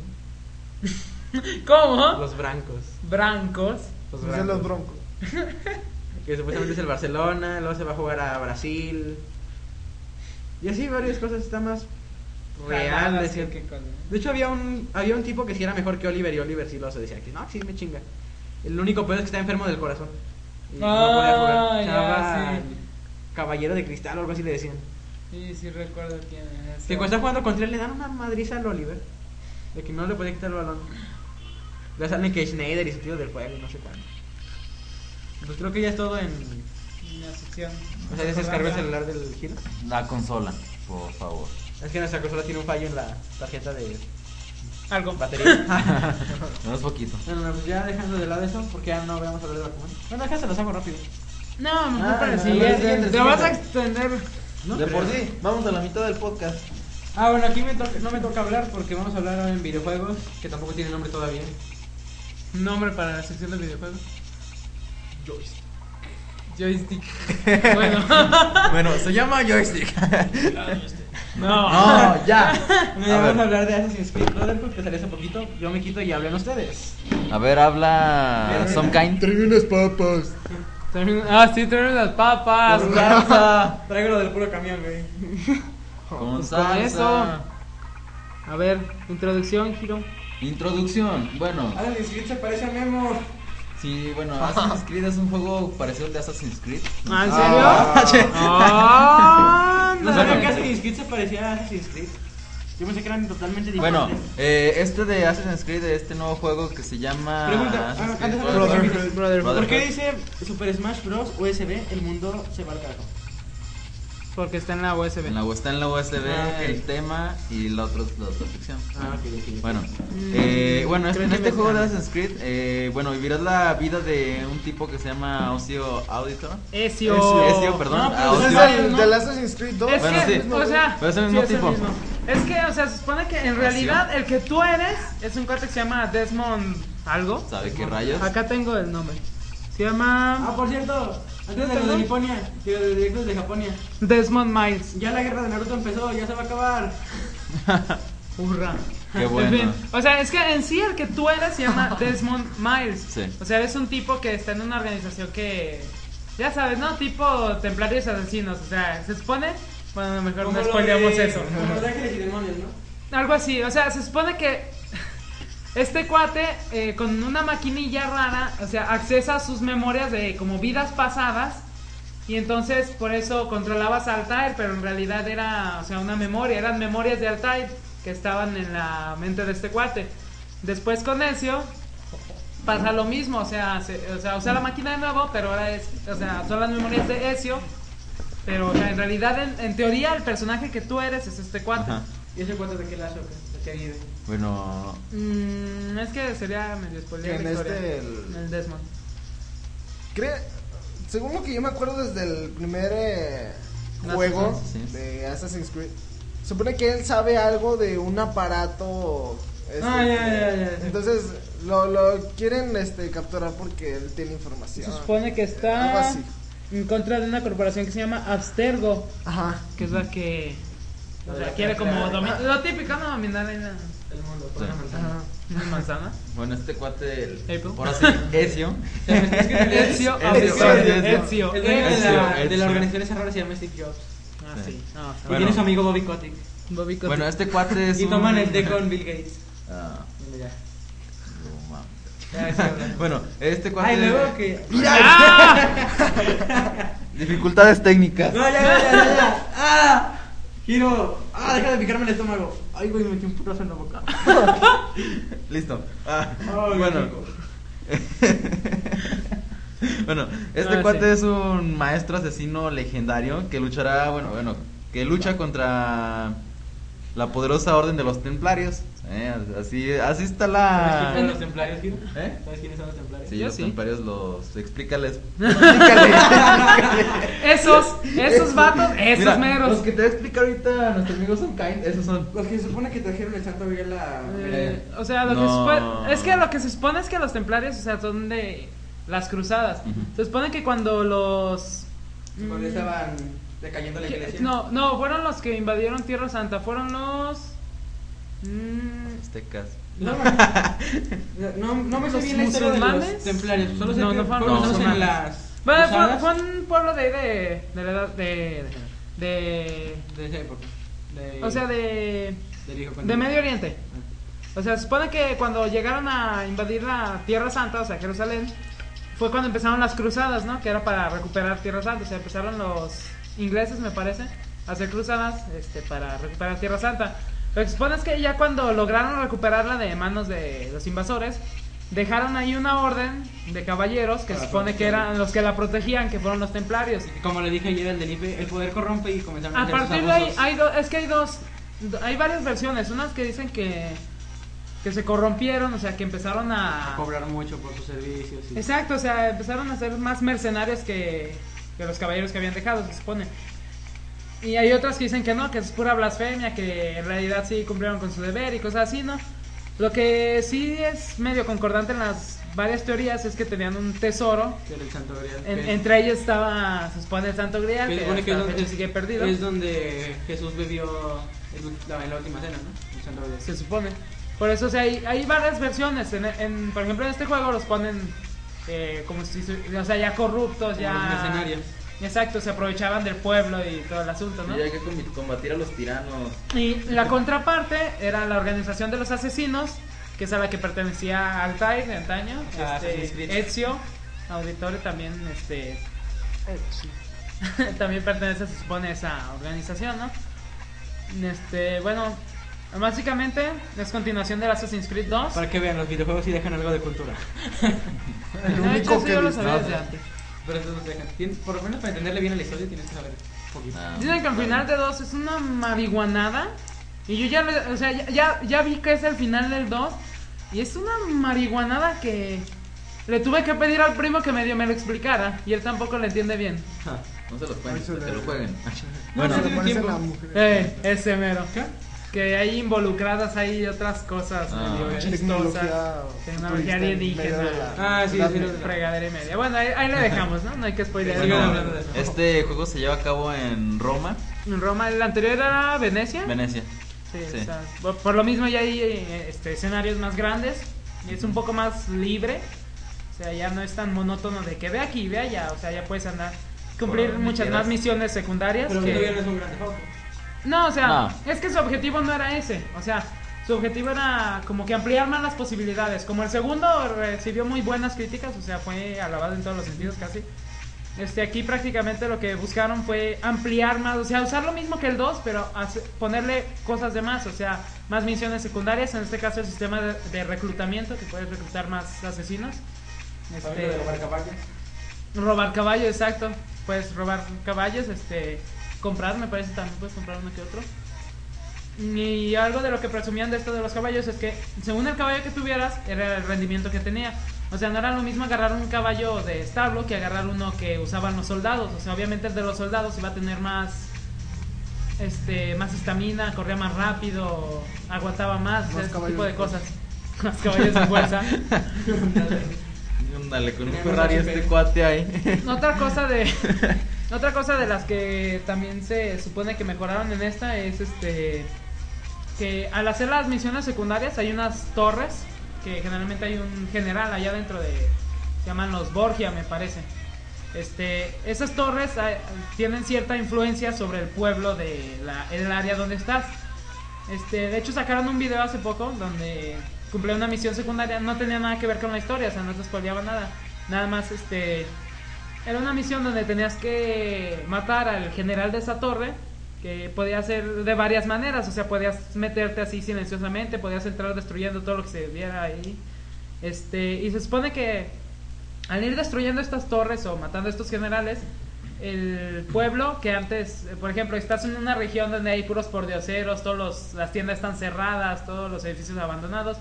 S3: ¿Cómo?
S1: Los Brancos.
S3: Brancos.
S1: Los
S4: Dicen los
S1: Brancos.
S4: broncos.
S1: Que supuestamente es el Barcelona, luego se va a jugar a Brasil. Y así varias cosas, está más real.
S3: Cosa.
S1: De hecho, había un, había un tipo que sí era mejor que Oliver y Oliver sí lo hace. Decía que no, sí me chinga. El único peor es que está enfermo del corazón. Y no
S3: Ah,
S1: podía jugar.
S3: Sí.
S1: Caballero de Cristal o algo así le decían.
S3: Sí, sí recuerdo quién es.
S1: Que cuando está jugando contra él le dan una madriza al Oliver. De que no le podía quitar el balón. Le salen que Schneider y su tío del juego y no sé cuándo. Pues creo que ya es todo en.
S3: Una sección.
S1: O sea, ya se descargó el celular del giro.
S2: La consola, por favor.
S1: Es que nuestra consola tiene un fallo en la tarjeta de
S3: Algo.
S1: batería.
S2: No es poquito.
S1: bueno, no, pues ya dejando de lado eso, porque ya no vamos a hablar de Bakuman. Bueno, acá se los hago rápido.
S3: No, mejor
S1: Ah,
S3: para el
S1: no,
S3: Te vas a extender.
S1: ¿No?
S2: de por sí, vamos a la mitad del podcast.
S1: Ah, bueno, aquí me toca- no me toca hablar porque vamos a hablar ahora en videojuegos, que tampoco tiene nombre todavía.
S3: Nombre para la sección de videojuegos.
S4: Joystick.
S3: Joystick. bueno.
S2: Bueno, se llama joystick.
S3: no.
S2: No, ya.
S1: Bueno,
S2: A
S1: ya vamos a hablar de Assassin's Creed Brotherhood, que salió hace poquito. Yo me quito y hablen ustedes.
S2: A ver, habla Some Kind.
S4: Unas papas.
S3: Ah, sí, traen las papas.
S1: Con salsa. Traigo lo del puro camión, güey.
S2: Con salsa.
S3: eso. A ver, introducción, Giro.
S2: Introducción. Bueno,
S1: Assassin's Creed se parece a Memo.
S2: sí, bueno, Assassin's Creed es un juego parecido al de Assassin's Creed.
S3: ¿Ah, en
S4: Ah,
S3: serio? Ah,
S1: No sabía que Assassin's Creed se parecía a Assassin's Creed. Yo pensé que eran totalmente
S2: Bueno,
S1: diferentes.
S2: eh, este de Assassin's Creed, este nuevo juego que se llama
S1: Pregunta, ah, antes de
S2: Brotherhood.
S1: Brotherhood.
S3: Brotherhood.
S1: ¿Por qué dice Super Smash Bros. USB? El mundo se va al carajo.
S3: Porque está en la USB.
S2: En la, está en la USB
S1: Ah, ok.
S2: el tema y la otra, la otra sección.
S1: Ah, ok, ok.
S2: Bueno,
S3: Mm,
S2: eh, bueno este-
S3: creo
S2: en este
S3: me
S2: juego de. Assassin's Creed, eh, bueno, vivirás la vida de un tipo que se llama Ocio Auditor.
S3: Ezio.
S2: Ezio, perdón.
S1: No,
S2: ah,
S1: pero
S4: Ese es
S2: Ocio-
S4: el del Assassin's Creed 2.
S3: Es
S2: Bueno,
S3: que,
S2: sí.
S3: o sea,
S2: Pero es el
S3: sí,
S2: mismo tipo.
S3: Es que, o sea, se supone que en realidad el que tú eres es un cuate que se llama Desmond algo.
S2: ¿Sabe qué rayos?
S3: Acá tengo el nombre. Se llama
S1: Ah, por cierto, antes de lo de Niponia, directos de Japonia,
S3: Desmond Miles.
S1: ya la guerra de Naruto empezó, ya se va a acabar.
S3: Hurra.
S2: Qué
S3: En
S2: bueno.
S3: fin, o sea, es que en sí el que tú eres se llama Desmond Miles.
S2: Sí.
S3: O sea, es un tipo que está en una organización que. Ya sabes, ¿no? Tipo templarios asesinos. O sea, se supone. Bueno, mejor no
S1: lo
S3: spoileamos eso.
S1: Como los ángeles y demonios, ¿no?
S3: Algo así, o sea, se supone que este cuate eh, con una maquinilla rara, o sea, accesa a sus memorias de como vidas pasadas y entonces por eso controlabas a Altair, pero en realidad era, o sea, una memoria, eran memorias de Altair que estaban en la mente de este cuate. Después con Ezio pasa lo mismo, o sea, se- o sea, usa la máquina de nuevo, pero ahora es, o sea, son las memorias de Ezio. Pero o sea, en realidad, en, en teoría, el personaje que tú eres es este cuate.
S2: Ajá.
S1: ¿Y ese cuento de qué lazo? ¿De qué vive?
S2: Bueno,
S3: Mm, es que sería medio spoiler
S4: en este, el-
S3: El Desmond.
S4: Cree- según lo que yo me acuerdo desde el primer eh, juego de Assassin's Creed, supone que él sabe algo de un aparato. este,
S1: Ah, ya, ya, ya, sí.
S4: Entonces lo, lo quieren este, capturar porque él tiene información.
S3: Se supone que
S4: Algo
S3: está
S4: así.
S3: en contra de una corporación que se llama Abstergo,
S4: Ajá.
S3: que es la que o sea, quiere como dominar. Lo típico, ¿no? Dominar en
S1: El mundo, por
S2: Sí.
S1: una manzana.
S3: Una manzana.
S2: bueno, este cuate, el,
S3: Apple.
S2: ahora sí, Ezio.
S3: Ezio,
S2: Ezio,
S3: Ezio,
S1: El de la, organización esa rara se llama Steve Jobs.
S3: Ah, sí. No,
S1: Y
S2: Bueno.
S1: tiene su amigo Bobby Kotick.
S3: Bobby Kotick.
S2: Bueno, este cuate es
S1: Y toman el té con Bill Gates.
S2: Ah,
S1: Bueno,
S2: este cuate.
S1: Ay, luego que.
S2: Dificultades técnicas.
S1: No, ya, ya, ya, ya, ya. ¡Ah! Giro. ¡Ah! Deja de picarme el estómago. Ay, güey, me metí un putazo en la boca.
S2: Listo. Ah,
S1: Ay,
S2: bueno. bueno, este
S3: Ah,
S2: cuate
S3: sí.
S2: es un maestro asesino legendario que luchará, bueno, bueno, que lucha contra la poderosa orden de los templarios. Eh, así, así está
S1: ¿Sabes quiénes son
S2: la.
S1: los templarios, Giro?
S2: ¿Eh?
S1: ¿Sabes quiénes son los templarios?
S2: Sí,
S3: Yo
S2: los
S3: sí.
S2: templarios los. Explícales.
S3: Esos, esos vatos, esos
S2: Mira,
S3: meros.
S2: Los que te voy a explicar ahorita nuestros amigos son kind, esos son.
S1: Los que se supone que trajeron el santo Miguel a.
S3: Eh, o sea, lo que se supone, es que lo que se supone es que los templarios, o sea, son de las cruzadas. Se supone que cuando los
S1: Cuando estaban decayendo la iglesia.
S3: no, no, fueron los que invadieron Tierra Santa, fueron los mm,
S2: Aztecas.
S1: No, no, no me sé
S3: ¿Los
S1: bien la historia de los templarios. Solo sé
S3: No, no fueron
S1: fueron
S2: los
S1: usados en
S3: musulmanes.
S1: las.
S3: bueno, fue,
S1: cruzadas
S3: fue un pueblo de ahí de de la edad de de,
S1: de esa época. De-
S3: O sea, de, de Medio Oriente. O sea, se supone que cuando llegaron a invadir la Tierra Santa, o sea, Jerusalén, fue cuando empezaron las cruzadas, ¿no? Que era para recuperar Tierra Santa. O sea, empezaron los ingleses, me parece, a hacer cruzadas este, para recuperar Tierra Santa. Lo que se supone es que ya cuando lograron recuperarla de manos de los invasores, dejaron ahí una orden de caballeros que se supone que eran los que la protegían, que fueron los templarios.
S1: Como le dije ayer, el del IFE, el poder corrompe y comenzaron a
S3: A partir de ahí, hay do- es que hay dos, do- hay varias versiones. Unas que dicen que, que se corrompieron, o sea, que empezaron a...
S1: a cobrar mucho por sus servicios. y-
S3: Exacto, o sea, empezaron a ser más mercenarios que, que los caballeros que habían dejado, se supone. Y hay otras que dicen que no, que es pura blasfemia, que en realidad sí cumplieron con su deber y cosas así, ¿no? Lo que sí es medio concordante en las varias teorías es que tenían un tesoro.
S1: que era el Santo Grial,
S3: En- entre ellos estaba, se supone, el Santo Grial,
S1: que
S3: que,
S1: que es, donde,
S3: sigue perdido.
S1: es donde Jesús bebió ul- la, en la última cena, ¿no? El Santo Grial.
S3: se supone. Por eso, o sea, hay, hay varias versiones. En, en- por ejemplo, en este juego los ponen eh, como si, su- o sea, ya corruptos,
S1: Como
S3: ya...
S1: los mercenarios.
S3: Exacto, se aprovechaban del pueblo y todo el asunto, ¿no?
S2: Y hay que combatir a los tiranos.
S3: Y la contraparte era la organización de los asesinos, que es a la que pertenecía Altair de antaño,
S1: Ah, Assassin's
S3: este,
S1: Creed.
S3: Ezio, Auditore también, este... también pertenece, se supone, a esa organización, ¿no? Este, bueno, básicamente es continuación del Assassin's Creed 2.
S1: Para que vean, los videojuegos sí dejan algo de cultura.
S4: El
S3: De hecho,
S4: único
S3: eso
S4: que
S3: yo lo sabía desde antes.
S1: Pero eso nos dejan. Tien- por lo menos para entenderle bien a la historia tienes que saber un poquito.
S2: Ah.
S3: Dicen que al final de 2 es una marihuanada. Y yo ya, le- o sea, ya, ya, ya vi que es el final del 2. Y es una marihuanada que le tuve que pedir al primo que medio me lo explicara. Y él tampoco lo entiende bien.
S2: No se los
S4: Ahí se
S2: que
S4: le-
S2: lo jueguen.
S1: Bueno,
S4: Se
S1: sí
S4: le parece
S1: tiempo.
S4: la mujer.
S3: Eh, ese mero.
S1: ¿Qué?
S3: Que hay involucradas ahí otras cosas
S2: Ah,
S3: medio.
S4: Tecnología,
S3: Tecnología alienígena.
S4: la-
S1: Ah, sí, sí,
S4: Media.
S1: sí.
S3: Fregadera y media. Bueno, ahí, ahí le dejamos, ¿no? No hay que
S1: de eso.
S2: este juego se lleva a cabo en Roma,
S3: En Roma, el anterior era Venecia.
S2: Venecia.
S3: Sí,
S2: Sí.
S3: o sea, por, lo mismo ya hay eh, este, escenarios más grandes y es un poco más libre. O sea, ya no es tan monótono de que ve aquí, ve allá. O sea, ya puedes andar, cumplir muchas
S2: quieras.
S3: más misiones secundarias.
S1: Pero
S3: que-
S1: todavía no es un gran juego.
S3: No, o sea,
S2: No.
S3: es que su objetivo no era ese. O sea, su objetivo era como que ampliar más las posibilidades. Como el segundo recibió muy buenas críticas, o sea, fue alabado en todos los sentidos casi. Este, aquí prácticamente lo que buscaron fue ampliar más, o sea, usar lo mismo que el 2, pero ponerle cosas de más, o sea, más misiones secundarias, en este caso el sistema de, de reclutamiento, que puedes reclutar más asesinos.
S1: Este, de robar caballos.
S3: Robar caballos, exacto. Puedes robar caballos, este, comprar, me parece también puedes comprar uno que otro. Y algo de lo que presumían de esto de los caballos es que según el caballo que tuvieras era el rendimiento que tenía. O sea, no era lo mismo agarrar un caballo de establo que agarrar uno que usaban los soldados. O sea, obviamente el de los soldados iba a tener más este más estamina, corría más rápido, aguantaba más,
S4: Más
S3: ese
S4: caballos
S3: tipo de cosas. Más caballos de fuerza.
S2: Dale, con un Ferrari este cuate ahí.
S3: Otra cosa de otra cosa de las que también se supone que mejoraron en esta es este que al hacer las misiones secundarias hay unas torres que generalmente hay un general allá dentro de se llaman los Borgia me parece. Este, esas torres ah, tienen cierta influencia sobre el pueblo de la, el área donde estás. Este, de hecho sacaron un video hace poco donde cumplía una misión secundaria, no tenía nada que ver con la historia, o sea, no te spoileaba nada. Nada más este era una misión donde tenías que matar al general de esa torre, que podía ser de varias maneras, o sea, podías meterte así silenciosamente, podías entrar destruyendo todo lo que se viera ahí. Este, y se supone que al ir destruyendo estas torres o matando a estos generales, el pueblo que antes, por ejemplo, estás en una región donde hay puros pordioseros, todas los- las tiendas están cerradas, todos los edificios abandonados,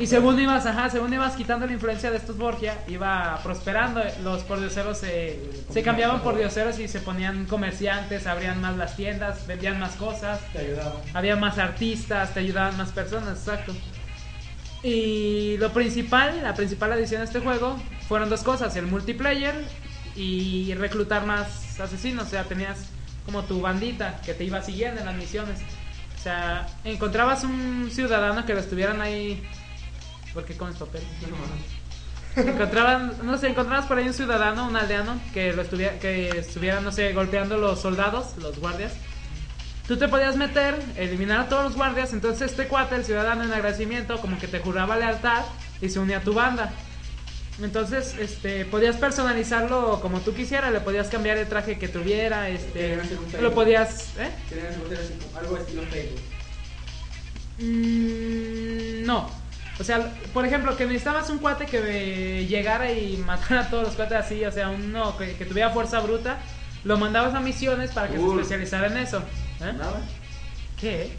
S3: y según ibas, ajá, según ibas quitando la influencia de estos Borgia, iba prosperando. Los pordioseros se, se cambiaban por dioseros y se ponían comerciantes, abrían más las tiendas, vendían más cosas,
S1: Te ayudaba.
S3: había más artistas, te ayudaban más personas, exacto. Y lo principal, la principal adición a este juego fueron dos cosas, el multiplayer y reclutar más asesinos, o sea, tenías como tu bandita que te iba siguiendo en las misiones. O sea, encontrabas un ciudadano que lo estuvieran ahí porque comes papel. Encontraban, no sé, encontrabas por ahí un ciudadano, un aldeano que lo estuviera, que estuviera, no sé, golpeando los soldados, los guardias. tú te podías meter, eliminar a todos los guardias, entonces este cuate, el ciudadano en agradecimiento, como que te juraba lealtad y se unía a tu banda. Entonces, este, podías personalizarlo como tú quisieras, le podías cambiar el traje que tuviera, este, lo podías, ¿eh?
S5: Algo estilo Facebook.
S3: Mm, no. O sea, por ejemplo, que necesitabas un cuate que llegara y matara a todos los cuates así, o sea, uno que, que tuviera fuerza bruta, lo mandabas a misiones para que se especializara en eso. ¿Eh?
S1: ¿Nada?
S3: ¿Qué?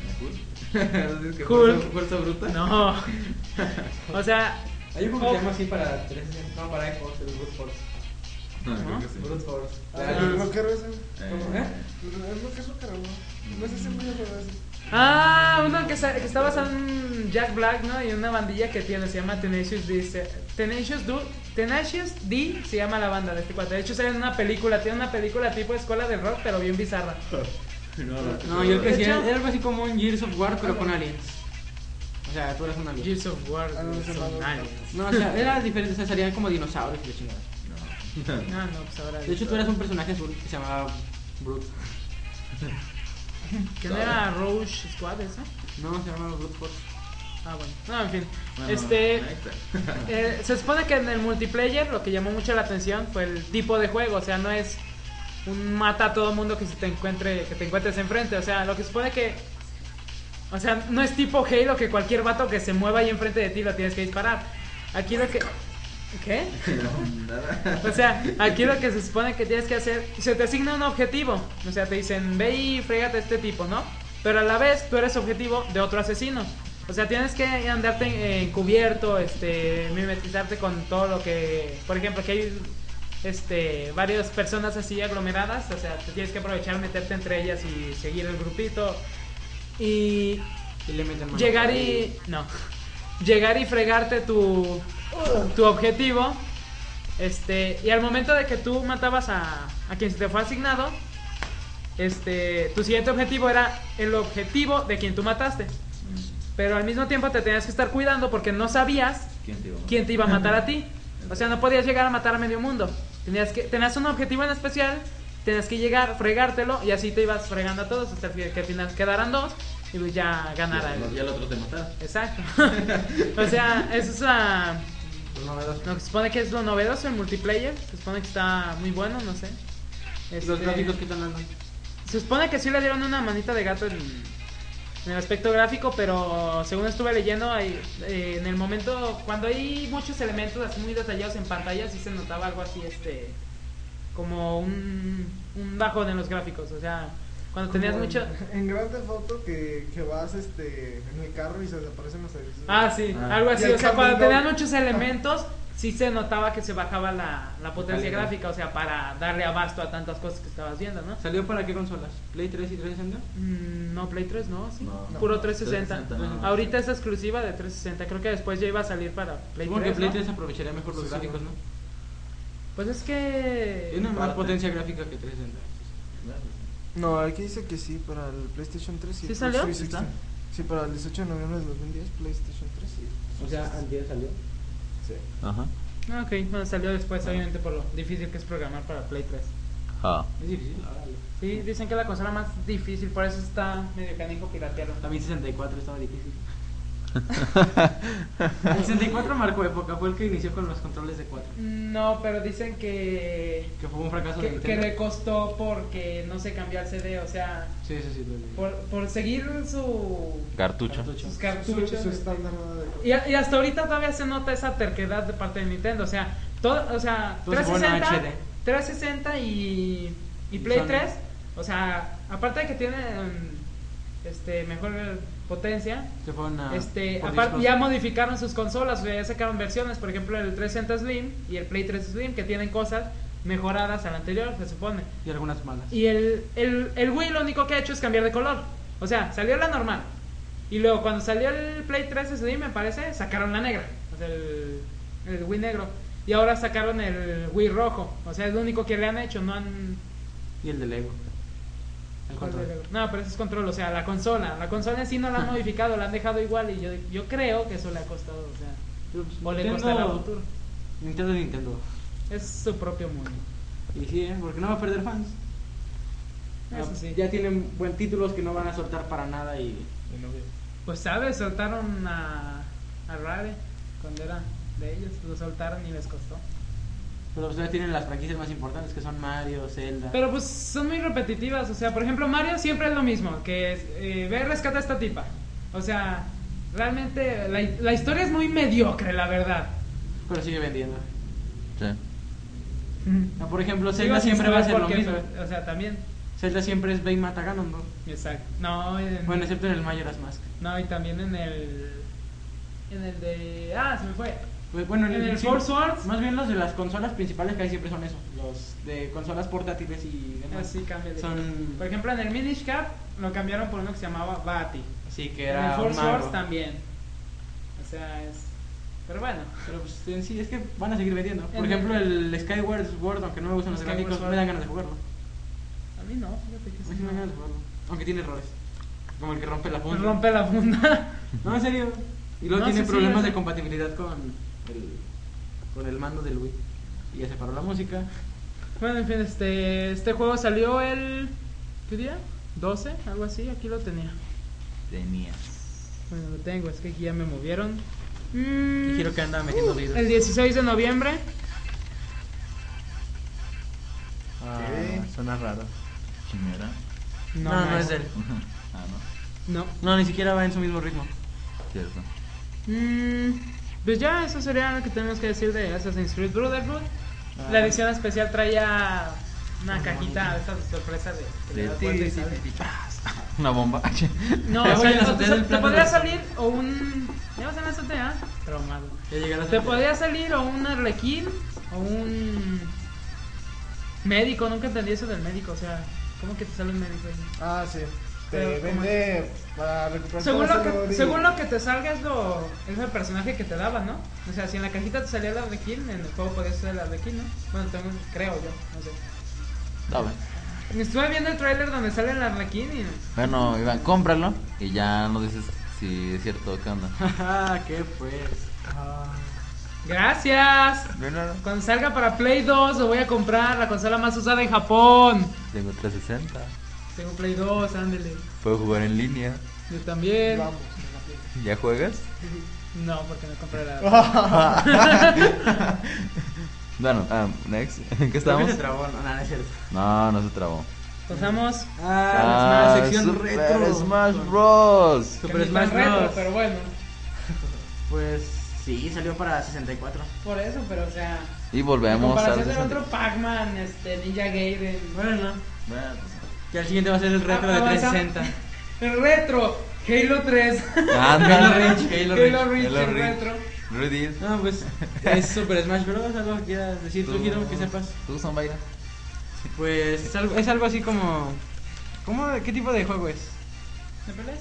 S1: Fuerza, fuerza bruta.
S3: No. o sea,
S5: Hay un juego que se llama así para 360, no, para Xbox, el Brute Force.
S2: No,
S3: ¿No?
S2: creo que sí.
S5: Brute Force.
S4: Ah,
S5: Ah,
S4: el rockero ese.
S2: Eh,
S5: ¿Eh?
S4: Es lo que es rockero, ¿no? No sé si es muy rockero ese.
S3: ah, uno que, sa- que está basado en Jack Black, ¿no? Y una bandilla que tiene, se llama Tenacious D. se- Tenacious, Du- Tenacious D se llama la banda de este cuate. De hecho, sale en una película, tiene una película tipo escuela del rock, pero bien bizarra.
S5: No, yo el que
S3: De
S5: sí, era algo así como un Gears of War, pero con aliens. O sea, tú eras un alien.
S3: Gears of War.
S4: Ah, no, ese
S3: son
S4: no, no.
S3: aliens.
S5: No, o sea, era diferente, o sea, salían como dinosaurios y la chingada.
S3: Ah, no, pues ahora.
S5: De hecho, tú eras un personaje azul que se llamaba Brute.
S3: ¿Quién era Roche Squad esa?
S5: No, se llamaba Brute Force.
S3: Ah, bueno. No, en fin.
S2: bueno,
S3: este. eh, se supone que en el multiplayer lo que llamó mucho la atención fue el tipo de juego. O sea, no es un mata a todo mundo que se te encuentre, que te encuentres enfrente. O sea, lo que supone que. O sea, no es tipo Halo que cualquier vato que se mueva ahí enfrente de ti lo tienes que disparar. Aquí lo que. ¿Qué?
S2: Nada.
S3: O sea, aquí lo que se supone que tienes que hacer, se te asigna un objetivo. O sea, te dicen, ve y fregate a este tipo, ¿no? Pero a la vez tú eres objetivo de otro asesino. O sea, tienes que andarte encubierto, este, mimetizarte con todo lo que, por ejemplo, que hay este, varias personas así aglomeradas, o sea, te tienes que aprovechar, meterte entre ellas y seguir el grupito. Y
S5: Y le meten mano.
S3: llegar y no. Llegar y fregarte tu tu objetivo. Este y al momento de que tú matabas a, a quien se te fue asignado este tu siguiente objetivo era el objetivo de quien tú mataste. Pero al mismo tiempo te tenías que estar cuidando porque no sabías
S2: ¿Quién te iba a matar?
S3: quién te iba a matar a ti. O sea no podías llegar a matar a medio mundo. Tenías que tenías un objetivo en especial tenías que llegar fregártelo y así te ibas fregando a todos hasta que al final quedaran dos y pues ya ganara el,
S2: Y el otro te mataba.
S3: Exacto. o sea, eso es
S5: Los novedoso.
S3: lo que se supone que es lo novedoso el multiplayer. Se supone que está muy bueno, no sé.
S5: Los
S3: Este,
S5: gráficos que están dando.
S3: Se supone que sí le dieron una manita de gato en, en el aspecto gráfico, pero según estuve leyendo, hay- eh, en el momento, cuando hay muchos elementos así muy detallados en pantalla, sí se notaba algo así, este, como un, un bajón en los gráficos. O sea, cuando tenías
S4: Como
S3: mucho...
S4: En, en Grand Theft Auto que, que vas este, en el carro y se desaparecen los edificios.
S3: Ah, sí,
S2: Ah.
S3: algo así. O sea, cuando tenían muchos elementos, sí se notaba que se bajaba la, la potencia
S5: Calidad.
S3: gráfica, o sea, para darle abasto a tantas cosas que estabas viendo, ¿no?
S5: ¿Salió para qué consolas? ¿Play 3 y 360?
S3: Mm, no, Play 3, no, sí.
S2: No,
S3: Puro
S2: no,
S3: 360.
S2: 360, no.
S3: Ahorita es exclusiva de 360. Creo que después ya iba a salir para Play
S5: Supongo
S3: 3.
S5: que Play
S3: ¿no?
S5: 3 aprovecharía mejor los
S4: Sí, sí,
S5: gráficos,
S4: no.
S5: ¿no?
S3: Pues es que.
S5: Tiene más potencia gráfica que 360.
S4: No, aquí dice que sí, para el PlayStation 3 y
S3: ¿Sí
S4: el
S3: salió?
S4: 360. Sí, para el 18 de noviembre de 2010, PlayStation 3 y
S5: O sea, antes salió.
S4: Sí.
S2: Ajá.
S3: Ah, Ok, bueno, salió después, obviamente, por lo difícil que es programar para Play 3.
S2: Ah.
S5: Es difícil, órale.
S3: Sí, dicen que es la consola más difícil, por eso está medio canijo piratearlo.
S5: También 64 estaba difícil. el 64 marcó época, fue el que inició con los controles de 4.
S3: No, pero dicen que.
S5: Que fue un fracaso de
S3: que, que
S5: Nintendo.
S3: le costó porque no se cambió el CD, o sea,
S5: Sí, sí, sí.
S3: por, por seguir su,
S2: Cartucho.
S3: sus
S4: Su,
S3: cartuchos.
S4: su
S3: este,
S4: estándar de-
S3: y, hasta ahorita todavía se nota esa terquedad de parte de Nintendo, o sea, todo, o sea,
S5: Todo se pone
S3: 360,
S5: HD.
S3: 360 y, y
S5: Y
S3: Play
S5: Sony.
S3: 3, o sea, aparte de que tienen este mejor potencia,
S5: Se fueron a.
S3: este, aparte ya modificaron sus consolas, o sea, ya sacaron versiones, por ejemplo, el 360 Slim y el Play 3 Slim que tienen cosas mejoradas al anterior, se supone.
S5: Y algunas malas.
S3: Y el, el, el Wii lo único que ha hecho es cambiar de color. O sea, salió la normal. Y luego cuando salió el Play 3 Slim, me parece, sacaron la negra. O sea, el, el Wii negro. Y ahora sacaron el Wii rojo. O sea, es lo único que le han hecho. No han...
S5: Y el de Lego. El control.
S3: No, pero ese es control. O sea, la consola. La consola en sí no la han modificado, la han dejado igual. Y yo, yo creo que eso le ha costado. O sea,
S5: Pero, pues,
S3: o le
S5: Nintendo-
S3: costará a futuro.
S5: Nintendo es Nintendo.
S3: Es su propio mundo.
S5: Y sí, ¿eh? porque no va a perder fans.
S3: Eso sí.
S1: Ya tienen buen títulos que no van a soltar para nada y...
S3: Pues sabes, soltaron a, a Rare cuando era de ellos, lo soltaron y les costó.
S1: Pero ustedes tienen las franquicias más importantes que son Mario, Zelda.
S3: Pero pues son muy repetitivas, o sea, por ejemplo Mario siempre es lo mismo, que es, eh, ve rescata a esta tipa. O sea, realmente la, la historia es muy mediocre, la verdad.
S1: Pero sigue vendiendo.
S2: Sí.
S1: Ah, Por ejemplo, Zelda siempre va a ser lo mismo.
S3: O sea, también.
S1: Zelda siempre es Bane mata a Ganondorf.
S3: Exacto. No, en-
S1: Bueno, excepto en el Majora's Mask.
S3: no, y también en el en el de ah, se me fue.
S1: Pues, bueno,
S3: En el
S1: sí,
S3: Four Swords.
S1: Más bien los de las consolas principales que hay siempre son eso. Los de consolas portátiles y demás.
S3: Así cambia de
S1: Son...
S3: Por ejemplo, en el Minish Cap lo cambiaron por uno que se llamaba Bati.
S1: Sí, que
S3: En el
S1: era
S3: Four
S1: un mago.
S3: Swords también. O sea, es pero bueno,
S1: Pero pues en sí, es que van a seguir vendiendo. Por
S3: En
S1: ejemplo,
S3: el-
S1: el Skyward Sword, aunque no me gustan los gráficos, me dan ganas de jugarlo.
S3: a mí no, fíjate que sí.
S1: sí me dan ganas de jugarlo. Aunque tiene errores. Como el que rompe la funda.
S3: rompe la funda.
S1: No, en serio. Y luego
S3: No,
S1: tiene
S3: sí, sí,
S1: problemas
S3: ese-
S1: de compatibilidad con el, con el mando del Wii. Y ya se paró la música.
S3: Bueno, en fin, este, este juego salió el. ¿Qué día? ¿12? Algo así, aquí lo tenía.
S2: Tenías.
S3: Bueno, lo tengo, es que aquí ya me movieron. Mm,
S1: Y quiero que anda metiendo ruidos.
S3: el 16 de noviembre.
S4: Ah,
S6: suena raro.
S2: Chimera.
S1: No, no,
S3: más.
S1: es de él.
S2: ah, no.
S3: No.
S1: No, ni siquiera va en su mismo ritmo.
S2: Cierto.
S3: Mm, pues ya, eso sería lo que tenemos que decir de Assassin's Creed Brotherhood.
S1: Ah.
S3: La edición especial traía una cajita de estas de sorpresa de.
S2: De paz. Una bomba.
S3: No, o sea, te, podría
S1: de-
S3: salir o un. ¿Ya vas a la azotea? Traumado.
S1: Ya
S3: Te podría salir o un arlequín o un médico, nunca entendí eso del médico, o sea, ¿cómo que te sale un médico ahí?
S4: Ah, sí. Te
S3: ¿cómo
S4: vende para recuperar
S3: Según lo, que,
S4: y-
S3: según lo que te salga es, lo, es el personaje que te daba, ¿no? O sea, si en la cajita te salía el arlequín, en el juego podías ser el arlequín, ¿no? Bueno, tengo, creo yo, no sé.
S2: Dame.
S3: Estuve viendo el tráiler donde sale el arlequín y...
S2: Bueno, Iván, cómpralo y ya nos dices si es cierto qué onda.
S1: Ah, ¿qué pues?
S4: Ah,
S3: ¡Gracias! Cuando salga para Play 2 lo voy a comprar, la consola más usada en Japón.
S2: Tengo 360.
S3: Tengo Play 2, ándele.
S2: Puedo jugar en línea.
S3: Yo también.
S4: vamos.
S2: ¿Ya juegas?
S3: No, porque no compré la.
S2: Bueno, ah, next. ¿En qué estamos?
S1: se trabó, no, nada, es cierto.
S2: No, no se trabó.
S3: Pasamos.
S1: Ah, la sección
S2: Super
S1: retro.
S2: Smash Bros.
S1: Super Smash
S3: retro,
S1: Bros.
S3: pero bueno.
S1: Pues sí, salió para 64.
S3: Por eso, pero o sea.
S2: Y volvemos
S3: comparación del
S2: 60.
S3: otro Pac-Man, este, Ninja Gaiden.
S1: Bueno,
S2: Bueno,
S1: que al siguiente va a ser el retro de
S3: Avanza-
S1: 360.
S3: El retro, Halo 3.
S2: Ándale.
S1: Halo Reach, Halo Reach.
S3: Halo Reach,
S2: Halo
S3: el
S2: Reach.
S3: retro.
S2: Rudy.
S1: No, pues es Super Smash Bros. Algo que quieras decir tú, Giro, que sepas.
S2: ¿Tú, Zombaira?
S1: Pues es algo, es algo así como. ¿Cómo, ¿Qué tipo de juego es?
S3: ¿Me peleas?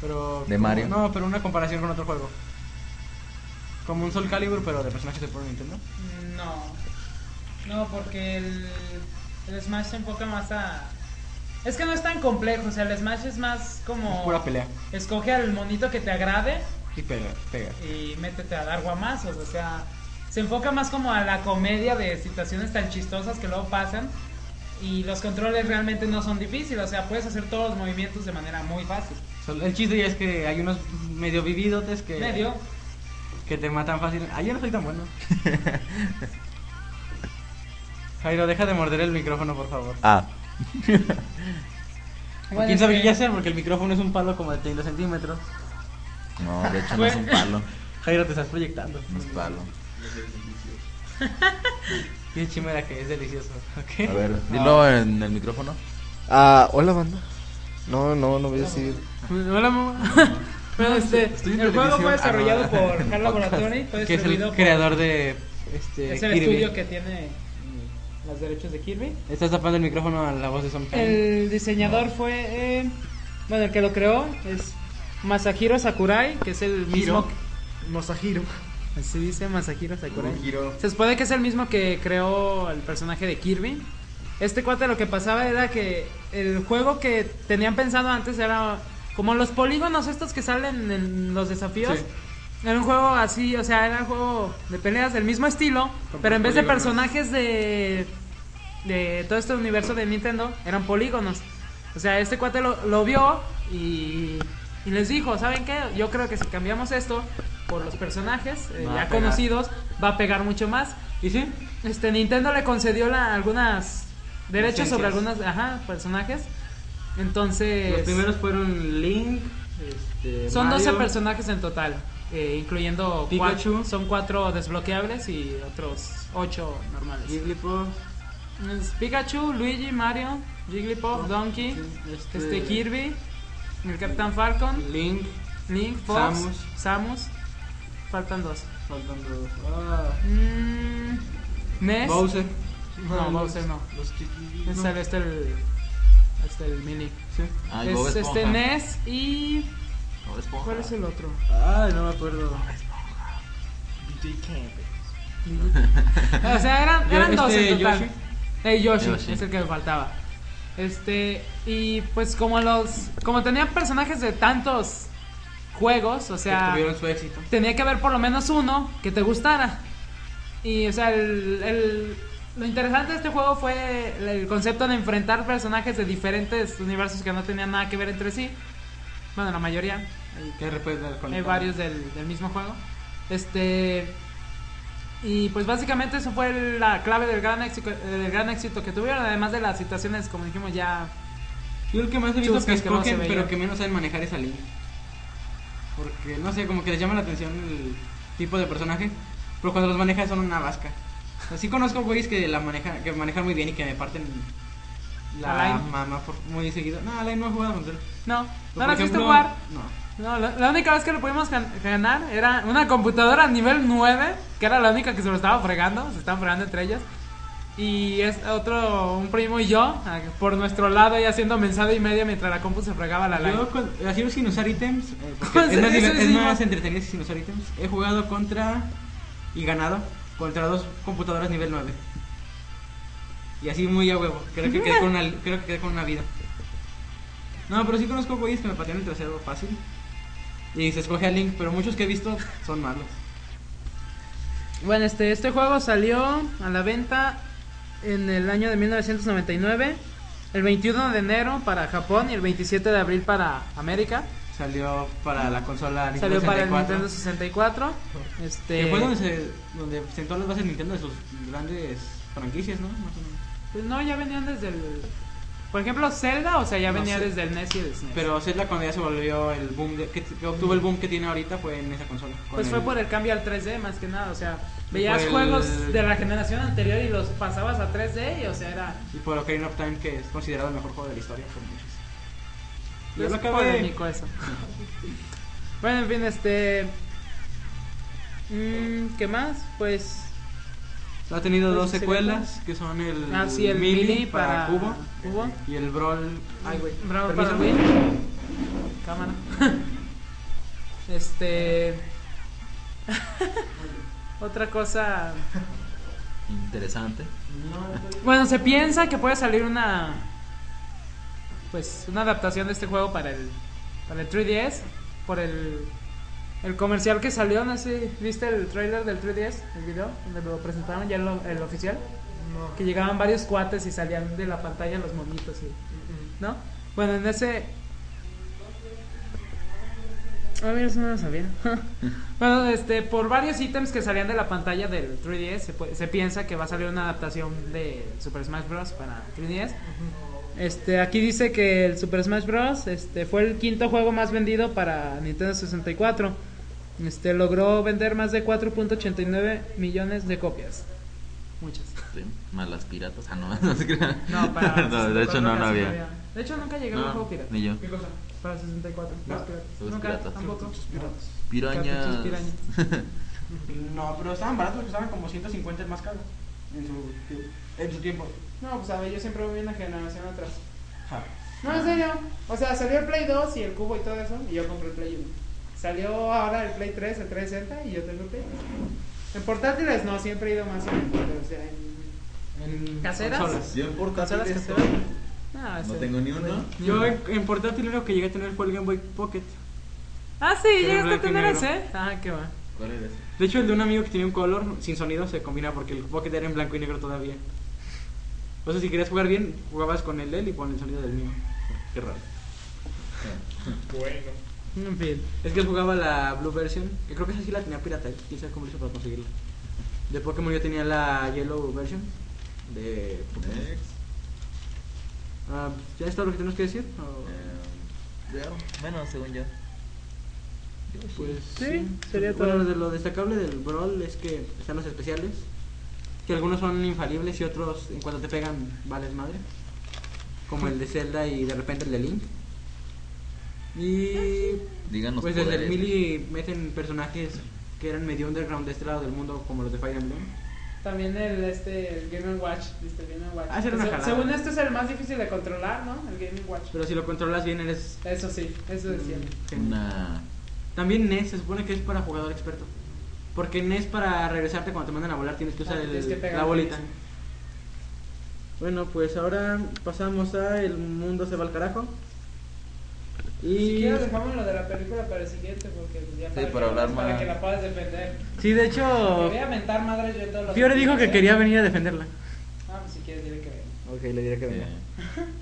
S1: Pero,
S2: ¿De
S1: como-
S2: Mario?
S1: No, pero una comparación con otro juego. Como un Soul Calibur, pero de personajes de Super Nintendo.
S3: No. No, porque el, el Smash se enfoca más a. Es que no es tan complejo, o sea, el Smash es más como.
S1: Es pura pelea.
S3: Escoge al monito que te agrade
S1: Y pega, pega.
S3: y métete a dar guamazos, o sea, se enfoca más como a la comedia de situaciones tan chistosas que luego pasan y los controles realmente no son difíciles, o sea, puedes hacer todos los movimientos de manera muy fácil.
S1: El chiste ya es que hay unos medio vividotes que,
S3: Medio.
S1: que te matan fácil. Ah, yo no soy tan bueno. Jairo, deja de morder el micrófono, por favor.
S2: Ah.
S3: Bueno,
S1: ¿Quién sabe qué hacer? Porque el micrófono es un palo como de 30 centímetros.
S2: No, de hecho no es un palo.
S1: Jairo, te estás proyectando.
S2: No es palo.
S1: Qué chimera que es delicioso.
S2: A ver, dilo en el micrófono.
S4: Ah, hola, banda. No, no, no voy a decir.
S1: Hola, mamá.
S3: Bueno, este,
S2: Estoy en
S3: el juego fue desarrollado
S2: Ah, no.
S3: por HAL Laboratory, fue
S1: Que es el
S3: por-
S1: creador de este,
S3: es el
S1: Kirby.
S3: estudio que tiene los derechos de Kirby.
S1: Estás tapando el micrófono a la voz de Kang.
S3: El diseñador fue, eh, bueno, el que lo creó es Masahiro Sakurai, que es el mismo,
S4: Masahiro.
S3: así dice Masahiro Sakurai. Se supone que es el mismo que creó el personaje de Kirby. Este cuate lo que pasaba era que el juego que tenían pensado antes era como los polígonos estos que salen en los desafíos.
S1: Sí.
S3: Era un juego así, o sea, era un juego de peleas del mismo estilo, pero en vez de personajes de de todo este universo de Nintendo eran polígonos. O sea, este cuate lo, lo vio y, y les dijo, ¿saben qué? Yo creo que si cambiamos esto por los personajes eh, ya conocidos, va a pegar mucho más.
S1: ¿Y sí?
S3: Este Nintendo le concedió la, algunas derechos sobre
S1: Licencias.
S3: algunos ajá, personajes. Entonces,
S1: Los primeros fueron Link, este,
S3: son 12
S1: Mario,
S3: personajes en total, eh, incluyendo
S1: Pikachu.
S3: cuatro, son cuatro desbloqueables y otros 8 normales.
S1: Jigglypuff,
S3: Es Pikachu, Luigi, Mario, Jigglypuff, Donkey,
S1: este,
S3: este Kirby, el Capitán Falcon,
S1: Link,
S3: Link, Fox,
S1: Samus.
S3: Samus. Faltan dos.
S1: faltan dos. Ah,
S3: Mm, Ness.
S1: Bowser.
S3: No, Bowser no.
S4: Los chiquillos.
S3: Es el, este el, este el mini.
S1: Sí.
S2: Bob
S3: es este Ness y
S2: Bob Esponja.
S3: ¿cuál es el otro?
S1: Ay, no me acuerdo.
S4: BJ Camp.
S3: O sea, eran, eran dos
S1: este,
S3: en total.
S1: Yoshi.
S3: Eh, Yoshi,
S2: Yoshi.
S3: es el que me faltaba. Este, y pues como los como tenían personajes de tantos juegos, o
S1: Que
S3: sea,
S1: tuvieron su éxito.
S3: tenía que haber por lo menos uno que te gustara. Y, o sea, el, el- lo interesante de este juego fue el, el concepto de enfrentar personajes de diferentes universos que no tenían nada que ver entre sí. Bueno, la mayoría. Hay,
S1: después
S3: hay varios del, del mismo juego. Este. Y pues básicamente eso fue la clave del gran éxito, del gran éxito que tuvieron, además de las situaciones, como dijimos, ya
S1: Yo el que más he visto que
S3: que no se
S1: escogen, pero que menos saben manejar es a Link. Porque, no sé, como que les llama la atención el tipo de personaje. Pero cuando los maneja son una vasca. Así conozco güeyes que la manejan, que manejan muy bien y que me parten la
S3: Alain.
S1: mama por muy seguido. No, Alain no he jugado con él.
S3: no. ¿No viste
S1: ejemplo,
S3: jugar?
S1: No.
S3: No, la, la única vez que lo pudimos gan- ganar era una computadora a nivel 9, que era la única que se lo estaba fregando, se estaban fregando entre ellas. Y es otro, un primo y yo, por nuestro lado, y haciendo mensada y media mientras la compu se fregaba la line.
S1: Yo así sin usar ítems, eh, es, más, es más entretenido sin usar ítems. He jugado contra y ganado contra dos computadoras nivel 9. Y así muy a huevo. Creo que quedé con una, creo que quedé con una vida. No, pero sí conozco güeyes que me patean el trasero fácil. Y se escoge a Link, pero muchos que he visto son malos.
S3: Bueno, este, este juego salió a la venta en el año de 1999, el 21 de enero para Japón y el 27 de abril para América.
S1: Salió para la consola Nintendo
S3: Salió para el
S1: 64.
S3: Nintendo 64. Este,
S1: Que fue donde, se, donde sentó las bases Nintendo de sus grandes franquicias, ¿no? Más o menos.
S3: Pues no, ya venían desde el... Por ejemplo, Zelda, o sea, ya
S1: No
S3: venía
S1: sé.
S3: desde el NES y el SNES.
S1: Pero Zelda cuando ya se volvió el boom, de- que, que obtuvo el boom que tiene ahorita fue en esa consola. con
S3: Pues fue por el cambio al 3D más que nada, o sea, veías
S1: el-
S3: juegos de la generación anterior y los pasabas a 3D y o sea, era
S1: Y por Ocarina of Time, que es considerado el mejor juego de la historia por muchos. Yo
S3: es polémico eso. bueno, en fin, este mm, ¿qué más? Pues
S1: Ha tenido
S3: Pues
S1: dos secuelas, que son el,
S3: ah, sí, el
S1: para,
S3: para
S1: Cubo
S3: Cubo.
S1: y el Brawl... Ay, güey. ¿Permiso?
S3: para Wii. Cámara. este Otra cosa
S2: Interesante.
S3: Bueno, se piensa que puede salir una pues una adaptación de este juego para el para el 3DS por el el comercial que salió, no sé, ¿viste el trailer del 3DS, el video donde lo presentaron ya lo- el oficial? Que llegaban varios cuates y salían de la pantalla los monitos y ¿no? Bueno, en ese a ver, eso no lo sabía. bueno, este, por varios ítems que salían de la pantalla del 3DS, se, pu- se piensa que va a salir una adaptación de Super Smash Bros. para 3DS. Este, aquí dice que el Super Smash Bros. Este, fue el quinto juego más vendido para Nintendo 64. Este, logró vender más de 4.89 millones de copias. Muchas.
S2: Sí, más las piratas. Ah, no, no se crean.
S3: No, para
S2: No, de hecho, no, no
S3: casi
S2: había.
S3: De hecho, nunca llegué a un
S2: No,
S3: juego pirata.
S2: ni yo.
S1: ¿Qué cosa?
S3: Para 64.
S1: No,
S3: los piratas. Nunca,
S2: piratas.
S3: tampoco.
S2: Pirañas.
S3: Cartuchos pirañas.
S1: No, pero estaban baratos, estaban como 150 el más caro. En su, en su tiempo.
S3: No, pues a ver, yo siempre voy una generación atrás.
S1: Ja.
S3: No, en serio. O sea, salió el Play 2 y el cubo y todo eso, y yo compré el Play 1. Salió ahora el Play 3, el 360, y yo tengo el Play 3. En portátiles no, siempre he ido más en, o sea, en
S1: En
S3: ¿Caseras?
S1: consolas.
S2: Yo en portátiles
S3: caseras. No,
S2: no tengo ni uno.
S1: Yo en, en portátil lo que llegué a tener fue el Game Boy Pocket.
S3: Ah, sí, llegaste a tener ese. Ah, qué va.
S2: ¿Cuál era ese?
S1: De hecho, el de un amigo que tenía un color sin sonido se combina porque el Pocket era en blanco y negro todavía. O sea, si querías jugar bien, jugabas con el de él y con el sonido del mío. Qué raro.
S4: Bueno.
S3: En fin.
S1: Es que él jugaba la Blue version, que creo que esa sí la tenía pirata, quién sabe cómo hizo para conseguirla. De Pokémon yo tenía la Yellow version de Pokémon. Ah, ¿Ya es todo lo que tenemos que decir? O-
S2: Eh, bueno, según yo.
S1: Pues
S3: Sí, sería
S1: Bueno,
S3: todo.
S1: de lo destacable del Brawl es que están los especiales, que algunos son infalibles y otros en cuanto te pegan vales madre, como el de Zelda y de repente el de Link. Y
S2: Díganos
S1: pues desde el. Mili meten personajes que eran medio underground de este lado del mundo como los de Fire Emblem.
S3: También el este el Game Watch, ¿viste? El Game Watch.
S1: Ah, era una
S3: Se- según esto es el más difícil de controlar, ¿no? El Game Watch.
S1: Pero si lo controlas bien eres...
S3: Eso sí, eso decía.
S1: genio.
S2: Una.
S1: También NES se supone que es para jugador experto. Porque NES para regresarte cuando te mandan a volar tienes que usar
S3: Ah,
S1: el-
S3: tienes que pegar
S1: la bolita.
S3: sí.
S1: Bueno, pues ahora pasamos a El mundo se va al carajo.
S3: Si
S1: Y
S3: quieres dejamos lo de la película para el siguiente porque pues, ya
S2: Sí,
S3: para,
S2: para
S3: que,
S2: hablar
S3: para
S2: más.
S3: que la puedas defender.
S1: sí, de
S3: Me
S1: hecho,
S3: voy a mentar madres yo todos los
S1: Fiore dijo que
S3: ¿eh?
S1: quería venir a defenderla.
S3: Ah, pues si quieres dile que venga.
S1: Ok, le diré que venga.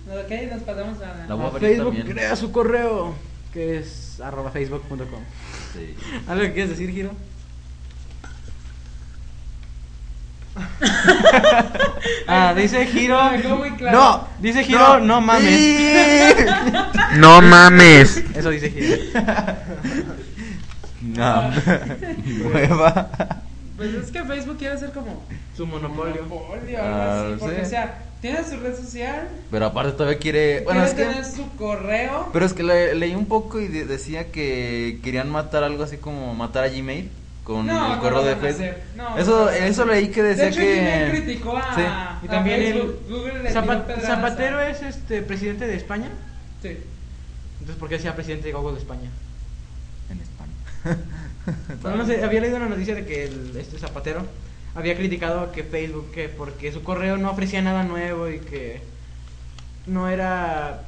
S3: No, Ok, nos pasamos a
S2: La a
S1: Facebook
S2: también.
S1: crea su correo, que es arroba facebook.com.
S2: Sí.
S1: ¿Algo que quieres decir, Giro? ah, dice Giro.
S3: Claro.
S1: No, dice Giro, no, mames.
S2: No mames.
S1: Eso dice Giro.
S2: No. Nueva.
S3: Pues es que Facebook quiere ser como
S1: Su monopolio.
S2: Ah,
S3: así, porque
S2: sí.
S3: o sea, tiene su red social,
S2: Pero aparte todavía quiere. Bueno,
S3: quiere
S2: es que.
S3: tener su correo.
S2: Pero es que le- leí un poco y de- decía que querían matar algo así como matar a Gmail con
S3: No,
S2: el correo de Facebook.
S3: No,
S2: eso, eso leí que decía
S3: de hecho,
S2: que.
S3: Criticó a,
S2: Sí.
S1: Y
S3: a
S1: también el.
S3: Google
S1: Zapatero es este presidente de España.
S3: Sí.
S1: Entonces, ¿por qué decía presidente de Google de España?
S2: En España.
S1: Bueno, no sé, había leído una noticia de que el, este Zapatero había criticado que Facebook, que porque su correo no ofrecía nada nuevo y que no era.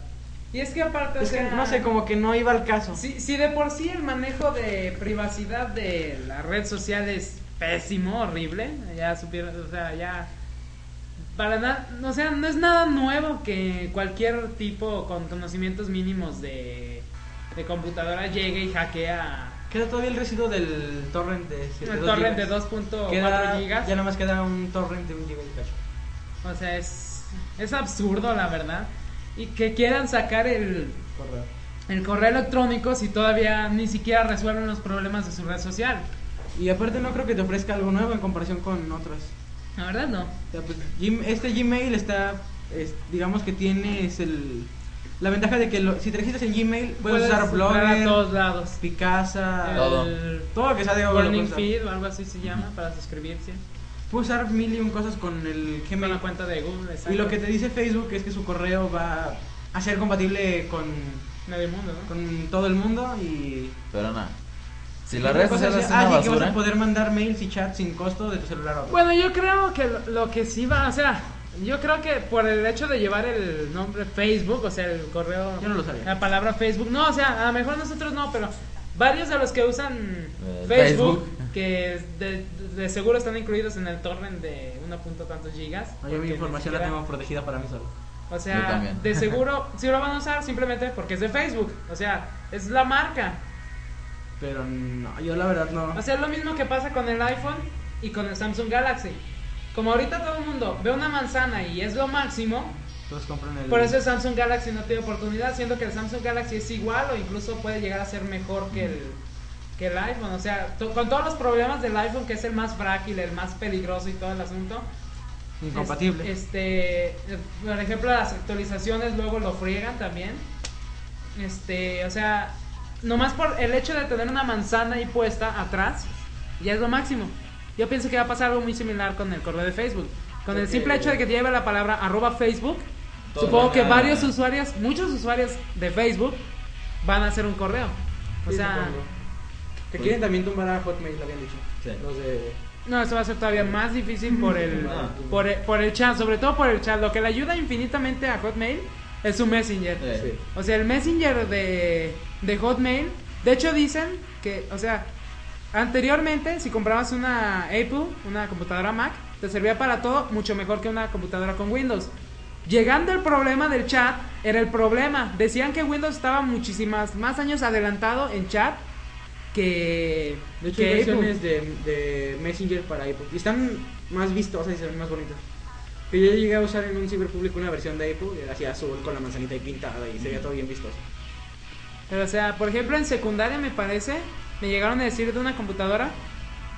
S3: Y es que aparte, o
S1: que,
S3: sea,
S1: no sé, como que no iba al caso.
S3: Si, si de por sí el manejo de privacidad de la red social es pésimo, horrible, ya supieron, o sea, ya para nada, o sea, no es nada nuevo que cualquier tipo con conocimientos mínimos de, de computadora llegue y hackea
S1: Queda todavía el residuo del torrent de
S3: el torrent de
S1: gigas.
S3: 2.4
S1: Queda-
S3: gigas.
S1: Ya nada más queda un torrent de un giga y cacho.
S3: O sea, es, es absurdo, la verdad. Y que quieran sacar el,
S1: Correo.
S3: el correo electrónico si todavía ni siquiera resuelven los problemas de su red social.
S1: Y aparte no creo que te ofrezca algo nuevo en comparación con otras.
S3: La verdad no.
S1: O sea, pues, este Gmail está, es- digamos que tienes el, la ventaja de que lo- si te registras en Gmail puedes, usar
S3: entrar
S1: Blogger,
S3: a todos lados.
S1: Picasa,
S2: Todo.
S3: El
S1: todo lo que sea de Google.
S3: Burning
S1: puedes usar.
S3: Feed o algo así se llama para suscribirse.
S1: Puedes usar mil y un cosas con el
S3: Con
S1: Gmail.
S3: la cuenta de Google, exacto.
S1: Y lo que te dice Facebook es que su correo va a ser compatible con,
S3: Medio mundo, ¿no?
S1: con todo el mundo y...
S2: Pero nada. Si la red social
S1: es-
S2: es
S1: ah,
S2: una
S1: sí, que vas
S2: basura.
S1: a poder mandar mails y chats sin costo de tu celular a otro.
S3: Bueno, yo creo que lo, lo que sí va, o sea, yo creo que por el hecho de llevar el nombre Facebook, o sea, el correo,
S1: Yo no lo sabía.
S3: la palabra Facebook, no, o sea, a lo mejor nosotros no, pero varios de los que usan
S2: Eh,
S3: Facebook,
S2: Facebook.
S3: Que de, de seguro están incluidos en el torrent de 1. punto tantos gigas.
S1: No, yo mi información la tengo protegida para mí solo.
S3: O sea, de seguro si lo van a usar simplemente porque es de Facebook, o sea, es la marca.
S1: Pero no, yo la verdad no.
S3: O sea, es lo mismo que pasa con el iPhone y con el Samsung Galaxy. Como ahorita todo el mundo ve una manzana y es lo máximo,
S1: Todos compran el...
S3: por eso el Samsung Galaxy no tiene oportunidad, siendo que el Samsung Galaxy es igual o incluso puede llegar a ser mejor que el, que el iPhone. O sea, to- con todos los problemas del iPhone, que es el más frágil, el más peligroso y todo el asunto.
S1: Incompatible.
S3: Es- Este, por ejemplo, las actualizaciones luego lo friegan también. Este, o sea, nomás por el hecho de tener una manzana ahí puesta atrás, ya es lo máximo. Yo pienso que va a pasar algo muy similar con el correo de Facebook. Con el simple hecho de que lleve la palabra arroba Facebook, supongo que varios usuarios, muchos usuarios de Facebook van a hacer un correo. O
S1: Sí,
S3: sea,
S1: supongo. Que quieren también tumbar a Hotmail, habían dicho.
S2: Sí.
S1: Los de...
S3: No, eso va a ser todavía más difícil por el,
S2: Ah.
S3: por el, por el chat, sobre todo por el chat. Lo que le ayuda infinitamente a Hotmail es su Messenger.
S1: Sí.
S3: O sea, el Messenger de, de Hotmail, de hecho dicen que, o sea, anteriormente si comprabas una Apple, una computadora Mac, te servía para todo mucho mejor que una computadora con Windows. Llegando el problema del chat, era el problema. Decían que Windows estaba muchísimas más años adelantado en chat que,
S1: De hecho,
S3: que
S1: hay versiones de, de Messenger para Apple. Y están más vistosas y se ven más bonitas. Que yo llegué a usar en un ciberpúblico una versión de Apple, era así azul con la manzanita ahí pintada y se veía todo bien vistoso.
S3: Pero, o sea, por ejemplo, en secundaria me parece, me llegaron a decir de una computadora,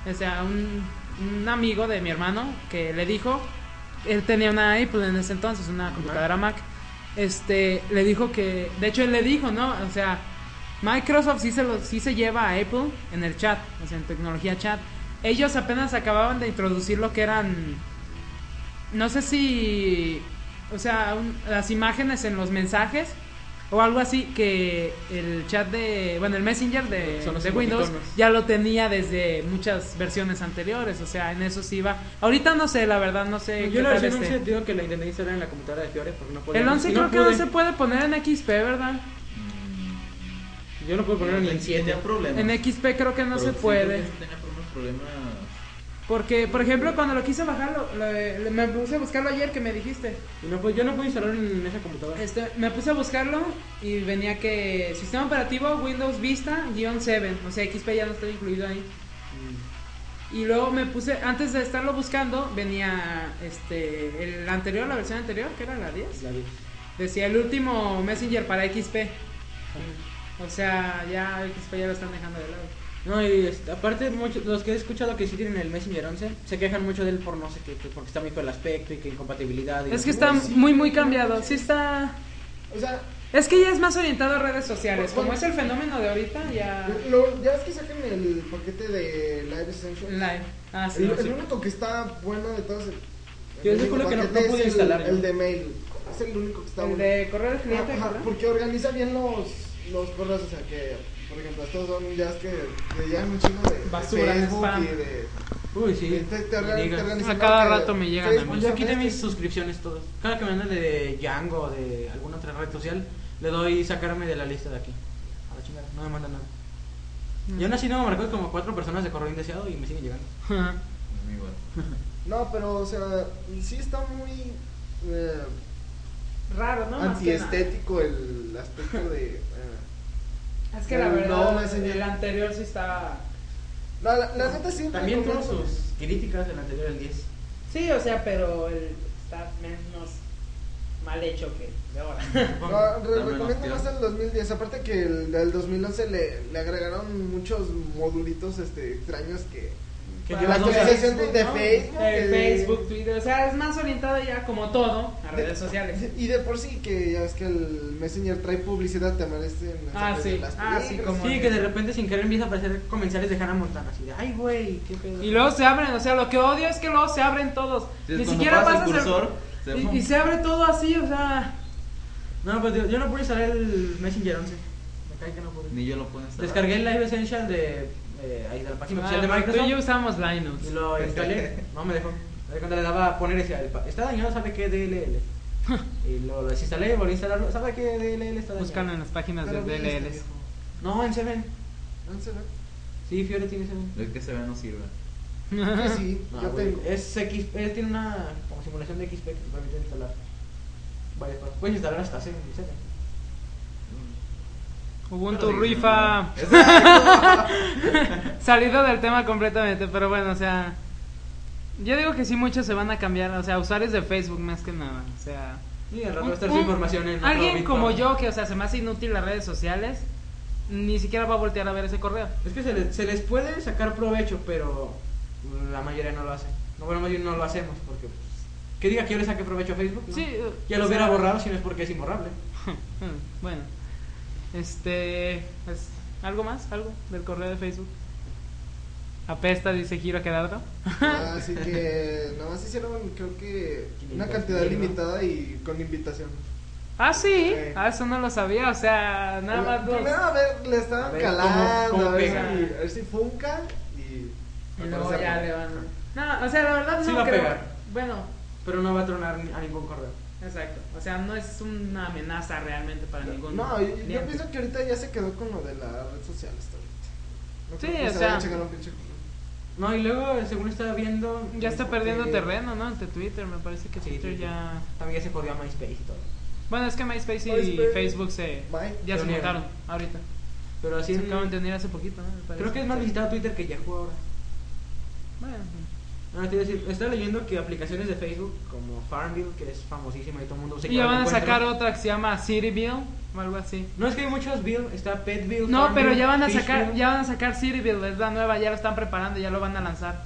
S3: o sea, un, un amigo de mi hermano que le dijo, él tenía una Apple en ese entonces, una computadora Mac, este, le dijo que, de hecho él le dijo, ¿no? O sea, Microsoft sí se, lo, sí se lleva a Apple en el chat, o sea, en tecnología chat. Ellos apenas acababan de introducir lo que eran, no sé si, o sea, un- las imágenes en los mensajes o algo así que el chat de, bueno, el Messenger de,
S1: Son los
S3: de Windows ya lo tenía desde muchas versiones anteriores, o sea, en eso sí iba. Ahorita no sé, la verdad, no sé.
S1: Yo
S3: qué
S1: la versión
S3: esté.
S1: 11 digo que la intenté instalar en la computadora de Fiore porque no podía.
S3: El 11
S1: y
S3: creo
S1: no
S3: que no
S1: pude.
S3: se puede poner en XP, ¿verdad?
S1: Yo no puedo ponerlo ni en 7.
S2: Tenía problemas.
S3: En XP creo que no
S2: Pero
S3: se puede. Porque, por ejemplo, cuando lo quise bajarlo, lo- lo- me puse a buscarlo ayer que me dijiste.
S1: Y no, pude- yo no pude instalarlo en esa computadora.
S3: Este, me puse a buscarlo y venía que sistema operativo Windows Vista-7, o sea, XP ya no está incluido ahí. Y luego me puse, antes de estarlo buscando, venía este el anterior, la versión anterior, que era la 10.
S1: La vi.
S3: Decía el último Messenger para XP. O sea, ya XP ya lo están dejando de lado.
S1: No, y este, aparte, muchos, los que he escuchado que sí tienen el Messenger 11 se quejan mucho de él por no sé qué, que porque está muy feo el aspecto y que incompatibilidad. y
S3: Es que está
S4: sí,
S3: muy, muy cambiado.
S4: sí.
S3: Está...
S4: O sea,
S3: Es que ya es más orientado a redes sociales. Como es el fenómeno de ahorita, ya...
S4: lo- ya ves que sacan el paquete de Live Essentials.
S3: Live. Ah, sí.
S4: El,
S3: sí.
S4: el único que está bueno de todos. el-
S1: Yo
S4: el único
S1: que no- no pude
S4: es el-
S1: instalar,
S4: El, de mail. Es el único que está
S3: El
S4: bueno.
S3: de correo al cliente,
S4: Ajá, porque organiza bien los, los correos, o sea que, por ejemplo, estos son ya es que te llegan un chingo de, de
S3: Basura,
S4: Facebook
S3: spam.
S4: y de...
S1: Uy, sí.
S4: te, te
S1: digas.
S4: te
S3: A cada rato me llegan a
S4: Facebook
S3: mí.
S1: Yo quité mis suscripciones todas. Cada que me mandan de Django o de alguna otra red social, le doy sacarme de la lista de aquí. A la chingada, no me mandan nada.
S3: Mm.
S1: Y aún así no me marcó como cuatro personas de correo indeseado y me siguen llegando.
S4: No, pero, o sea, sí está muy... eh,
S3: Raro, ¿no?
S4: Antiestético el aspecto de... eh,
S3: Es que la
S4: El
S3: verdad,
S4: no Messenger.
S3: el anterior sí estaba...
S4: No, la, la neta sí.
S1: También
S4: me
S1: tuvo sus críticas el anterior, el 10.
S3: Sí, o sea, pero el está menos mal hecho que de ahora.
S4: No, re-
S2: Dame
S4: recomiendo más el 2010. Aparte que el del 2011 le, le agregaron muchos modulitos este, extraños que...
S1: Que
S4: la actualización de,
S3: Facebook,
S4: de
S3: ¿no?
S4: Facebook. Que-
S3: Facebook, Twitter, o sea, es más orientado ya como todo a redes sociales.
S4: Y de por sí que ya ves que el Messenger trae publicidad, te
S3: Ah, sí.
S4: de las
S3: Ah, sí,
S4: películas.
S3: como-
S1: Sí, que de repente sin querer empieza a aparecer comerciales de Hannah Montana. Así de, ay, güey, qué pedo.
S3: Y luego se abren, o sea, lo que odio es que luego se abren todos.
S2: Sí,
S3: Ni siquiera
S2: pasas
S3: pasas
S2: el
S3: el-
S2: cursor, se-
S3: y, y se abre todo así, o sea...
S1: No, pues yo, yo no pude instalar el Messenger 11. Me cae que no pude.
S2: Ni yo lo puedo instalar.
S1: Descargué el Live Essential de, eh, ahí de la página oficial de
S3: Ah, tú
S1: Microsoft.
S3: y yo usamos Linux.
S1: Y lo instalé. No me dejó. De cuando le daba a poner pa- está dañado, ¿sabe qué? DLL. y lo, lo desinstalé, volví a instalarlo. ¿Sabe qué? DLL está dañado.
S3: Búscalo en las páginas
S4: Pero
S3: de
S4: viejo.
S1: No, en Seven.
S4: ¿En serio?
S1: Sí, Fiore tiene Seven.
S2: Es que se ve no sirve.
S4: Que sí,
S1: No,
S4: yo
S1: güey,
S4: tengo.
S1: Es X, es- tiene una como simulación de XP que te permite instalar varias cosas. Puedes instalar hasta Seven y Seven.
S3: Ubuntu rifa. Salido del tema completamente, pero bueno, o sea, yo digo que sí muchos se van a cambiar, o sea, usuarios de Facebook más que nada, o sea,
S1: Y al rato
S3: un-
S1: va a estar su
S3: un-
S1: información en
S3: alguien como yo que, o sea, se me hace inútil las redes sociales, ni siquiera va a voltear a ver ese correo.
S1: Es que se les, se les puede sacar provecho, pero la mayoría no lo hace. No, bueno, más bien no lo hacemos porque pues, que diga que yo le saque provecho a Facebook. ¿no?
S3: Sí,
S1: Ya lo hubiera borrado si no es porque es imborrable.
S3: bueno, este, pues, ¿algo más? ¿Algo del correo de Facebook? Apesta, dice Giro Quedardo.
S4: Así que nada más hicieron creo que una
S1: 500
S4: cantidad limitada y con invitación.
S3: Ah, sí,
S4: Sí.
S3: ah, eso no lo sabía, o sea, nada más dos.
S4: Primero a ver, le
S1: A
S4: estaban
S1: ver
S4: calando,
S1: cómo- cómo
S4: a, ver si, a ver si funca y...
S3: Y luego ya le van. No, o sea, la verdad
S1: Sí
S3: no
S1: va a
S3: creo.
S1: pegar.
S3: Bueno,
S1: Pero no va a tronar a ningún correo.
S3: Exacto. O sea, no es una amenaza realmente para ningún.
S4: No, yo, pienso que ahorita ya se quedó con lo de la red social hasta ahorita. No
S3: Sí,
S4: creo que
S3: o
S4: se
S3: sea-
S4: vaya a chingar un pinche correo.
S1: No, y luego, según estaba viendo.
S3: Ya está perdiendo terreno, ¿no? Ante Twitter, me parece que
S1: Sí,
S3: Twitter
S1: Twitter.
S3: ya...
S1: También ya se jodió a MySpace y todo.
S3: Bueno, es que MySpace y
S4: MySpace.
S3: Facebook se...
S4: My-
S3: Ya se juntaron ahorita.
S1: Pero así.
S3: Se acaban de unir hace poquito, ¿no? Me parece.
S1: Creo que es más visitado Twitter que Yahoo ahora.
S3: Bueno,
S1: No, te iba a decir, leyendo que aplicaciones de Facebook como Farmville, que es famosísima y todo el mundo se
S3: y ya van a sacar otra que se llama Cityville o algo así.
S1: No es que hay muchos Bill, está Petville.
S3: No,
S1: Farmville,
S3: pero ya van a sacar, ya van a sacar Cityville, es la nueva, ya lo están preparando, ya lo van a lanzar.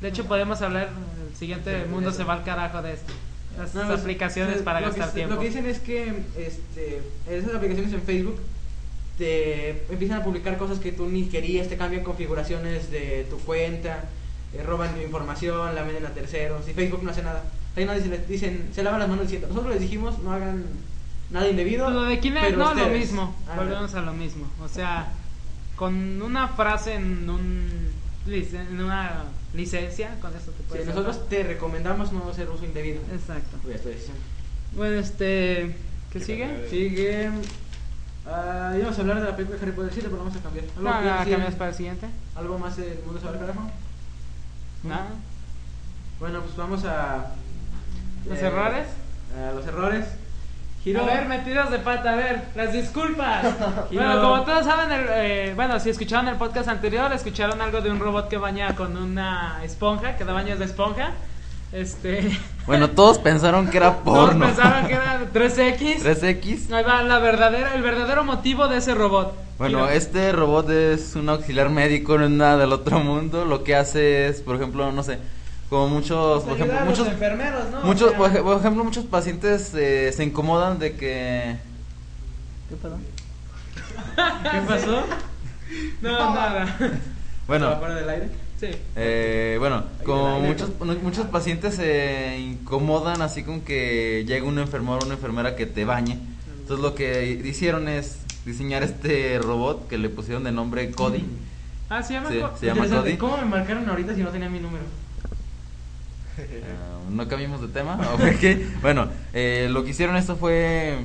S3: De hecho, podemos hablar, el siguiente mundo se va al carajo de esto. Las
S1: No, pues,
S3: aplicaciones
S1: pues,
S3: para
S1: que
S3: gastar tiempo.
S1: Lo que dicen es que este, esas aplicaciones en Facebook te empiezan a publicar cosas que tú ni querías, te cambian configuraciones de tu cuenta, eh, roban información, la venden a terceros y Facebook no hace nada. Ahí no dicen, dicen, se lavan las manos diciendo, nosotros les dijimos no hagan nada indebido.
S3: Lo de no, lo
S1: ustedes".
S3: mismo.
S1: Ah,
S3: Volvemos a lo mismo. O sea, con una frase en un en una licencia, con eso te
S1: sí,
S3: puedes
S1: nosotros te recomendamos no hacer uso indebido.
S3: Exacto. Bueno, este, ¿qué sigue?
S1: Sigue. ah, íbamos a hablar de la película de Harry Potter 7, pero vamos a cambiar. ¿Algo,
S3: No,
S1: que
S3: cambias para el siguiente.
S1: ¿Algo más del mundo sobre el carajo?
S3: Nada.
S1: Bueno, pues vamos a.
S3: ¿Los
S1: eh,
S3: errores?
S1: A los errores. Giro.
S3: A ver, metidas de pata, a ver, las disculpas. Bueno, como todos saben, el, eh, bueno, si escucharon el podcast anterior, escucharon algo de un robot que baña con una esponja, que da baños de esponja. Este.
S2: Bueno, todos pensaron que era
S3: Todos
S2: porno.
S3: pensaban que era 3X.
S2: 3X.
S3: Ahí va la verdadera, el verdadero motivo de ese robot.
S2: Bueno, este robot es un auxiliar médico, no es nada del otro mundo. Lo que hace es, por ejemplo, no sé, como muchos, por ejemplo, muchos,
S3: enfermeros, ¿no?
S2: muchos,
S3: O sea,
S2: por ej- por ejemplo, muchos pacientes eh, se incomodan de que. ¿Qué pasó?
S1: ¿Qué pasó?
S3: No, nada.
S2: Bueno,
S1: ¿Estaba fuera del aire?
S3: Sí.
S2: Eh, bueno, como muchos, muchos pacientes se incomodan así con que llegue un enfermero o una enfermera que te bañe. Entonces lo que hicieron es diseñar este robot que le pusieron de nombre Cody.
S3: Ah, se llama.
S2: Sí,
S3: co-
S2: se llama. Cody.
S1: ¿Cómo me marcaron ahorita si no tenía mi número?
S2: Ah, no cambiamos de tema. ok. Bueno, eh, lo que hicieron esto fue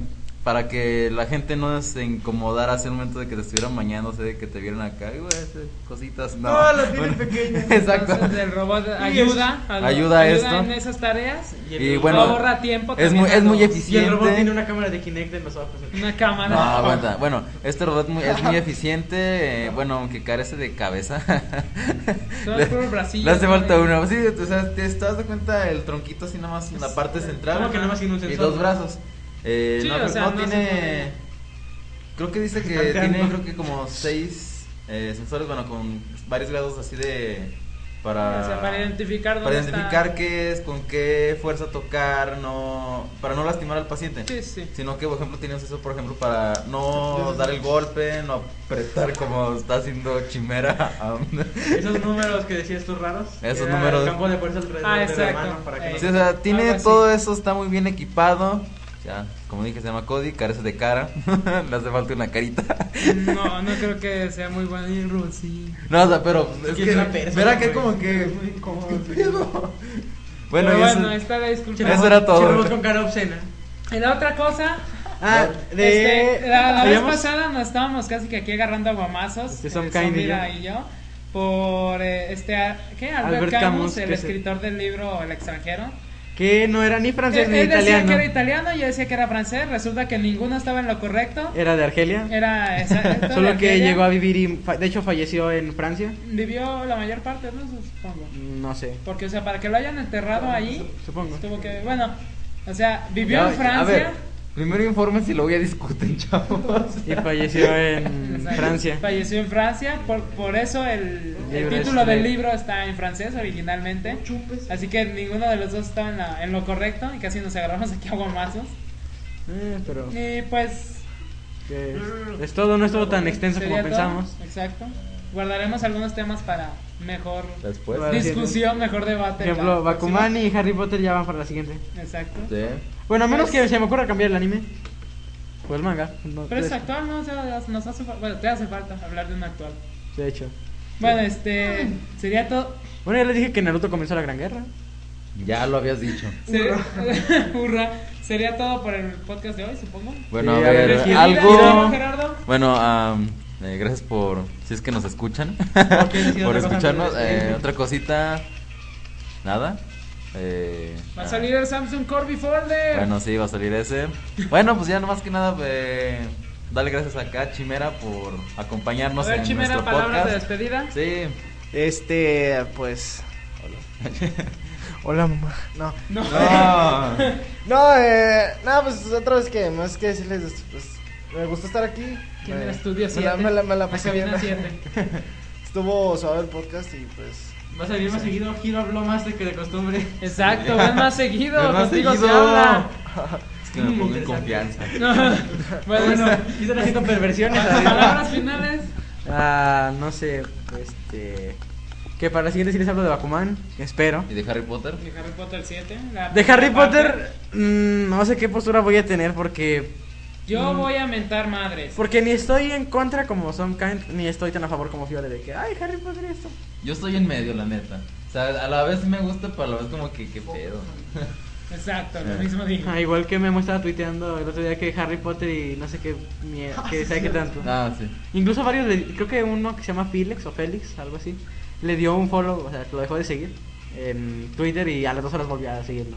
S2: para que la gente no se incomodara hace el momento de que te estuvieran bañándose, de que te vieran acá, y, güey, cositas. No,
S1: No, lo tiene
S2: Bueno,
S1: pequeño.
S2: Exacto.
S3: Entonces el robot ayuda, a-
S2: Ayuda a esto.
S3: en esas tareas.
S2: Y bueno,
S3: ahorra tiempo.
S2: es muy, es muy
S3: los-
S1: Y el
S2: eficiente.
S1: robot tiene una cámara de Kinect en los ojos.
S3: Una cámara.
S2: No, aguanta. Bueno, este robot muy- es muy eficiente. eh, bueno, aunque carece de cabeza.
S3: Son
S2: le,
S3: puros bracillos,
S2: le hace
S3: ¿no?
S2: falta uno. Sí, o sea, te estás de cuenta el tronquito así nada más en la parte central.
S1: ¿Cómo que nada más tiene un
S2: Y
S1: sensor?
S2: dos brazos. Eh,
S3: Sí,
S2: no,
S3: o sea,
S2: no
S3: no
S2: tiene. Creo que dice que tiene, creo que como seis eh, sensores, bueno, con varios grados así de. Para,
S3: O sea, para identificar
S2: para
S3: dónde
S2: identificar
S3: está.
S2: qué es, con qué fuerza tocar, no para no lastimar al paciente.
S3: Sí, sí.
S2: Sino que, por ejemplo, tienes eso, por ejemplo, para no dar el golpe, no apretar como está haciendo Chimera. a-
S1: Esos números que decías tú raros.
S2: Esos números.
S1: El campo de fuerza alrededor
S3: Ah,
S1: de la
S3: exacto.
S1: mano para que
S3: Eh.
S1: no
S2: Sí, o sea, tiene todo eso, está muy bien equipado. Ya, como dije, se llama Cody, carece de cara. Le hace falta una carita.
S3: No, no creo que sea muy bueno. Y Rosy.
S2: No, o sea, pero es
S1: que
S2: que, verá que como que.
S1: Es muy incómodo.
S2: Bueno,
S3: Pero
S2: y eso-
S3: bueno, está la disculpa.
S2: Eso era todo.
S1: Con cara obscena.
S3: Y la otra cosa.
S1: Ah, de.
S3: Este, la, la vez pasada nos estábamos casi que aquí agarrando aguamazos.
S1: Este Sam
S3: eh,
S1: Cain y yo.
S3: Por eh, este. ¿Qué? Albert,
S1: Albert
S3: Camus,
S1: Camus,
S3: el
S1: que es el-
S3: escritor del libro El extranjero.
S1: Que no era ni francés
S3: Él,
S1: ni
S3: él decía
S1: italiano.
S3: que era italiano, yo decía que era francés. Resulta que ninguno estaba en lo correcto.
S1: Era de Argelia.
S3: Era exacto,
S1: Solo
S3: de
S1: que llegó a vivir y de hecho falleció en Francia.
S3: Vivió la mayor parte, ¿no? Supongo.
S1: No sé.
S3: Porque, o sea, para que lo hayan enterrado ahí,
S1: Supongo.
S3: tuvo que. Bueno, o sea, vivió
S2: Ya,
S3: en Francia.
S2: A ver, primero si luego ya discuten, chavos.
S1: Y falleció en. Francia.
S3: Falleció en Francia, por, por eso el, título del libro está en francés originalmente. Así que ninguno de los dos estaba en, la- en lo correcto y casi nos agarramos aquí a guamazos.
S1: Eh, pero
S3: Y pues.
S1: es todo, no estuvo tan extenso como
S3: todo.
S1: pensamos.
S3: Exacto. Guardaremos algunos temas para mejor
S2: Después.
S3: Discusión, mejor debate.
S1: Por ejemplo. Bakuman y Harry Potter ya van para la siguiente.
S3: Exacto.
S2: Sí.
S1: Bueno, a menos
S3: Pues-
S1: que se me ocurra cambiar el anime. O el manga. No,
S3: Pero es
S1: pues,
S3: actual, ¿no? O sea, nos hace, bueno, te hace falta hablar de un actual.
S1: De hecho.
S3: Bueno, este. Sería todo.
S1: Bueno, ya les dije que Naruto comenzó la Gran Guerra.
S2: Ya lo habías dicho.
S3: Sería, Hurra. Sería todo por el podcast de hoy, supongo.
S2: Bueno,
S1: Sí,
S2: a
S1: ver,
S2: algo.
S3: Gerardo.
S2: Bueno, am, Eh, gracias por, si es que nos escuchan,
S1: Ok, sí,
S2: por escucharnos.
S1: de-
S2: Eh, otra cosita, nada. Eh,
S3: Va a salir el Samsung Corby Folder.
S2: Bueno, sí, va a salir ese. Bueno, pues ya nomás que nada, eh, dale gracias acá a Chimera por acompañarnos
S3: a ver,
S2: en
S3: Chimera,
S2: nuestro
S3: palabras de
S2: podcast.
S3: despedida.
S2: Sí,
S4: Este, pues. Hola. Hola, mamá. No.
S3: No.
S2: No.
S4: No, eh. Nada, pues otra vez que más que decirles, pues. Me gustó estar aquí.
S3: En
S4: Me-
S3: el estudio
S4: me la,
S3: 7.
S4: me la, me la pasé bien.
S3: 7.
S4: Estuvo suave el podcast y pues.
S1: Va a salir más seguido. Giro habló más de que de costumbre.
S3: Exacto, ven más seguido.
S2: Ven más
S3: contigo se
S2: seguido.
S3: habla.
S2: Es que me pongo en confianza.
S3: bueno,
S1: Bueno, quizás así con perversiones.
S3: palabras finales.
S1: Ah, no sé, este. Que para la siguiente sí les hablo de Bakuman, espero.
S2: ¿Y de Harry Potter?
S3: De Harry Potter 7. la
S1: De Harry. Potter, mm, no sé qué postura voy a tener porque.
S3: Yo
S1: Mm.
S3: voy a mentar madres.
S1: Porque ni estoy en contra como Some Kind, ni estoy tan a favor como Fiore de que, ay, Harry Potter y esto.
S2: Yo estoy en medio, la neta. O sea, a la vez me gusta, pero a la vez como que, qué pedo.
S3: Exacto, lo
S2: Eh.
S3: mismo digo.
S1: Ah, igual que me estaba tuiteando el otro día que Harry Potter y no sé qué, mie- que sabe qué tanto.
S2: Ah, sí.
S1: Incluso varios, le- creo que uno que se llama Felix o Félix, algo así, le dio un follow, o sea, lo dejó de seguir en Twitter y a las dos horas volvió a seguirlo.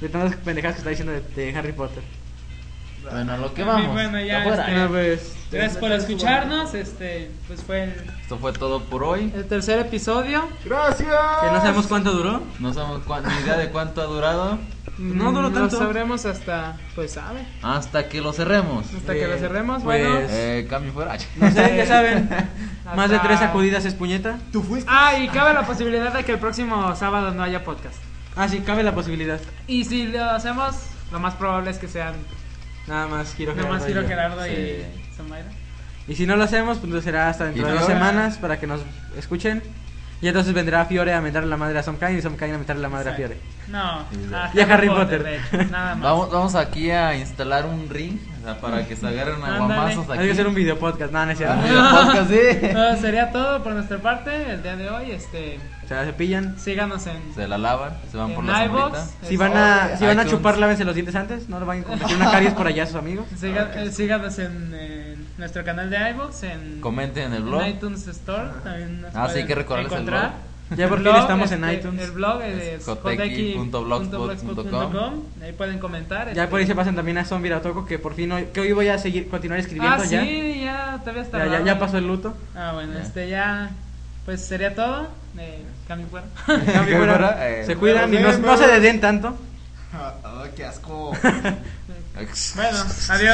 S1: De tantas pendejadas que está diciendo de, de Harry Potter.
S2: Bueno, a lo que vamos.
S3: bueno, ya,
S2: Afuera.
S3: este-
S1: pues,
S3: Gracias por escucharnos. Este, pues fue el,
S2: Esto fue todo por hoy.
S3: el tercer episodio.
S4: ¡Gracias!
S1: que no sabemos cuánto duró.
S2: No sabemos ni idea de cuánto ha durado.
S1: No duró
S3: Mm,
S1: tanto.
S3: Lo sabremos hasta, pues sabe,
S2: Hasta que lo cerremos.
S3: hasta que lo cerremos.
S1: pues-
S3: Bueno.
S2: Eh, cambio fuera.
S1: No sé, ya saben. Más de tres sacudidas es puñeta.
S4: ¿Tú fuiste?
S3: Ah, y cabe la posibilidad de que el próximo sábado no haya podcast.
S1: Ah, sí, cabe la posibilidad.
S3: Y si lo hacemos, lo más probable es que sean
S1: Nada más Giro
S3: nomás
S1: Gerardo y
S3: Giro
S1: yo.
S3: Gerardo y Zomaira.
S1: Y si no lo hacemos, pues entonces será hasta dentro
S2: ¿Y
S1: de dos semanas para que nos escuchen. Y entonces vendrá Fiore a mentarle la madre a Somkain y Somkain a mentarle la madre a Fiore.
S3: No,
S2: Y
S3: a
S1: y a Harry Potter.
S3: nada más.
S2: Vamos, vamos aquí a instalar un ring o sea, para que se agarren a guamazos aquí.
S1: Hay que hacer un video podcast. No, no es cierto.
S2: Ah, video podcast, sí.
S3: No, sería todo por nuestra parte el día de hoy. Este,
S1: Se la cepillan.
S3: síganos en,
S2: Se la lavan, se van por
S3: en
S2: la sombrita.
S1: Si van a, si van a chupar, lávense los dientes antes. No lo vayan a en una caries por allá a sus amigos.
S3: Siga- eh, síganos en, en nuestro canal de iVoox, en,
S2: Comenten en el
S3: en
S2: blog.
S3: iTunes Store. También nos
S2: Ah, sí, hay que recordarles el
S3: encontrar.
S1: Ya por fin estamos en
S3: este,
S1: iTunes.
S3: El blog es
S2: joteki.blogspot.com.
S3: Ahí pueden comentar.
S1: Ya
S3: este.
S1: por ahí se pasan también a Zombie Toco que por fin hoy, que hoy voy a seguir continuar escribiendo
S3: Ah,
S1: ya.
S3: sí, ya, todavía está.
S1: Ya, ya, pasó el luto.
S3: Ah, bueno, este ya. Pues sería todo. Eh, cambio fuera.
S1: Cambio fuera,
S2: fuera, eh,
S1: se cuidan y no, se desden tanto.
S4: Ah, qué asco.
S3: bueno, adiós.